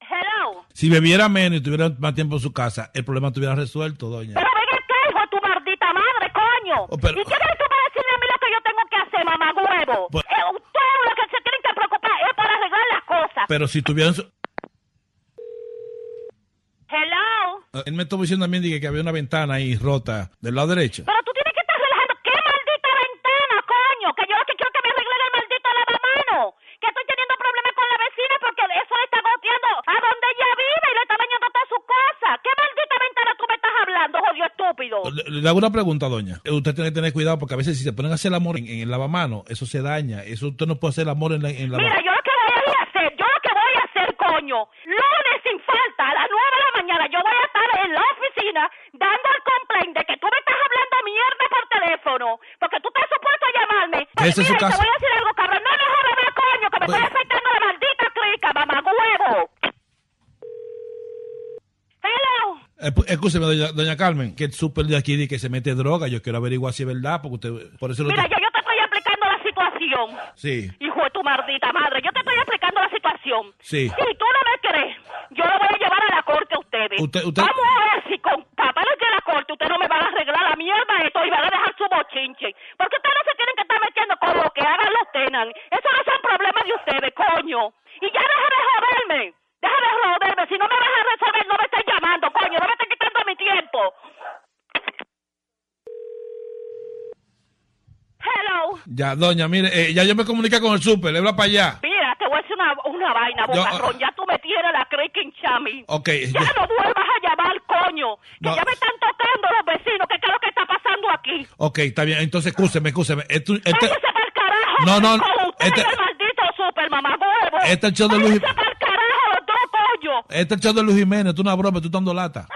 Hello. si bebiera menos y tuviera más tiempo en su casa, el problema estuviera resuelto, doña. Pero ven acá, hijo de tu maldita madre, coño. Oh, pero- ¿Y qué tienes tú para decirle a mí lo que yo tengo que hacer, mamá huevo? Pues- Eh, ustedes lo que se tienen que preocupar es para arreglar las cosas. Pero si tuvieran... su- Hello. Él me estuvo diciendo también dije, que había una ventana ahí rota del lado derecho. Pero tú tienes que estar relajando. ¿Qué maldita ventana, coño? Que yo lo que quiero que me arreglen el maldito lavamano. Que estoy teniendo problemas con la vecina porque eso le está goteando a donde ella vive y le está dañando toda su casa. ¿Qué maldita ventana tú me estás hablando, jodido estúpido? Le, le hago una pregunta, doña. Usted tiene que tener cuidado porque a veces si se ponen a hacer el amor en, en el lavamano, eso se daña. Eso usted no puede hacer el amor en la, en la Mira, yo lo que voy a ir a hacer, yo lo que voy a hacer, coño, lunes sin falta, a las 9 de la mañana, yo voy a estar en la dando el complaint de que tú me estás hablando mierda por teléfono, porque tú estás supuesto a llamarme. ¿Qué es Mira, su y te voy a decir algo, cabrón, no me jodas más, coño, que me estoy afectando la maldita clica, mamá huevo. Hello. Eh, Escúcheme, doña, doña Carmen, que el súper de aquí dice que se mete droga. Yo quiero averiguar si es verdad, porque usted... Por eso lo Mira, ya yo te estoy explicando la situación. Sí, Hijo de tu maldita madre, yo te estoy explicando la situación. sí. Si tú no me crees, yo lo voy a llevar a la corte a ustedes. Usted- usted- Vamos a ver si con papeles de la corte ustedes no me van a arreglar la mierda esto y van a dejar su bochinche. Porque ustedes no se tienen que estar metiendo con lo que hagan los tenan. Eso no son problemas de ustedes, coño. Y ya deja de joderme. Deja de joderme. Si no me vas a resolver, no me estés llamando, coño. No me estés quitando mi tiempo. Hello. Ya, doña, mire, eh, ya yo me comuniqué con el súper, le habla para allá. Mira, te voy a decir una, una vaina, Yo- bocarrón. Ya tú me tienes la creaking chami. Ok, Ya ya- no vuelvas a llamar, coño. Que No. ya me están tocando los vecinos. ¿Qué, qué es lo que está pasando aquí? ok, está bien, entonces escúcheme, escúcheme. Esto, este, Váyase pa'l carajo. No, no, Con usted este- el maldito super mamá huevo. Este es el show de Luis- Váyase pa'l carajo los dos, coño. este es el show de Luis Jiménez, es una broma, tú dando lata.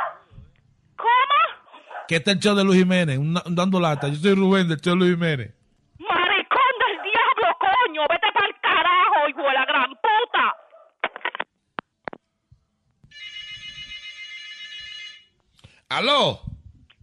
¿Cómo? Que este es el show de Luis Jiménez, un- un dando lata. Yo soy Rubén del show de Luis Jiménez. Maricón del diablo, coño. Vete pa'l carajo, hijo de la gran puta. ¿Aló?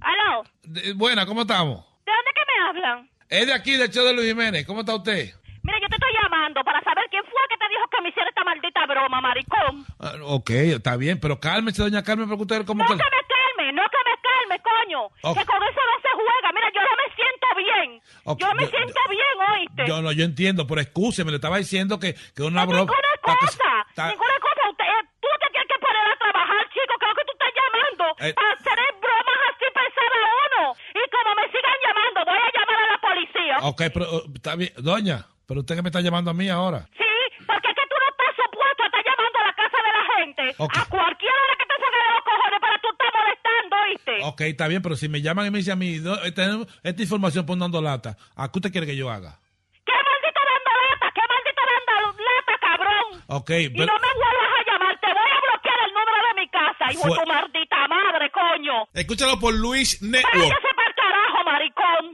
Aló. De- buena, ¿cómo estamos? ¿De dónde que me hablan? Es de aquí, del show de Luis Jiménez. ¿Cómo está usted? Mira, yo te estoy llamando para saber quién fue que te dijo que me hiciera esta maldita broma, maricón. Ah, ok, está bien, pero cálmese, doña Carmen, porque usted como No que... que me calme, no que me calme, coño. Que con eso no se juega. Mira, yo no me siento bien. Ok, Yo me yo- siento bien, oíste. Yo no, yo entiendo, pero excúseme, le estaba diciendo que, que una broma... ninguna que- cosa, ta- ninguna cosa. Usted, eh, tú te tienes que poner a trabajar, chico. Creo que tú estás llamando Eh. para hacer bromas así pensar a uno. Y como me sigan llamando, voy a llamar a la policía. Ok, pero uh, está bien. Doña, pero usted que me está llamando a mí ahora. Sí, porque es que tú no estás supuesto a estar llamando a la casa de la gente. Ok. A cualquiera de que te salga de los cojones para tú estar molestando, ¿oíste? Ok, está bien, pero si me llaman y me dicen a mí, do- eh, tenemos esta información por dando lata, ¿a qué usted quiere que yo haga? ¿Qué maldito dando lata? ¿Qué maldito dando lata, cabrón? Ok, Y pero... no me vuelvas a llamar, te voy a bloquear el número de mi casa, hijo de tu maldita madre, coño. Escúchalo por Luis Network. Váyase para el carajo, maricón.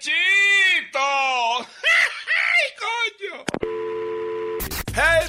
¡Bechito! ¡Ay, coño! Hey,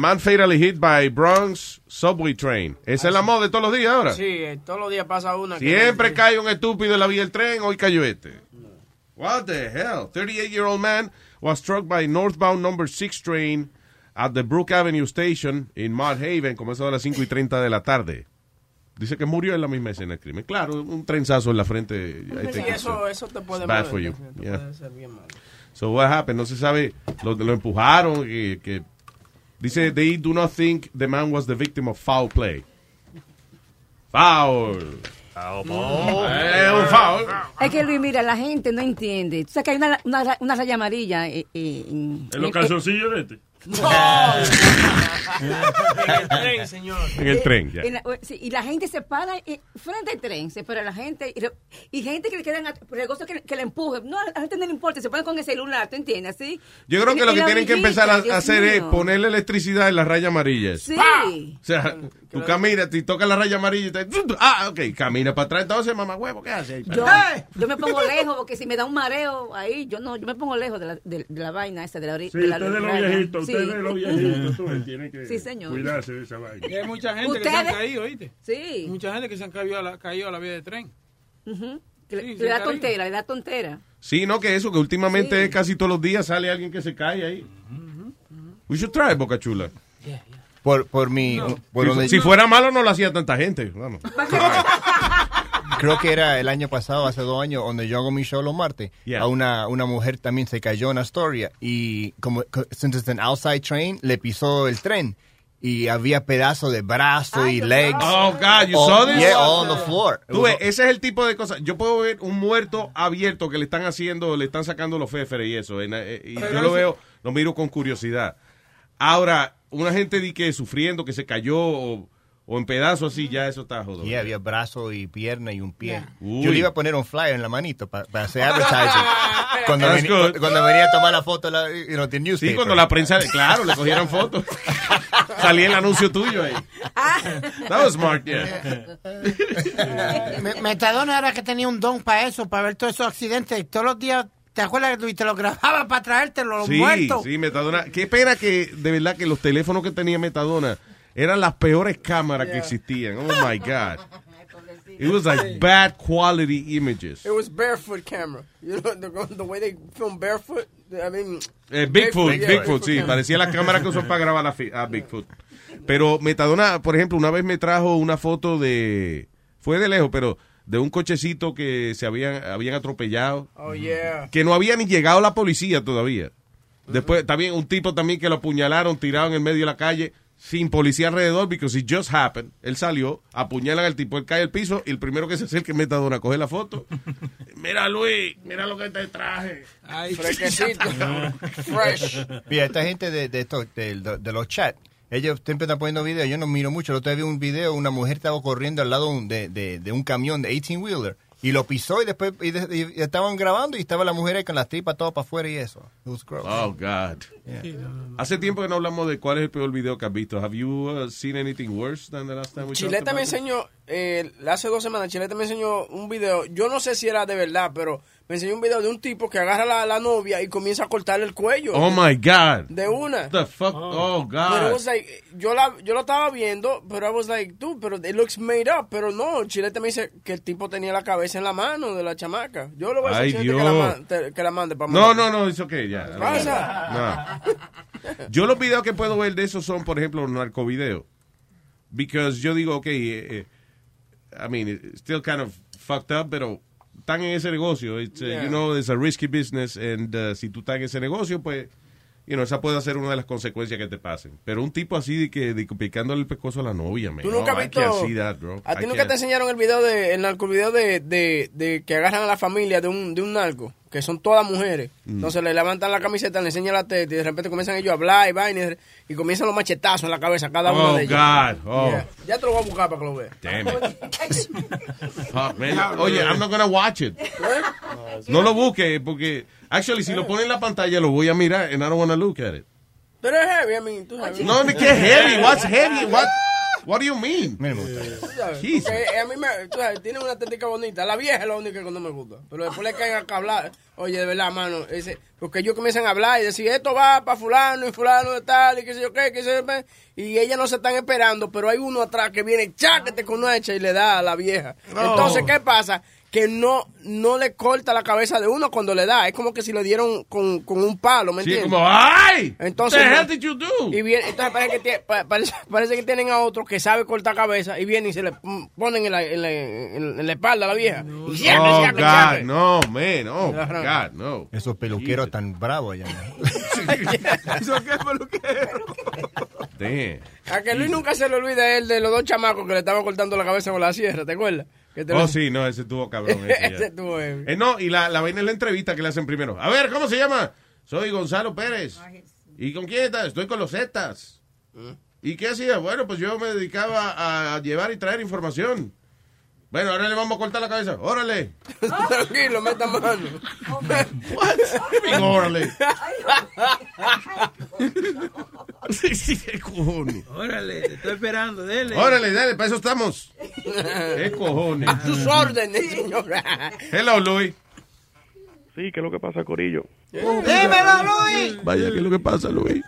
Man fatally hit by Bronx subway train. Esa es la moda de todos los días ahora. Sí, eh, todos los días pasa una. que- Siempre cae un estúpido en la vía del tren, hoy cayó este. What the hell? 38-year-old man was struck by northbound number 6 train at the Brook Avenue Station in Mud Haven, como eso a las 5 y 30 de la tarde. Dice que murió en la misma escena del crimen. Claro, un trenzazo en la frente. Sí, eso, eso te puede bad for you. te Yeah. puede ser bien. So what happened? No se sabe. Lo, lo empujaron. Que, que- dice, they do not think the man was the victim of foul play. Foul. Eh, un foul. Es que Luis, mira, la gente no entiende. Tú sabes que hay una, una, una raya amarilla eh, eh, en, En los en- calzoncillos de este. En el tren, señor. En el tren, ya. en la- sí, y la gente se para eh, frente al tren, se para la gente y, gente que le quedan regozo que, que le empuje. No, a la gente no le importa, se pone con el celular, ¿tú entiendes? ¿Sí? Yo creo En- que lo que tienen que empezar a, Dios hacer es mío. ponerle electricidad en las rayas amarillas. Sí. O sea, tú caminas, te toca la raya amarilla y te... Ah, ok, camina para atrás. Entonces, mamá huevo, ¿qué hace? ahí? Yo, yo me pongo lejos porque si me da un mareo ahí, yo no, yo me pongo lejos de la, de, de la vaina esa, de la orilla. Sí, de la ustedes los raya. Viejitos, Sí. ustedes los viejitos, tú ves, tienen que Sí, señor. cuidarse de esa vaina. Y hay mucha gente que se han ¿Ustedes? caído, ¿oíste? Sí. Mucha gente que se han caído a la, caído a la vía de tren. Que le, Sí, le da tontera, le da tontera. Sí, no, que eso, que últimamente casi todos los días sale alguien que se cae ahí. We should try, Boca Chula. Por, por mi... por si, donde- si fuera malo, no lo hacía tanta gente. Vamos. Creo que era el año pasado, hace dos años, donde yo hago mi show los martes. Yeah. A una, una mujer también se cayó en Astoria y como co- since it's an outside train, le pisó el tren y había pedazos de brazo y legs. Oh, God, you all, saw this? Yeah, all on the floor. Tú ves, ese es el tipo de cosas. Yo puedo ver un muerto abierto que le están haciendo, le están sacando los féferes y eso. en- eh, y yo lo veo, lo miro con curiosidad. Ahora, una gente di que sufriendo, que se cayó o, o en pedazos así, ya eso está jodido. Yeah, había brazo y pierna y un pie. Yo le iba a poner un flyer en la manito para hacer advertising. cuando, cuando venía a tomar la foto, la, you know, the Sí, newspaper. cuando la prensa, claro, le cogieron fotos. Salía el anuncio tuyo ahí. That was smart, yeah. Me- Metadona era que tenía un don para eso, para ver todos esos accidentes. Y todos los días, ¿te acuerdas que te lo grababa para traerte los Sí, muertos? sí, Metadona. Qué pena que, de verdad, que los teléfonos que tenía Metadona eran las peores cámaras que existían. Oh, my God. It was like bad quality images. It was barefoot camera. You know, the, the way they film barefoot. I mean, Eh, Bigfoot, yeah, Bigfoot, sí, parecía la cámara que usó para grabar a, a Bigfoot. Pero Metadona, por ejemplo, una vez me trajo una foto de, fue de lejos, pero de un cochecito que se habían, habían atropellado, Oh, yeah. que no había ni llegado la policía todavía. Después, también un tipo también que lo apuñalaron, tirado en el medio de la calle, sin policía alrededor, because it just happened. Él salió, apuñalan al tipo, él cae al piso, y el primero que se acerca es Metadona, coge la foto. mira Luis, mira lo que te traje. Fresquecito. Fresh. Mira, esta gente de, de, esto- de, los chats, ellos siempre están poniendo videos. Yo no miro mucho. El otro día vi un video, una mujer estaba corriendo al lado de un- de, de- de un camión de 18-wheeler Y lo pisó y después y de- y estaban grabando y estaba la mujer ahí con las tripas todas para afuera y eso. It was gross. Oh, God. Hace tiempo que no hablamos de cuál es el peor video que has visto. Have you uh, seen anything worse than the last time we Chilete me enseñó, eh, hace dos semanas, Chilete me enseñó un video, yo no sé si era de verdad, pero me enseñó un video de un tipo que agarra a la, la novia y comienza a cortarle el cuello. Oh, my God. De una. The fuck? Oh, Pero it God. was like, yo, la, yo lo estaba viendo, pero I was like, dude, pero it looks made up. Pero no, Chilete me dice que el tipo tenía la cabeza en la mano de la chamaca. Yo le voy a decir que la, te- que la mande para No, no, no, es ok, ya. ¿Qué pasa? No. Yo los videos que puedo ver de esos son, por ejemplo, narcovideos. Because yo digo, ok, eh, eh, I mean, it's still kind of fucked up, pero están en ese negocio. It's, uh, Yeah. You know, it's a risky business, and uh, si tú estás en ese negocio, pues, you know, esa puede ser una de las consecuencias que te pasen. Pero un tipo así de que de que picándole el pescozo a la novia, man. ¿Tú nunca no, visto? that, bro. ¿A ti I nunca can't. te enseñaron el video de, el narcovideo de, de, de que agarran a la familia de un, de un narco? Que son todas mujeres. Mm. Entonces le levantan la camiseta, le enseñan la teta y de repente comienzan ellos a hablar y vaina y, y comienzan los machetazos en la cabeza a cada uno Oh, de ellos. God. Oh. Yeah. Ya te lo voy a buscar para que lo veas. Damn Fuck, man. Oye, I'm not gonna watch it. No lo busque, porque, actually, si lo pone en la pantalla, lo voy a mirar, and I don't wanna look at it. Pero es heavy, I mean, tú sabes. No, que heavy. What's heavy? What, what do you mean? Sabes, Jesus. porque a mí me, tú sabes, tiene una técnica bonita. La vieja es la única que no me gusta. Pero después le caen a hablar. Oye, de verdad, mano. Ese, porque ellos comienzan a hablar y decir, esto va para fulano y fulano de tal y qué sé yo qué, qué sé yo qué. Y ellas no se están esperando, pero hay uno atrás que viene, cháquete con una hecha y le da a la vieja. No. Entonces, ¿qué pasa? Que no, no le corta la cabeza de uno cuando le da. Es como que si le dieron con, con un palo, ¿me Sí, entiendes? como, ¡ay! Entonces, The no- hell did you do? Y viene, entonces parece que, tiene- parece, parece que tienen a otro que sabe cortar cabeza y viene y se le mm, ponen en la, en la, en la espalda a la vieja. Y siempre, Oh, siempre, God, siempre. no, man. Oh, God, no. Esos peluqueros tan bravos allá. ¿Eso qué peluquero? Damn. A que Luis nunca se le olvida él de los dos chamacos que le estaban cortando la cabeza con la sierra, ¿te acuerdas? Oh, sí, no, ese tuvo cabrón. Ese, ya. Ese estuvo. Eh, no, y la, la vaina es la entrevista que le hacen primero. A ver, ¿cómo se llama? Soy Gonzalo Pérez. ¿Y con quién estás? Estoy con los Zetas. ¿Y qué hacía? Bueno, pues yo me dedicaba a llevar y traer información. Bueno, ahora le vamos a cortar la cabeza. Órale. Tranquilo, meta mano. What? Órale. Sí, sí, qué cojones. Órale, te estoy esperando, dele. Órale, dale, para eso estamos. ¿Qué cojones? A tus órdenes, señora. Hello, Luis. Sí, ¿qué es lo que pasa, Corillo? ¡Dímelo, Luis! Vaya, ¿qué es lo que pasa, Luis?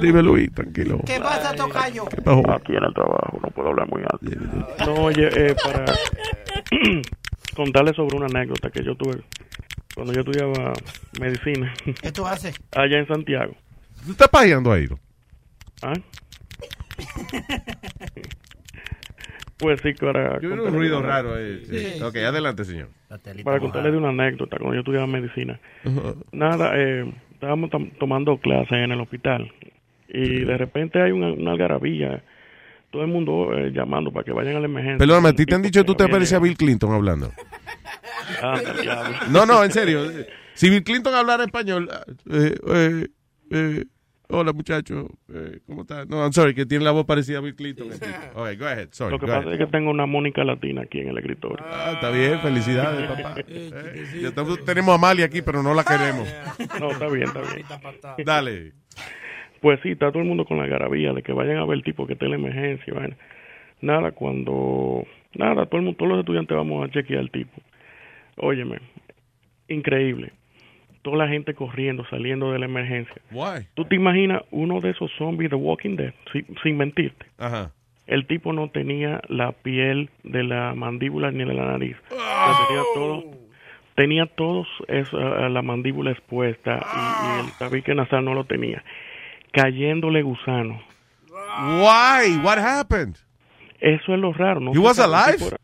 Dime, Luis, tranquilo. ¿Qué pasa, Tocayo? ¿Qué pasó? Aquí en el trabajo, no puedo hablar muy alto. No, oye, eh, para contarle sobre una anécdota que yo tuve cuando yo estudiaba medicina ¿Qué tú haces? allá en Santiago. ¿Tú estás pajeando ahí? ¿Ah? Pues sí, para... Yo un ruido una- raro. eh, sí. Ok, adelante, señor. Para contarle de una anécdota cuando yo estudiaba medicina. Nada, eh, estábamos tomando clases en el hospital y de repente hay una, una algarabía. Todo el mundo eh, llamando para que vayan a la emergencia. Perdóname, ¿a ti te han dicho que tú te pareces a Bill Clinton hablando? Ah. No, no, en serio. Si Bill Clinton hablara español, eh, eh, eh, hola muchacho, eh, ¿cómo estás? No, I'm sorry, que tiene la voz parecida a Bill Clinton. el tipo. Okay, go ahead, sorry. Lo que pasa ahead. es que tengo una Mónica Latina aquí en el escritorio. Ah, está bien, felicidades, papá. Eh, ya estamos- tenemos a Amalia aquí, pero no la queremos. No, está bien, está bien. Dale. Pues sí, está todo el mundo con la garabía de que vayan a ver el tipo que está en la emergencia. y vaina. Nada, cuando... Nada, todo el mundo, todos los estudiantes vamos a chequear al tipo. Óyeme, increíble. Toda la gente corriendo, saliendo de la emergencia. Why? ¿Tú te imaginas uno de esos zombies de Walking Dead? Sin, sin mentirte. Ajá. El tipo no tenía la piel de la mandíbula ni de la nariz. O sea, tenía todo, tenía todos eh, la mandíbula expuesta y, y el tabique nasal no lo tenía. Cayéndole gusano. Why? What happened? Eso es lo raro. ¿no? He was alive?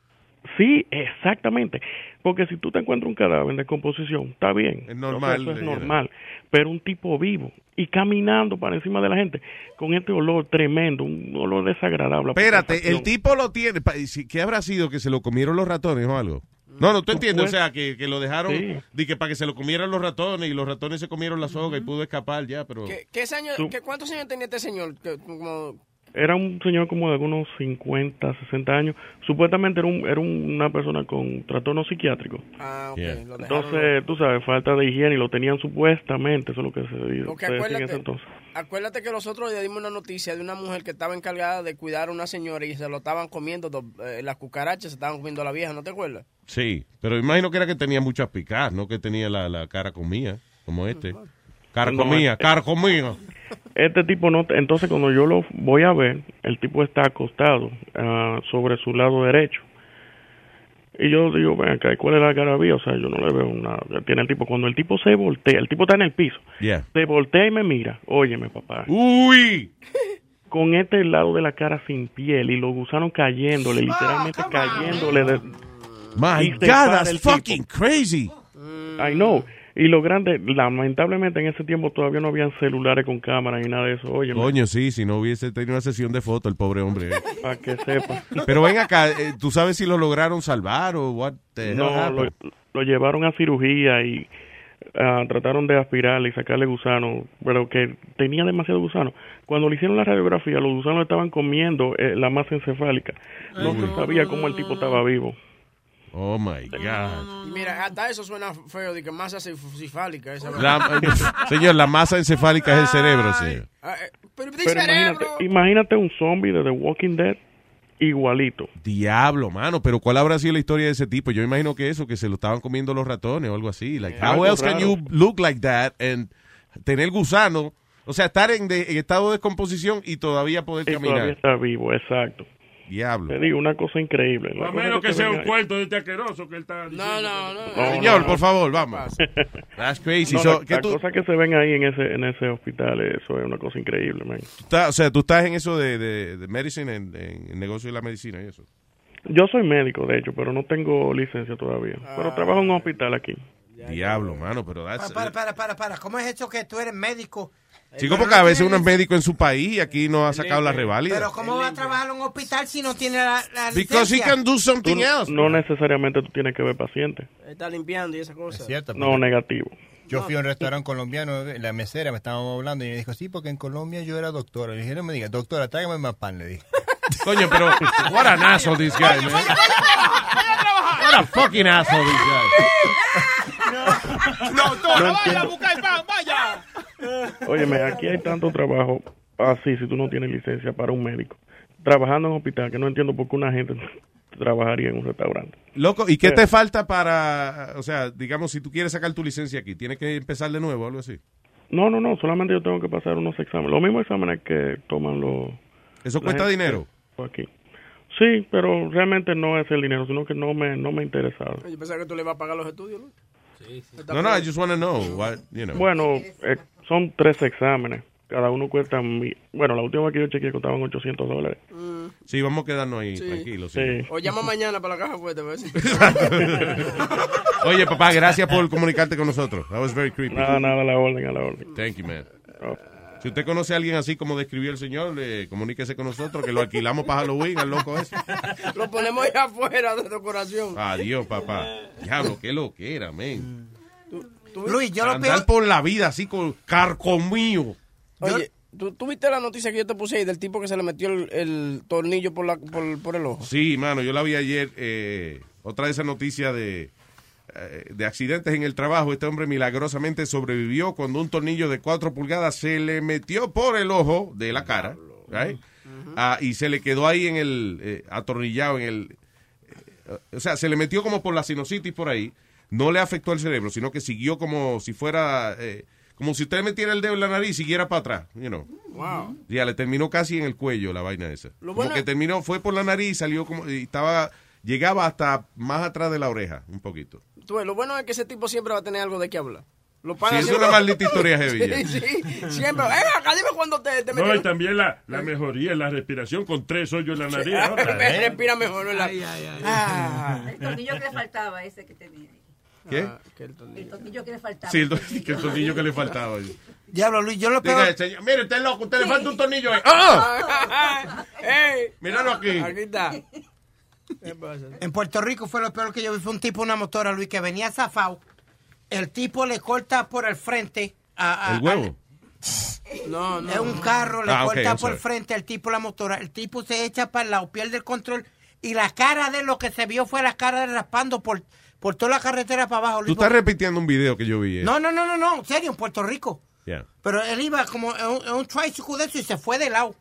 Sí, exactamente. Porque si tú te encuentras un cadáver en descomposición, está bien. Es normal, Eso es normal. Pero un tipo vivo y caminando para encima de la gente con este olor tremendo, un olor desagradable. Espérate, el tipo lo tiene. ¿Qué habrá sido? ¿Que se lo comieron los ratones o algo? No, no, tú entiendes. O sea, que, que lo dejaron Sí. que para que se lo comieran los ratones y los ratones se comieron la soga y pudo escapar ya, pero. ¿Qué, qué años- qué- ¿Cuántos años tenía este señor? Que, como Era un señor como de algunos 50, 60 años. Supuestamente era, un, era una persona con trastorno psiquiátrico. Ah, ok. Yeah. Lo dejaron- Entonces, tú sabes, falta de higiene y lo tenían supuestamente, eso es lo que se, en acuérdate, ese entonces. acuérdate que nosotros le dimos una noticia de una mujer que estaba encargada de cuidar a una señora y se lo estaban comiendo, dos- eh, las cucarachas se estaban comiendo a la vieja, ¿no te acuerdas? Sí, pero imagino que era que tenía muchas picadas, no que tenía la, la cara comida, como este. Cara comida. Este tipo no, entonces cuando yo lo voy a ver, el tipo está acostado ah, sobre su lado derecho. Y yo digo, ven acá, ¿y ¿cuál es la garabía? O sea, yo no le veo nada. Tiene el tipo, cuando el tipo se voltea, el tipo está en el piso, Yeah. se voltea y me mira, óyeme papá. Uy. Con este lado de la cara sin piel y los gusanos cayéndole, literalmente cayéndole. De, My God, that's tipo. fucking crazy. I know. Y lo grande, lamentablemente en ese tiempo todavía no habían celulares con cámara ni nada de eso. Oye, Coño, sí, si no hubiese tenido una sesión de fotos, el pobre hombre. para que sepa. Pero ven acá, eh, ¿tú sabes si lo lograron salvar o what No, lo, llevaron a cirugía y ah, trataron de aspirarle y sacarle gusano, pero que tenía demasiado gusano. Cuando le hicieron la radiografía, los gusanos estaban comiendo eh, la masa encefálica. No se no, sabía cómo el tipo estaba vivo. Oh my God. Y mira, hasta eso suena feo, de que masa cef- cefálica. Esa La- señor, la masa encefálica es el cerebro, señor. Ah, eh, pero Pero imagínate, cerebro. imagínate un zombie de The Walking Dead igualito. Diablo, mano, pero ¿cuál habrá sido la historia de ese tipo? Yo imagino que eso, que se lo estaban comiendo los ratones o algo así. Like, how Algo else can you look like that and tener gusano? O sea, estar en, de- en estado de descomposición y todavía poder Y todavía caminar. está vivo, exacto. Diablo. Te digo, una cosa increíble. A menos que sea un cuento de este asqueroso que él está diciendo. No, no, no. No, Señor, no, por favor, vamos. That's crazy. No, So, la- ¿qué las tú- cosas que se ven ahí en ese en ese hospital, eso es una cosa increíble, man. estás- o sea, tú estás en eso de, de, de medicine, en, en el negocio de la medicina y eso. Yo soy médico, de hecho, pero no tengo licencia todavía. Pero trabajo en un hospital aquí. Diablo, mano, pero that's... Para, para, para, para. ¿Cómo es eso que tú eres médico? Chico, porque a veces uno es médico en su país y aquí no ha sacado la reválida. Pero ¿cómo va a trabajar en un hospital si no tiene la, la Because he licencia? can do something Tú else. no necesariamente tú tienes que ver pacientes. Está limpiando y esa cosa. Cierto. No, negativo. Yo fui a un restaurante colombiano, la mesera me estaba hablando y me dijo, sí, porque en Colombia yo era doctora. Le dije, no me digas, doctora, tráigame más pan, le dije. Coño, pero what an asshole this guy, man. What a fucking asshole this guy. No, doctora, No vaya a buscar el pan, vaya. Óyeme, aquí hay tanto trabajo así si tú no tienes licencia para un médico. Trabajando en hospital, que no entiendo por qué una gente trabajaría en un restaurante. Loco, ¿y qué Sí. te falta para, o sea, digamos, si tú quieres sacar tu licencia aquí, tienes que empezar de nuevo o algo así? No, no, no, solamente yo tengo que pasar unos exámenes. Los mismos exámenes que toman los... ¿Eso cuesta dinero? Aquí. Sí, pero realmente no es el dinero, sino que no me, no me ha interesado. Yo pensaba que tú le ibas a pagar los estudios, ¿no? No, no, I just want to know what, you know. Bueno, eh, son tres exámenes. Cada uno cuesta... mi- Bueno, la última vez que yo chequeé costaban 800 dólares. Sí, vamos a quedarnos ahí, Sí. tranquilos. sí. Sí. O llama mañana para la caja fuerte, a ver si- Oye, papá, gracias por comunicarte con nosotros. That was very creepy. Nada, nada, a la orden, a la orden. Thank you, man. Si usted conoce a alguien así como describió el señor, eh, comuníquese con nosotros, que lo alquilamos para Halloween, al loco ese. Lo ponemos ahí afuera de decoración. Adiós, papá. Diablo, qué lo que era, man. Luis, yo lo Andar peor... por la vida así con carcomío. Oye, ¿tú, tú viste la noticia que yo te puse ahí del tipo que se le metió el, el tornillo por, la, por, por el ojo? Sí, mano, yo la vi ayer. eh, otra de esas noticias de, de accidentes en el trabajo. Este hombre milagrosamente sobrevivió cuando un tornillo de 4 pulgadas se le metió por el ojo de la cara. right? Ah, y se le quedó ahí en el. eh, atornillado en el. eh, o sea, se le metió como por la sinusitis por ahí. No le afectó el cerebro, sino que siguió como si fuera. eh, como si usted metiera el dedo en la nariz y siguiera para atrás. You know. Wow. Ya, le terminó casi en el cuello la vaina esa. Lo como bueno- que terminó, fue por la nariz y salió como, y estaba, llegaba hasta más atrás de la oreja, un poquito. Tú ves, lo bueno es que ese tipo siempre va a tener algo de qué hablar. Lo Sí, es siempre- una maldita historia heavy. Sí, sí, siempre. Eh, acá dime cuando te, te No, y también la, la mejoría en la respiración con tres hoyos en la nariz. Me- ¿eh? Respira mejor, ¿verdad? Ah. El tornillo que le faltaba, ese que tenía. ¿Qué? Ah, que el tornillo. El tornillo que le faltaba. Sí, el, to- que el tornillo que le faltaba. Diablo, Luis, yo lo Diga, peor... señor, mire, usted es loco, usted le falta un tornillo ahí. ¡Ah! ¡Ey! Míralo aquí. Aquí está. En Puerto Rico fue lo peor que yo vi. Fue un tipo, una motora, Luis, que venía zafado. El tipo le corta por el frente a... a- El huevo. No, no. Es un carro, le Ah, corta por sorry. frente al tipo la motora. El tipo se echa para el lado, pierde el control. Y la cara de lo que se vio fue la cara de raspando por, por toda la carretera para abajo. Tú estás repitiendo un video que yo vi. eh. No, no, no, no, no, en serio, en Puerto Rico. Yeah. Pero él iba como en un, en un tricycle de eso y se fue de lado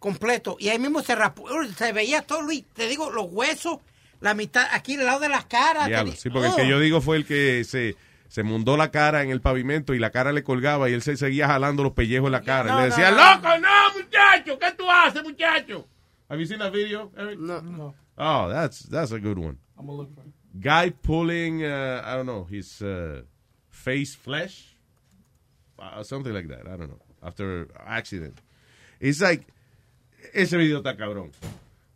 completo. Y ahí mismo se raspó. Uy, Se veía todo, Luis. Te digo, los huesos, la mitad, aquí al lado de las caras. Diablo, di- sí, porque el Oh. que yo digo fue el que se, se mundó la cara en el pavimento y la cara le colgaba y él se seguía jalando los pellejos en la cara. y le no, decía, no. loco, no, muchacho, ¿qué tú haces, muchacho? Have you seen that video, Eric? No, no. Oh, that's, that's a good one. I'm gonna look for it. Guy pulling, uh, I don't know, his uh, face flesh, uh, something like that. I don't know. After accident, it's like ese video está cabrón.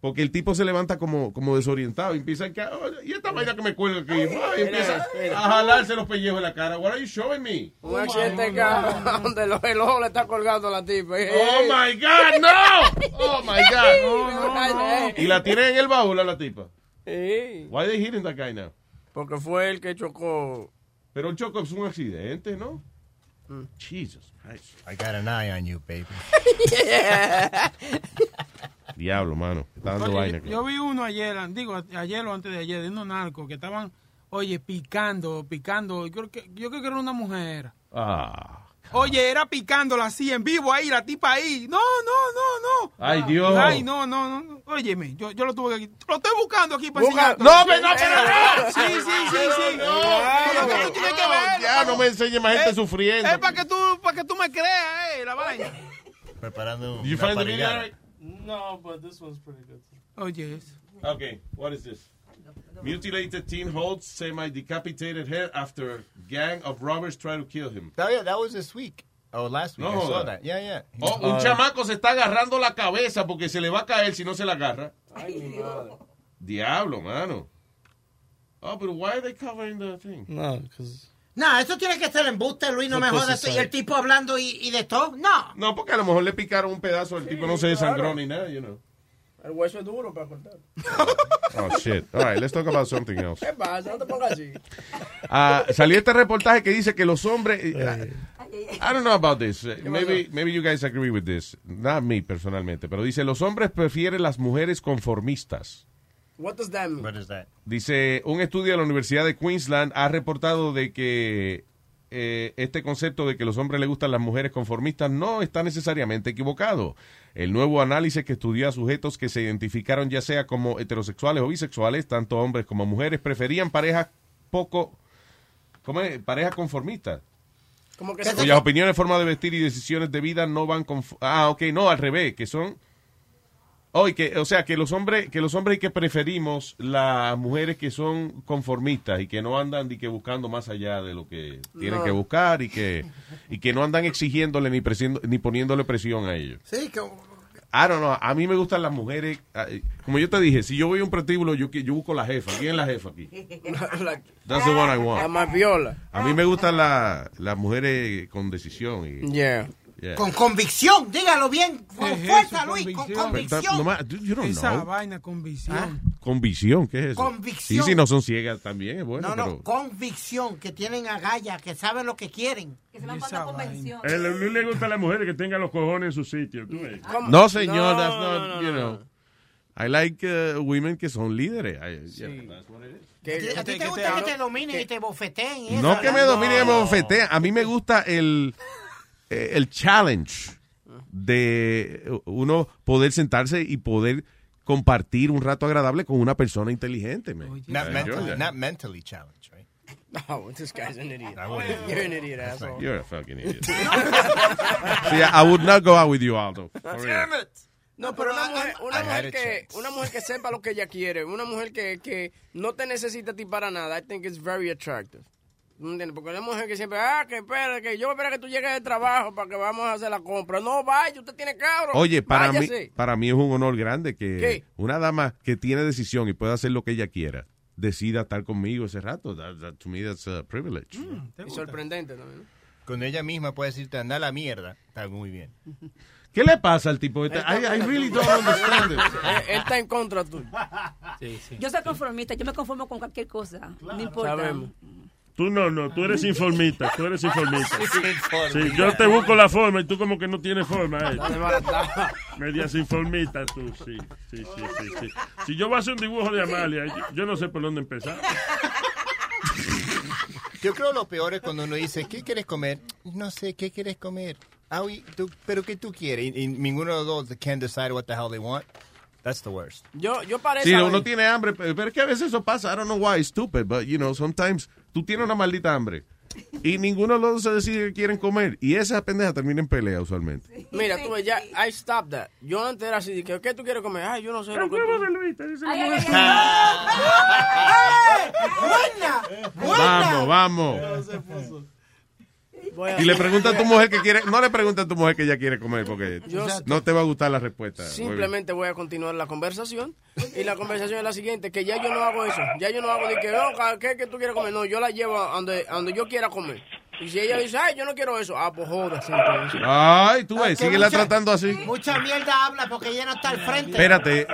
Porque el tipo se levanta como, como desorientado y empieza a que, "Oye, y esta vaina que me cuelga aquí, y empieza a jalarse los pellejos en la cara. What are you showing me? Un accidente de carro donde el ojo le está colgando a la tipa. Oh my God, no! Oh my God. Y la tienen en el baúl a la tipa. Sí. Why they hitting that guy now? Porque fue el que chocó. Pero el choco es un accidente, ¿no? Mm. Jesus Christ. I got an eye on you, baby. Diablo, mano. Está dando Oye, vaina. yo, yo vi uno ayer, digo, ayer o antes de ayer, de unos narcos que estaban, oye, picando, picando. Yo creo que, yo creo que era una mujer. Ah. Oye, era picándola así en vivo ahí, la tipa ahí. No, no, no, no. Ay, Dios. Ay, no, no, no. no. Óyeme, yo, yo lo tuve que Lo estoy buscando aquí para Busca-. No, pero no, pero no. Sí, sí, sí, sí. No, Pero que tú tienes que ver. Ya no me enseñe más gente sufriendo. Es para que tú, para que tú me creas, eh, la vaina. Preparando Did you find the? No, but this one's pretty good. Oye, eso. Okay, what is this? Mutilated teen holds semi-decapitated head after gang of robbers try to kill him. Oh, yeah, that was this week. Oh, last week. No I saw that. Yeah, yeah. Oh, un Uh, chamaco se está agarrando la cabeza porque se le va a caer si no se la agarra. Ay, mi madre. Diablo, mano. Oh, but why are they covering the thing? No, because No, eso tiene que ser embuste, Luis, no me jodas. Y el tipo hablando y, y de todo. No. No, porque a lo mejor le picaron un pedazo, el tipo no se desangró ni nada, you know. El hueso es duro para cortar. Oh, shit. All right, let's talk about something else. ¿Qué pasa? No te pongas así. Ah, salió este reportaje que dice que los hombres. eh, I don't know about this. Uh, Maybe, maybe you guys agree with this. Not me personalmente, pero dice los hombres prefieren las mujeres conformistas. What does that mean? What is that? Dice un estudio de la Universidad de Queensland ha reportado de que eh, este concepto de que los hombres les gustan las mujeres conformistas no está necesariamente equivocado. El nuevo análisis que estudió a sujetos que se identificaron ya sea como heterosexuales o bisexuales, tanto hombres como mujeres, preferían parejas poco, ¿cómo es? Parejas conformistas. Como que Cuyas opiniones, forma de vestir y decisiones de vida no van con... Ah, ok, no, al revés, que son... Oh, que, o sea, que los hombres que los hombres que preferimos las mujeres que son conformistas y que no andan y que buscando más allá de lo que tienen No. que buscar y que y que no andan exigiéndole ni presión, ni poniéndole presión a ellos. Sí, que I don't know, a mí me gustan las mujeres, ah, como yo te dije, si yo voy a un pretíbulo, yo, yo busco la jefa. ¿Quién es la jefa aquí? That's the one I want. La más viola. A mí me gustan la- las mujeres con decisión. Y, Yeah. Yeah. Con convicción, dígalo bien, con ¿Qué es fuerza, eso, Luis, con convicción? convicción. No you don't Esa know. vaina con visión. Con visión, ¿qué es eso? Convicción. Sí, sí, no son ciegas también, es bueno, no, no, pero... convicción, que tienen agallas, que saben lo que quieren. Que se van convención. A Luis le gusta a las mujeres que tengan los cojones en su sitio. ¿tú ves? No, señor, No, that's no, not, no, you no, know. I like uh, women que son líderes. I- yeah, that's what it is. ¿A ti te gusta que te dominen y te bofeteen? y No eso, que me ¿verdad? domine y me bofeteen. A mí me gusta el, eh, el challenge de uno poder sentarse y poder compartir un rato agradable con una persona inteligente. man. Not mentally, not mentally challenged, right? Oh, this guy's an idiot. You're an idiot, asshole. You're a fucking idiot. so yeah, I would not go out with you, Aldo. No, pero una mujer, una mujer que, una mujer que sepa lo que ella quiere, una mujer que, que no te necesita a ti para nada, I think it's very attractive. ¿No entiendes? Porque la mujer que siempre, ah, que espera, que yo espero que tú llegues del trabajo para que vamos a hacer la compra. No, vaya, usted tiene cabro. Oye, para mí, para mí es un honor grande que ¿Qué? una dama que tiene decisión y puede hacer lo que ella quiera decida estar conmigo ese rato. That- that- to me, that's a privilege. Y sorprendente también. ¿no? Cuando ella misma puede decirte, anda a la mierda, está muy bien. ¿Qué le pasa al tipo? este? I, I really don't understand it. Él, está en contra tuyo. Yo soy conformista, yo me conformo con cualquier cosa. No importa. Sabemos. Tú no, no, tú eres informita, tú eres informita. Sí, yo te busco la forma y tú como que no tienes forma. Eh. Medias informita tú, sí, sí, sí, sí, sí. Si yo voy a hacer un dibujo de Amalia, yo, yo no sé por dónde empezar. Yo creo lo peor es cuando uno dice, ¿qué quieres comer? No sé, ¿qué quieres comer? Ah, oui, tú- ¿Pero qué tú quieres? Y, y ninguno de los dos can decide what the hell they want. That's the worst. Yo, yo parece. Sí, uno tiene hambre, pero pero es que a veces eso pasa. I don't know why it's stupid, but you know, sometimes tú tienes una maldita hambre y ninguno de los dos se decide que quieren comer y esa pendeja termina en pelea usualmente. Mira, tú ves, ya, I stopped that. Yo antes era así, de que, ¿qué tú quieres comer? Ay, yo no sé lo que huevo tú... de Luis, dice Ay, Luis. Vamos, Y le pregunta a tu mujer que quiere, no le pregunta a tu mujer que ella quiere comer porque Yo- no te va a gustar la respuesta. Simplemente voy a continuar la conversación y la conversación es la siguiente, que ya yo no hago eso, ya yo no hago de que, oh, ¿qué que tú quieres comer? No, yo la llevo a donde, a donde yo quiera comer. Y si ella dice, ay, yo no quiero eso, ah, pues jódase entonces. Ay, tú ves, síguela mucha- tratando así. Mucha mierda habla porque ella no está al frente. Espérate.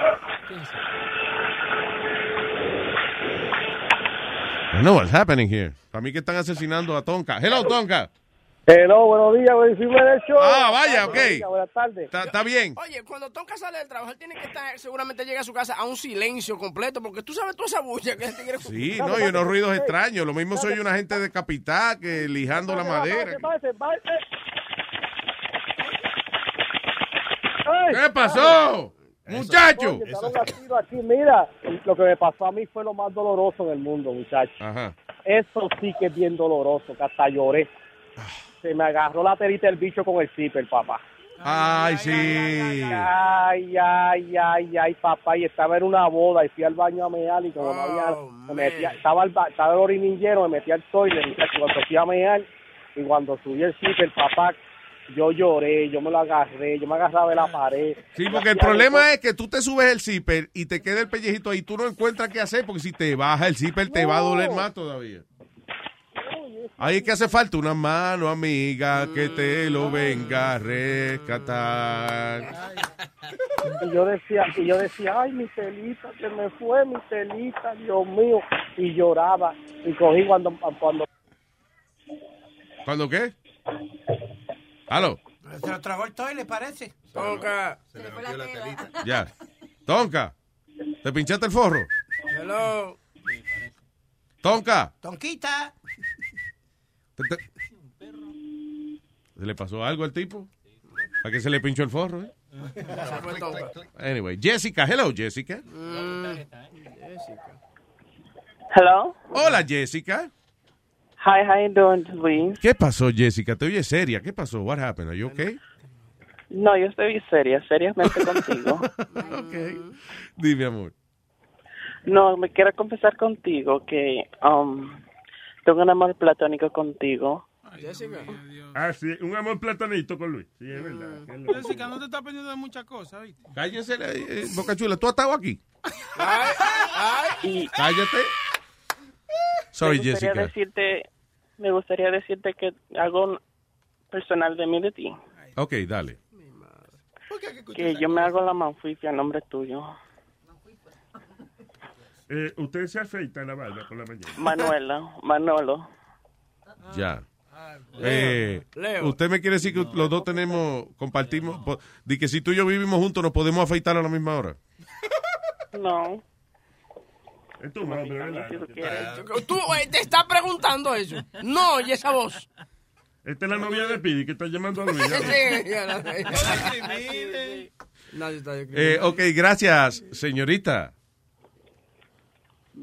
I know what's happening here. Para mí que están asesinando a Tonka. Hello, Tonka. Hello, buenos días, buen fin de show. Ah, vaya, ok. Buenas tardes. Está, bien. Oye, cuando Tonka sale del trabajo, él tiene que estar, seguramente llega a su casa a un silencio completo, porque tú sabes toda esa bulla que él quiere Sí, no, y unos ruidos extraños. Lo mismo soy una gente decapitada que lijando la madera. ¿Qué pasó? Muchacho. Aquí. Mira, lo que me pasó a mí fue lo más doloroso en el mundo, muchacho. Ajá. Eso sí que es bien doloroso, que hasta lloré. Se me agarró la terita del bicho con el zipper, papá. Ay, sí. Ay, ay, ay, ay, papá, y estaba en una boda y fui al baño a mear y como no había, me metía, estaba, el, ba- estaba el orinillero, me metí al toilet, muchacho, cuando fui a mear y cuando subí el zipper, papá, yo lloré, yo me lo agarré, yo me agarraba de la pared. Sí, porque el problema es que tú te subes el zipper y te queda el pellejito ahí. Tú no encuentras qué hacer porque si te baja el zipper te va a doler más todavía. Ahí es que hace falta una mano amiga que te lo venga a rescatar. Y yo decía, y yo decía, ay, mi telita, se me fue mi telita, Dios mío, y lloraba, y cogí cuando, cuando ¿Cuándo qué? ¿Aló? Se lo tragó el toile, parece. Tonka. Se le fue la tela. Ya. Tonka, ¿te pinchaste el forro? Hello. Tonka, Tonquita. ¿Te- te- ¿se le pasó algo al tipo? ¿Para que se le pinchó el forro? eh? Anyway, Jessica, hello Jessica. Jessica. Hello. Hola Jessica. Hi, how you doing, Luis? ¿Qué pasó Jessica? Te oye seria. ¿Qué pasó? What happened? Are you okay? No, yo estoy seria, seriamente contigo. ok. Dime amor. No, me quiero confesar contigo que um, tengo un amor platónico contigo. Jessica. Ah, sí, un amor platanito con Luis. Sí, es verdad. lo- Jessica, no te estás pendiendo de muchas cosas, ¿viste? Cállese, eh, Boca Chula. ¿Tú has estado aquí? Y Cállate. Sorry, me gustaría Jessica. decirte, me gustaría decirte que algo personal de mí de ti, Ok, dale. que yo me hago la manfifia a nombre tuyo. Eh, usted se afeita la barba por la mañana. Manuela, Manolo. Ya. Eh, Leo. usted me quiere decir que los dos tenemos, compartimos, po- de que si tú y yo vivimos juntos nos podemos afeitar a la misma hora. No. Es tu nombre, ¿verdad? Tú eh, te estás preguntando eso. No, oye esa voz. Esta es la novia de Pidi que está llamando a Luis. Sí, ya la- Nadie está Eh, ok, gracias, señorita.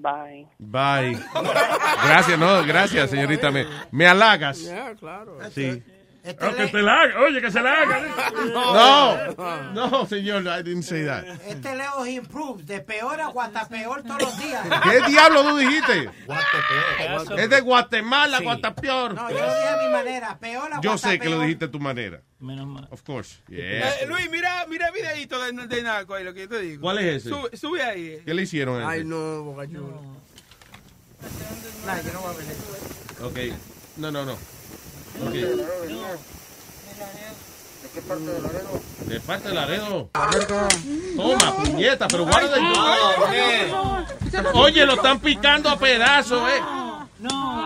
Bye. Bye. Gracias, no, gracias, señorita. Me, me halagas. Claro. Sí. Oh, que te la haga. Oye, que se la haga. No, no, señor, I didn't say that. Este Leo he improved de peor a guatapeor todos los días. ¿Qué diablo tú dijiste? Es de Guatemala, Sí. Guatapeor. No, yo lo dije a mi manera, peor a Yo sé que lo guatapeor. dijiste a tu manera. Of course. Yeah. Eh, Luis, mira, mira el videito de, de Narco ahí, lo que yo te digo. ¿Cuál es ese? Sube, sube ahí. ¿Qué le hicieron a Ay, no, Boca Chula. Nah, yo no voy a ver eso. Ok. No, no, no. ¿De qué parte de Laredo? De parte de Laredo. Toma, puñeta, pero guarda el... Oye, lo están picando a pedazos, eh.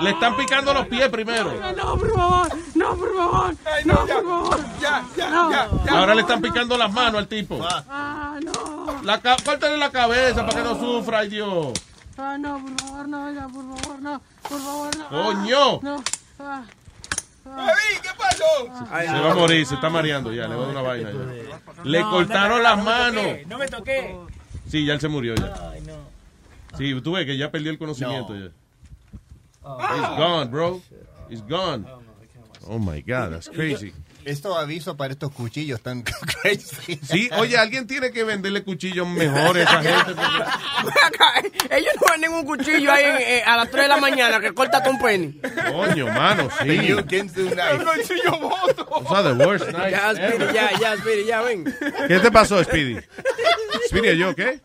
Le están picando los pies primero. No, por favor, no, por favor. no, por favor. Ya, ya, No. ya, ya. Ahora le están picando las manos al tipo. Ah, no. La córtale la cabeza para que no sufra, ay Dios. Ah, no, por favor, no, ya, por favor, no. Por favor, no. Coño. No. ¿Qué pasó? Se va a morir, se está mareando ya, le va a dar una vaina ya. Le No, cortaron no, las manos. toqué, No me toqué. Sí, ya él se murió ya. Sí, tú ves que ya perdió el conocimiento ya. He's gone, bro. He's gone. Oh my God, that's crazy. Esto aviso para estos cuchillos tan crazy. Sí, oye, alguien tiene que venderle cuchillos mejores a esa gente. porque- Ellos no venden un cuchillo ahí eh, a las 3 de la mañana que corta con penny. Coño, mano, sí. You can do Un cuchillo moto. Those are the worst knives Ya, Speedy, ever. ya, ya, Speedy, ya, ven. ¿Qué te pasó, Speedy? Speedy, ¿yo qué?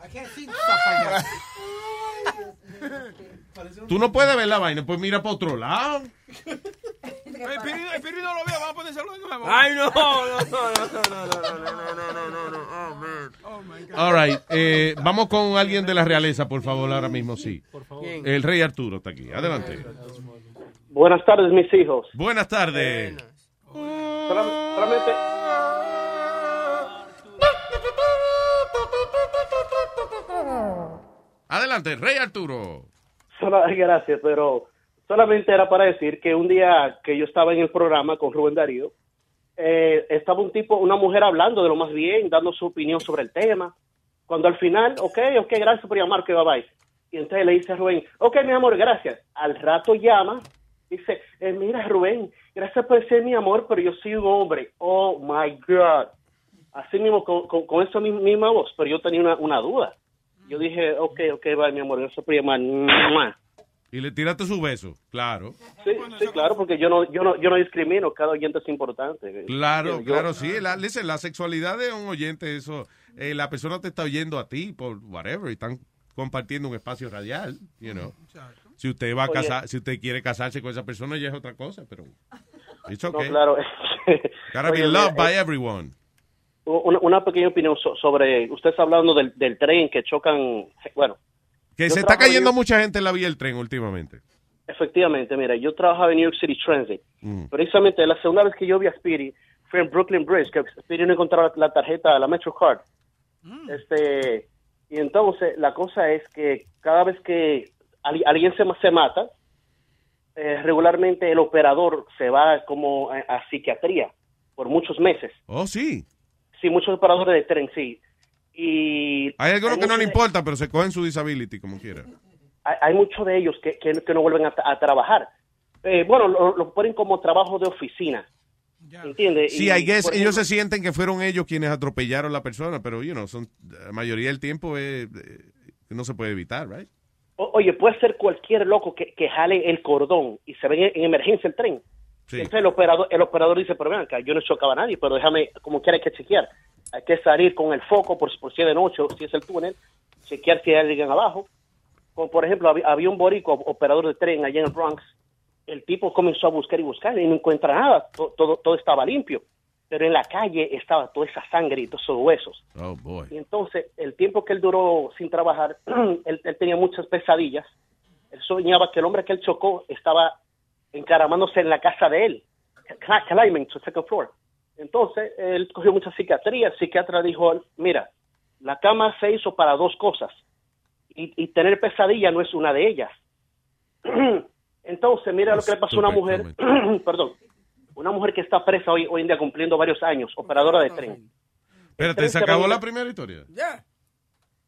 Tú no puedes ver la vaina, pues mira para otro lado. El Piri no lo veo, vamos a ponérselo de nuevo. Ay, no, no, no, no, no, no, no, no, no, no, no, no. Oh, man. Oh, my God. All right, eh, vamos con alguien de la realeza, por favor, ahora mismo, sí. ¿Quién? El rey Arturo está aquí. Adelante. Buenas tardes, mis hijos. Buenas tardes. Solam- solamente. Adelante, rey Arturo. sola- gracias, pero solamente era para decir que un día que yo estaba en el programa con Rubén Darío, eh, estaba un tipo, una mujer hablando de lo más bien, dando su opinión sobre el tema. Cuando al final, ok, ok, gracias por llamar, que bye bye. Y entonces le dice a Rubén, ok, mi amor, gracias. Al rato llama, dice, eh, mira, Rubén, gracias por ser mi amor, pero yo soy un hombre. Oh, my God. Así mismo, con, con, esa mi- misma voz, pero yo tenía una, una duda. Yo dije, ok, ok, bye, mi amor, gracias por llamar. Y le tiraste su beso, claro. Sí, sí, claro, porque yo no, yo no, yo no discrimino, cada oyente es importante. Claro, Yo- claro, sí. La, listen, la sexualidad de un oyente, eso, eh, la persona te está oyendo a ti por whatever, y están compartiendo un espacio radial, you know. Si usted va a Oye. casar, si usted quiere casarse con esa persona, ya es otra cosa, pero it's No, okay. claro. Gotta be Oye, loved mira, by eh, everyone. Una, una pequeña opinión so- sobre, usted está hablando del, del tren que chocan, bueno. Que yo se está cayendo mucha gente en la vía del tren últimamente. Efectivamente, mira, yo trabajaba en New York City Transit. Mm. Precisamente la segunda vez que yo vi a Speedy fue en Brooklyn Bridge, que Speedy no encontraba la tarjeta, la MetroCard. Este, y entonces la cosa es que cada vez que alguien se, se mata, eh, regularmente el operador se va como a, a psiquiatría por muchos meses. Oh, sí. Sí, muchos operadores de tren, sí. Y Hay algunos que no le de- importa, pero se cogen su disability como quiera. hay, hay muchos de ellos que, que, que no vuelven a, a trabajar. Eh, bueno, lo, lo ponen como trabajo de oficina. ¿Entiendes? Sí, Y, I guess ellos ejemplo, se sienten que fueron ellos quienes atropellaron a la persona, pero, you know, son, la mayoría del tiempo es, eh, no se puede evitar, right? o- oye, puede ser cualquier loco que, que jale el cordón y se ve en, en emergencia el tren. Sí. Entonces el operador, el operador dice, pero ven acá, yo no chocaba a nadie, pero déjame, como quiera hay que chequear. Hay que salir con el foco por, por si es de noche o si es el túnel, chequear si hay alguien abajo. Como por ejemplo, había, había un borico operador de tren allá en el Bronx. El tipo comenzó a buscar y buscar y no encuentra nada. To- Todo, todo estaba limpio. Pero en la calle estaba toda esa sangre y todos esos huesos. Oh, boy. Y entonces, el tiempo que él duró sin trabajar, él, él tenía muchas pesadillas. Él soñaba que el hombre que él chocó estaba encaramándose en la casa de él, cl- climbing to second floor. Entonces, él cogió mucha psiquiatría. El psiquiatra dijo, mira, la cama se hizo para dos cosas. Y, y tener pesadilla no es una de ellas. Entonces, mira lo que le pasó a una mujer, perdón, una mujer que está presa hoy, hoy en día cumpliendo varios años, operadora de tren. Espérate, ¿se acabó la primera historia? Ya.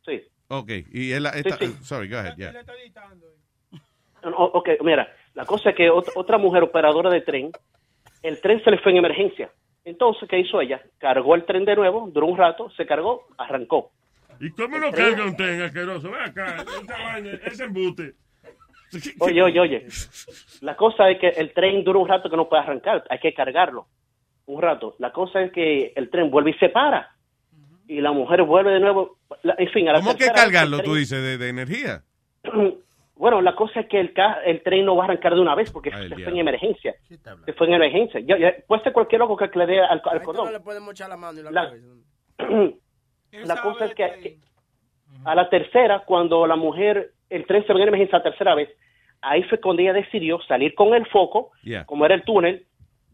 Sí. Ok, y él, esta, Sí, sí. sorry, go ahead, yeah. No, ok, mira, la cosa es que ot- otra mujer operadora de tren, el tren se le fue en emergencia. Entonces, ¿qué hizo ella? Cargó el tren de nuevo, duró un rato, se cargó, arrancó. ¿Y cómo lo carga un tren asqueroso? Ven acá, esa vaina, ese embute. Oye, oye, oye. La cosa es que el tren dura un rato que no puede arrancar, hay que cargarlo. Un rato. La cosa es que el tren vuelve y se para. Y la mujer vuelve de nuevo. La- en fin, a la ¿Cómo que cargarlo, el tú tren- dices, de, de energía? Bueno, la cosa es que el, ca- el tren no va a arrancar de una vez porque Ay, se fue en emergencia. Se fue en emergencia. Ya- ya- puede ser cualquier loco que le dé al, al No cordón. le podemos echar la mano y la, La- cabeza. la cosa es que, que a la tercera, cuando la mujer, el tren se ve en emergencia la tercera vez, ahí fue cuando ella decidió salir con el foco, Yeah. como era el túnel,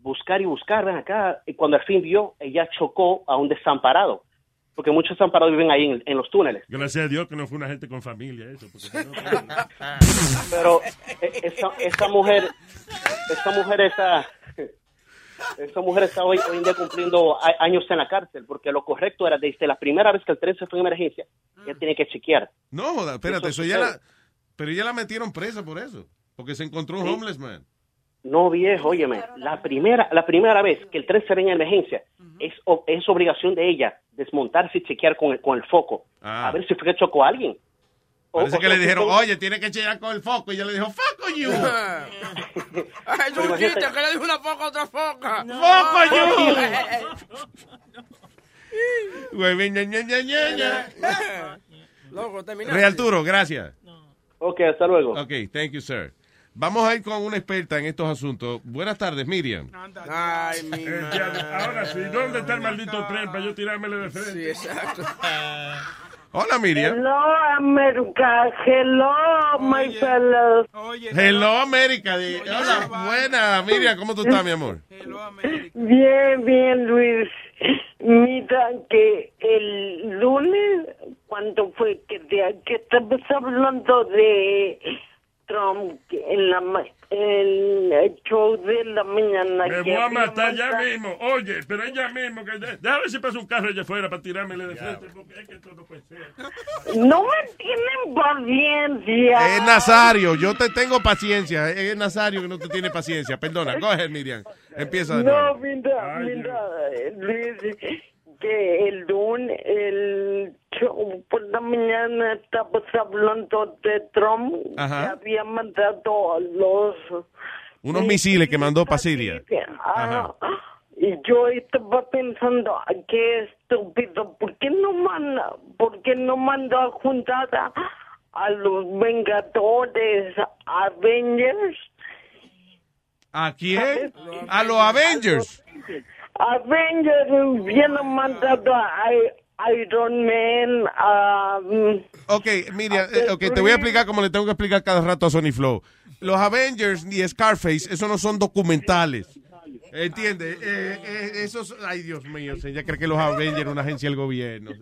buscar y buscar, ven acá. Y cuando al fin vio, ella chocó a un desamparado. Porque muchos desamparados viven ahí en, en los túneles. Gracias a Dios que no fue una gente con familia eso. porque si no, Pero eh, esa, esa mujer, esa mujer está, esa mujer está hoy, hoy en día cumpliendo años en la cárcel, porque lo correcto era desde la primera vez que el tren se fue en emergencia, ella tiene que chequear. No, joda, espérate, Eso eso ya la, pero ya la metieron presa por eso, porque se encontró un Sí. homeless man. No, viejo, óyeme, la primera, la primera vez que el tren se ve en emergencia, es, es obligación de ella desmontarse y chequear con el, con el foco, Ah. a ver si fue que chocó a alguien. O- Parece o que le dijeron, oye, tiene que chequear con el foco, y ella le dijo, fuck on you. Ah, es un chiste que le dijo una foca a otra foca. ¡Foco you! you! Güey, ña, ña, ña, ña, ña. Loco. Rey Arturo, gracias. Ok, hasta luego. Ok, thank you, sir. Vamos a ir con una experta en estos asuntos. Buenas tardes, Miriam. Ay, mi Eh, ahora sí, ¿dónde está el maldito tren para yo tirármele de frente? Sí, exacto. Hola, Miriam. Hello, America. Hello, my fellows. Hello, América. Hola, buena, Miriam. ¿Cómo tú estás, mi amor? Bien, bien, Luis. Mira que el lunes, cuando fue que, de, que estamos hablando de Trump que en la ma- en el show de la mañana. Me voy a matar ya mismo. Oye, pero ella mismo. Que, déjame ver si pasa un carro allá afuera para tirármele de frente. Porque es que esto no puede ser. No me tienen paciencia. Es Nazario. Yo te tengo paciencia. Es Nazario que no te tiene paciencia. Perdona. Go ahead, Miriam. Empieza de No, nuevo. mira, mira, eh, Luis, que el lunes, el show por la mañana estabas hablando de Trump, Ajá. que había mandado a los... Unos misiles que mandó para Siria. Ah, y yo estaba pensando, "Ay, qué estúpido, ¿por qué no manda, por qué no mandó a juntar a, a los Vengadores, Avengers? ¿A quién? A los Avengers. Avengers hubiera mandado a I- Iron Man, mm, Ok, Miriam, eh, ok, te voy a explicar como le tengo que explicar cada rato a Sony Flow. Los Avengers ni Scarface, eso no son documentales. ¿Entiendes? Eh, eh, esos, ay Dios mío, ella cree que los Avengers es una agencia del gobierno.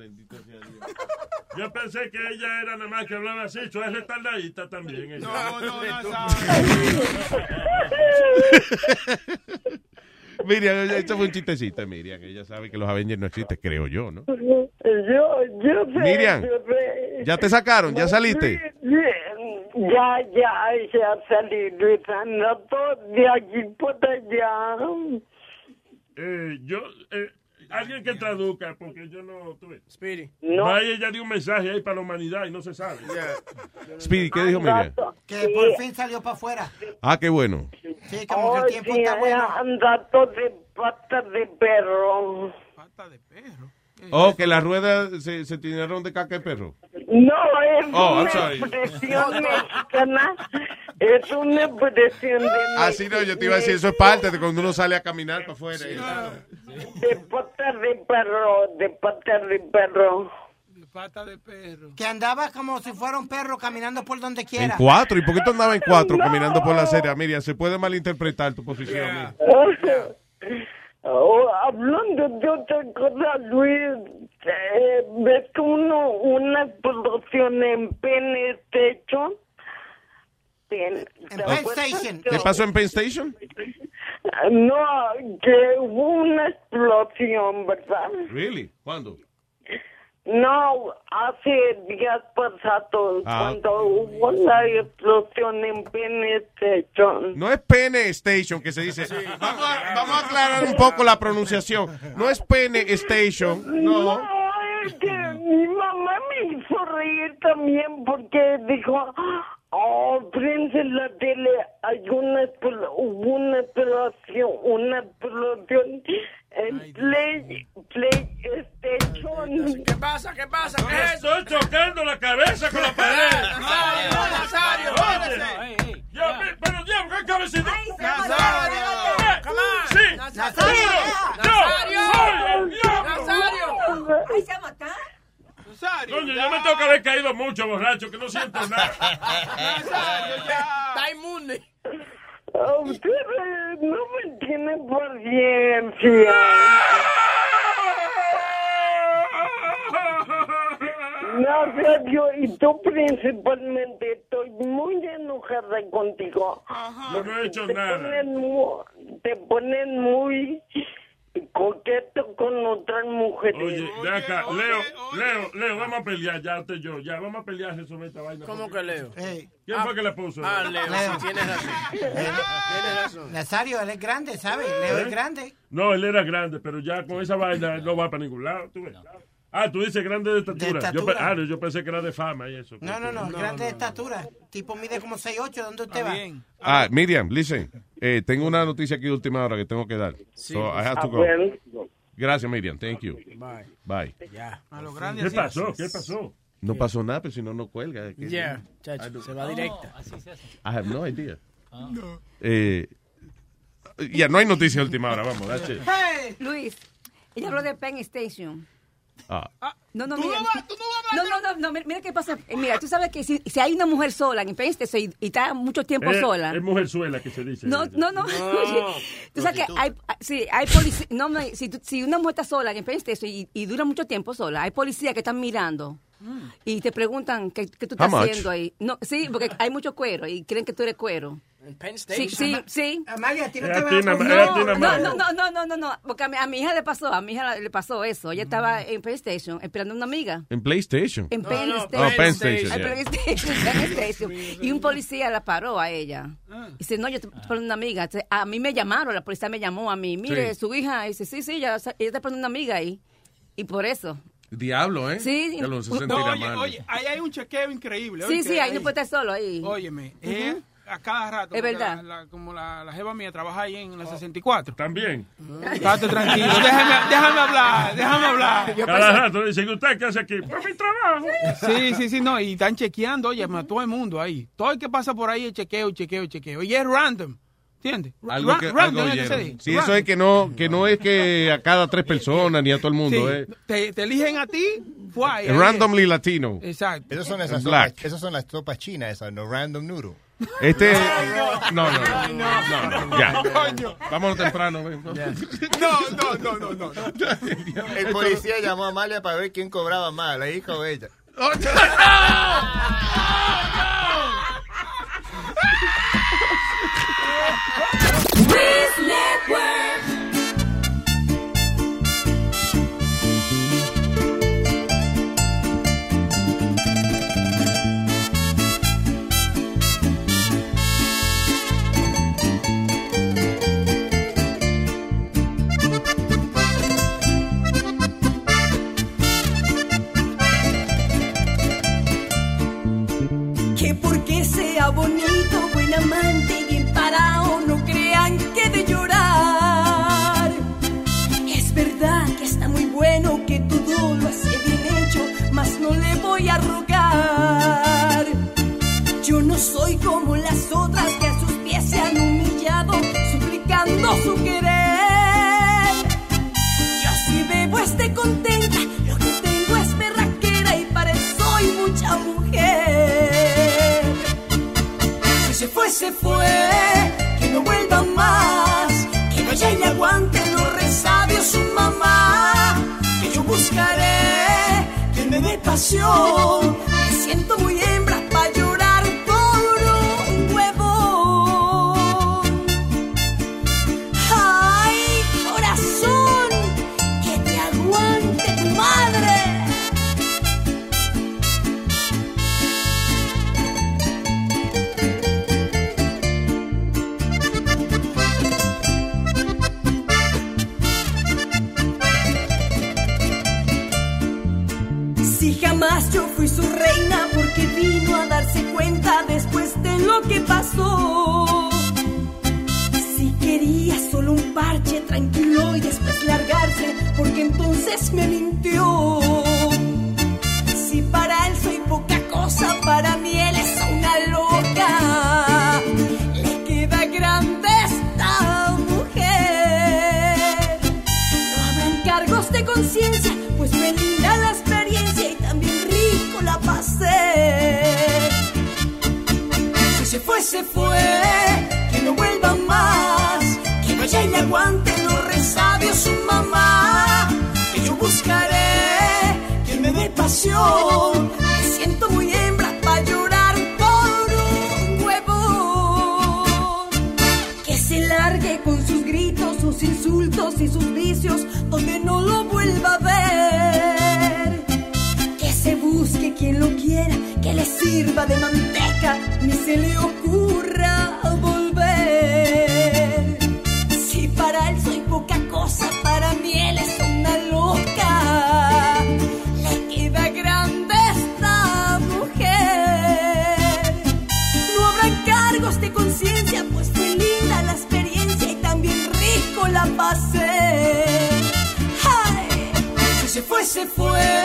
Yo pensé que ella era nada más que hablaba así. Yo es retardadita también. ella. No, no, no, Miriam, esto fue un chistecito, Miriam. Ella sabe que los Avengers no existen, creo yo, ¿no? Yo, yo sé, Miriam, yo sé. ¿ya te sacaron? ¿Ya saliste? Ya, ya, ya salí, Luis, de aquí por allá. Eh, yo, eh, alguien que traduzca, porque yo no tuve. Speedy. No. Vaya, ella dio un mensaje ahí para la humanidad y no se sabe. Speedy, ¿qué dijo Miriam? Que por fin salió para afuera. Ah, qué bueno. Sí, como que el Oh, tiempo sí, está bueno. anda todo de pata de perro. Oh, que las ruedas se, se tiraron de caca de perro. No, es Oh, una expresión mexicana. Es una expresión de Ah, sí, no, yo te iba a decir, eso es parte de cuando uno sale a caminar para afuera. De pata de perro, de pata de perro. Pata de perro. Que andaba como si fuera un perro caminando por donde En quiera. cuatro, ¿y por qué tú andabas en cuatro caminando por la acera? Miriam, se puede malinterpretar tu posición. Miriam. Oh, hablando de otra cosa, Luis, eh, ¿ves que uno, una explosión en Penn Station? En Penn Station. ¿Qué pasó en Penn Station? No, que hubo una explosión, ¿verdad? Really? ¿Cuándo? No, hace días pasados, Ah. cuando hubo la explosión en Penn Station. No es Pene Station que se dice. Vamos, a, vamos a aclarar un poco la pronunciación. No es Pene Station, no. es que mi mamá me hizo reír también porque dijo, oh, prende en la tele, hay una, una explosión, una explosión Play, Play Station. ¿Qué pasa? ¿Qué pasa? ¿Qué es eso? Estoy chocando la cabeza con la pared. Nazario, no, Nazario, Oye, ya, pe- pero diablo, ¿qué cabecito? Nazario, come on. Sí. Nazario. Diablo. Nazario. Ay, se va a matar. Coño, yo me tengo que haber caído mucho, borracho, que no siento nada. Nazario, ya. Está inmune. Ustedes no me tienen paciencia. No, Sergio, y tú principalmente estoy muy enojada contigo. Yo no he hecho te nada. Ponen te ponen muy coqueto con otras mujeres. Oye, de acá, Leo, Leo, Leo, vamos a pelear ya, y yo, ya, vamos a pelear sobre esta vaina. ¿Cómo que Leo? ¿Quién fue que le puso? Ah, Leo, Leo. sí, tienes razón. Tienes razón. Nazario, él es grande, ¿sabes? Leo ¿Eh? es grande. No, él era grande, pero ya con esa vaina no va para ningún lado. ¿tú ves? Ah, tú dices grande de estatura. Yo, estatura. pe- ah, no, yo pensé que era de fama y eso. No, no, no, grande de estatura. Tipo mide como 6'8". ¿Dónde usted va? Ah, Miriam, listen. Eh, tengo una noticia aquí de última hora que tengo que dar. Sí. So I have to go. Gracias, Miriam. Thank you. Bye. Bye. Ya. A lo ¿Qué pasó? ¿Qué pasó? No pasó nada, pero si no, no cuelga. Ya, chacho, se va directa. I have no idea. Eh, ya, no hay noticia de última hora. Vamos, that's it. Luis, ella habló de Penn Station. Ah. No, no, mira. No, no, no, no, mira, mira qué pasa. Eh, Mira, tú sabes que si, si hay una mujer sola en Station y, y está mucho tiempo Es, sola. es mujerzuela que se dice. No, no, no. Oye, tú sabes que hay, sí, hay policía. No, no, si, una mujer está sola en Station y, y dura mucho tiempo sola, hay policías que están mirando y te preguntan qué, qué tú estás haciendo ahí. No, sí, porque hay mucho cuero y creen que tú eres cuero. En Penn Sí, sí, sí. Amalia, a ti no te a. No, no, no, no, no, no, porque a mi, a mi hija le pasó, a mi hija le pasó eso. Ella estaba en PlayStation esperando a una amiga. En PlayStation. En Penn no, Station. Oh, Penn Station, yeah. Penn Station, Penn Station. Y un policía la paró a ella. Ah. Y dice, no, yo estoy esperando una amiga. A mí me llamaron, la policía me llamó a mí. Mire, Sí. su hija. Y dice, sí, sí, ella, ella está esperando una amiga ahí. Y por eso. Diablo, ¿eh? Sí. Que lo se No, oye, mal. oye, ahí hay un chequeo increíble. Sí, sí, ahí no puede estar solo ahí. Óyeme, eh, a cada rato. Es verdad. la- la- como la, la jeva mía trabaja ahí en la 64. También. Estate tranquilo, déjame, déjame hablar, déjame hablar. Cada rato dicen, ¿usted qué hace aquí? Por mi trabajo. Sí, sí, sí, no, y están chequeando, oye, a todo el mundo ahí. Todo el que pasa por ahí es chequeo, chequeo, chequeo. Y es random, ¿entiendes? Algo que, random, algo es que se oyeron. dice. Sí, eso es que no, que no es que a cada tres personas ni a todo el mundo. Sí, eh. te, te eligen a ti, fue Es randomly latino. Exacto. Esas son, esas, sopas, esas son las sopas chinas, esas, no random noodle. Este. No, no, no. no, no, ya. Vámonos temprano. ven. No, no, no, no, no. El policía llamó a Amalia para ver quién cobraba más, la hija o ella. Que soy como las otras que a sus pies se han humillado, suplicando su querer. Yo si bebo esté contenta, lo que tengo es berraquera y para eso soy mucha mujer. Si se fue, se fue, que no vuelva más, que vaya y aguante los resabios su mamá, que yo buscaré que me dé pasión, me siento muy su reina porque vino a darse cuenta después de lo que pasó. Si quería solo un parche tranquilo y después largarse porque entonces me mintió. Si para él soy poca cosa, para mí él fue, se fue, que no vuelva más, que vaya y le aguante los resabios su mamá, que yo buscaré, que me dé pasión, me siento muy hembra para llorar por un huevo, que se largue con sus gritos, sus insultos y sus vicios, donde no lo vuelva a ver. Que se busque quien lo quiera, que le sirva de manteca, ni se le ocurra volver. Si para él soy poca cosa, para mí él es una loca. Le queda grande esta mujer. No habrá cargos de conciencia, pues fue linda la experiencia y también rico la pasé. Ay, si se fue, se fue,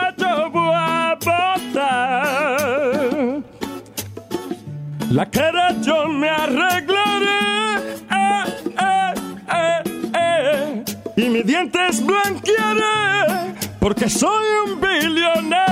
La cara yo me arreglaré. Eh, eh, eh. Y mis dientes blanquearé. Porque soy un billonero.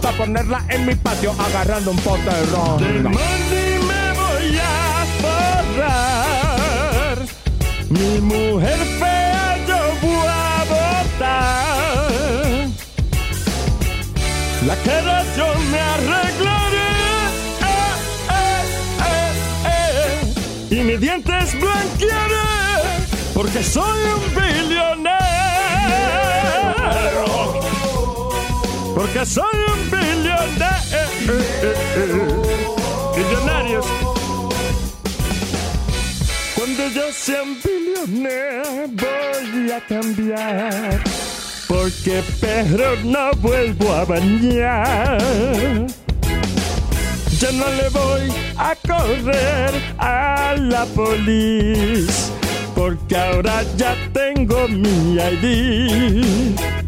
para ponerla en mi patio agarrando un pote de ron. Me voy a forrar. Mi mujer fea yo voy a botar. La cara yo me arreglaré. Y mis dientes blanquearé. Porque soy un billonero. Porque soy un billonero. Billonarios. Cuando yo sea un billonero voy a cambiar. Porque perro no vuelvo a bañar. Yo no le voy a correr a la policía. Porque ahora ya tengo mi ID.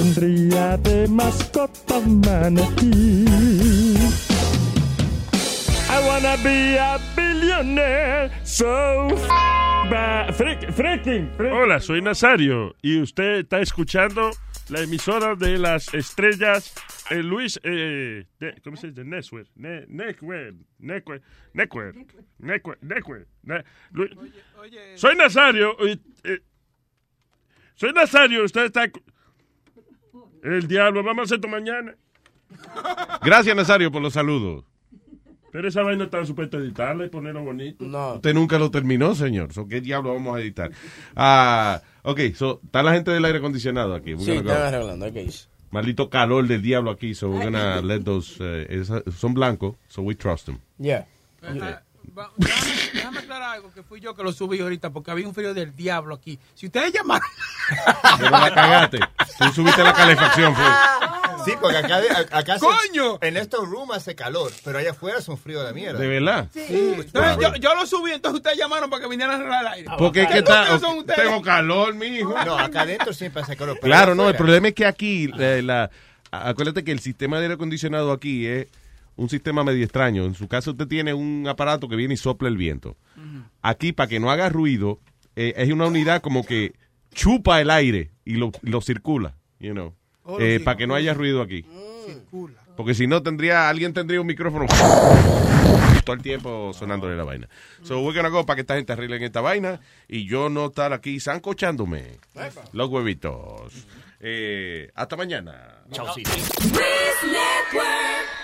Tendría de mascota manatí. I wanna be a billionaire, so freaking, freak- Hola, soy Nazario y usted está escuchando la emisora de las estrellas eh, Luis, eh, de- ¿cómo se dice? Network, ne, Network, Network, Network, Network, Soy Nazario, y, eh, soy Nazario, usted está... El diablo, vamos a hacer esto mañana. Gracias, Nazario, por los saludos. Pero esa vaina está supuesta a editarla y ponerlo bonito. No. Usted nunca lo terminó, señor. So, ¿Qué diablo vamos a editar? Ah, ok, so, está la gente del aire acondicionado aquí. We're Sí, están arreglando, ok. Maldito calor del diablo aquí, so we're gonna let those, esa- son blancos, so we trust them. Yeah. Va- Déjame, déjame aclarar algo que fui yo que lo subí ahorita porque había un frío del diablo aquí. Si ustedes llamaron. Pero la cagaste. Tú subiste la calefacción, fue. Sí, porque acá, acá se- ¡Coño! en estos rooms hace calor, pero allá afuera es un frío de mierda. ¿De verdad? Sí. Entonces, yo, yo lo subí, entonces ustedes llamaron para que vinieran a arreglar el aire. Porque es ¿Qué que está, son ustedes? tengo calor, mijo. No, acá adentro siempre hace calor. pero Claro, no, el problema es que aquí, la, acuérdate que el sistema de aire acondicionado aquí es un sistema medio extraño. En su caso usted tiene un aparato que viene y sopla el viento. Aquí, para que no haga ruido, eh, es una unidad como que chupa el aire y lo, lo circula, you know, Oh, eh, para que no haya ruido aquí. Circula. Porque si no, tendría, alguien tendría un micrófono todo el tiempo sonándole la vaina. So, we're gonna go para que esta gente arregle esta vaina y yo no estar aquí zancochándome los huevitos. Eh, hasta mañana. Chao, sí. Luis Network.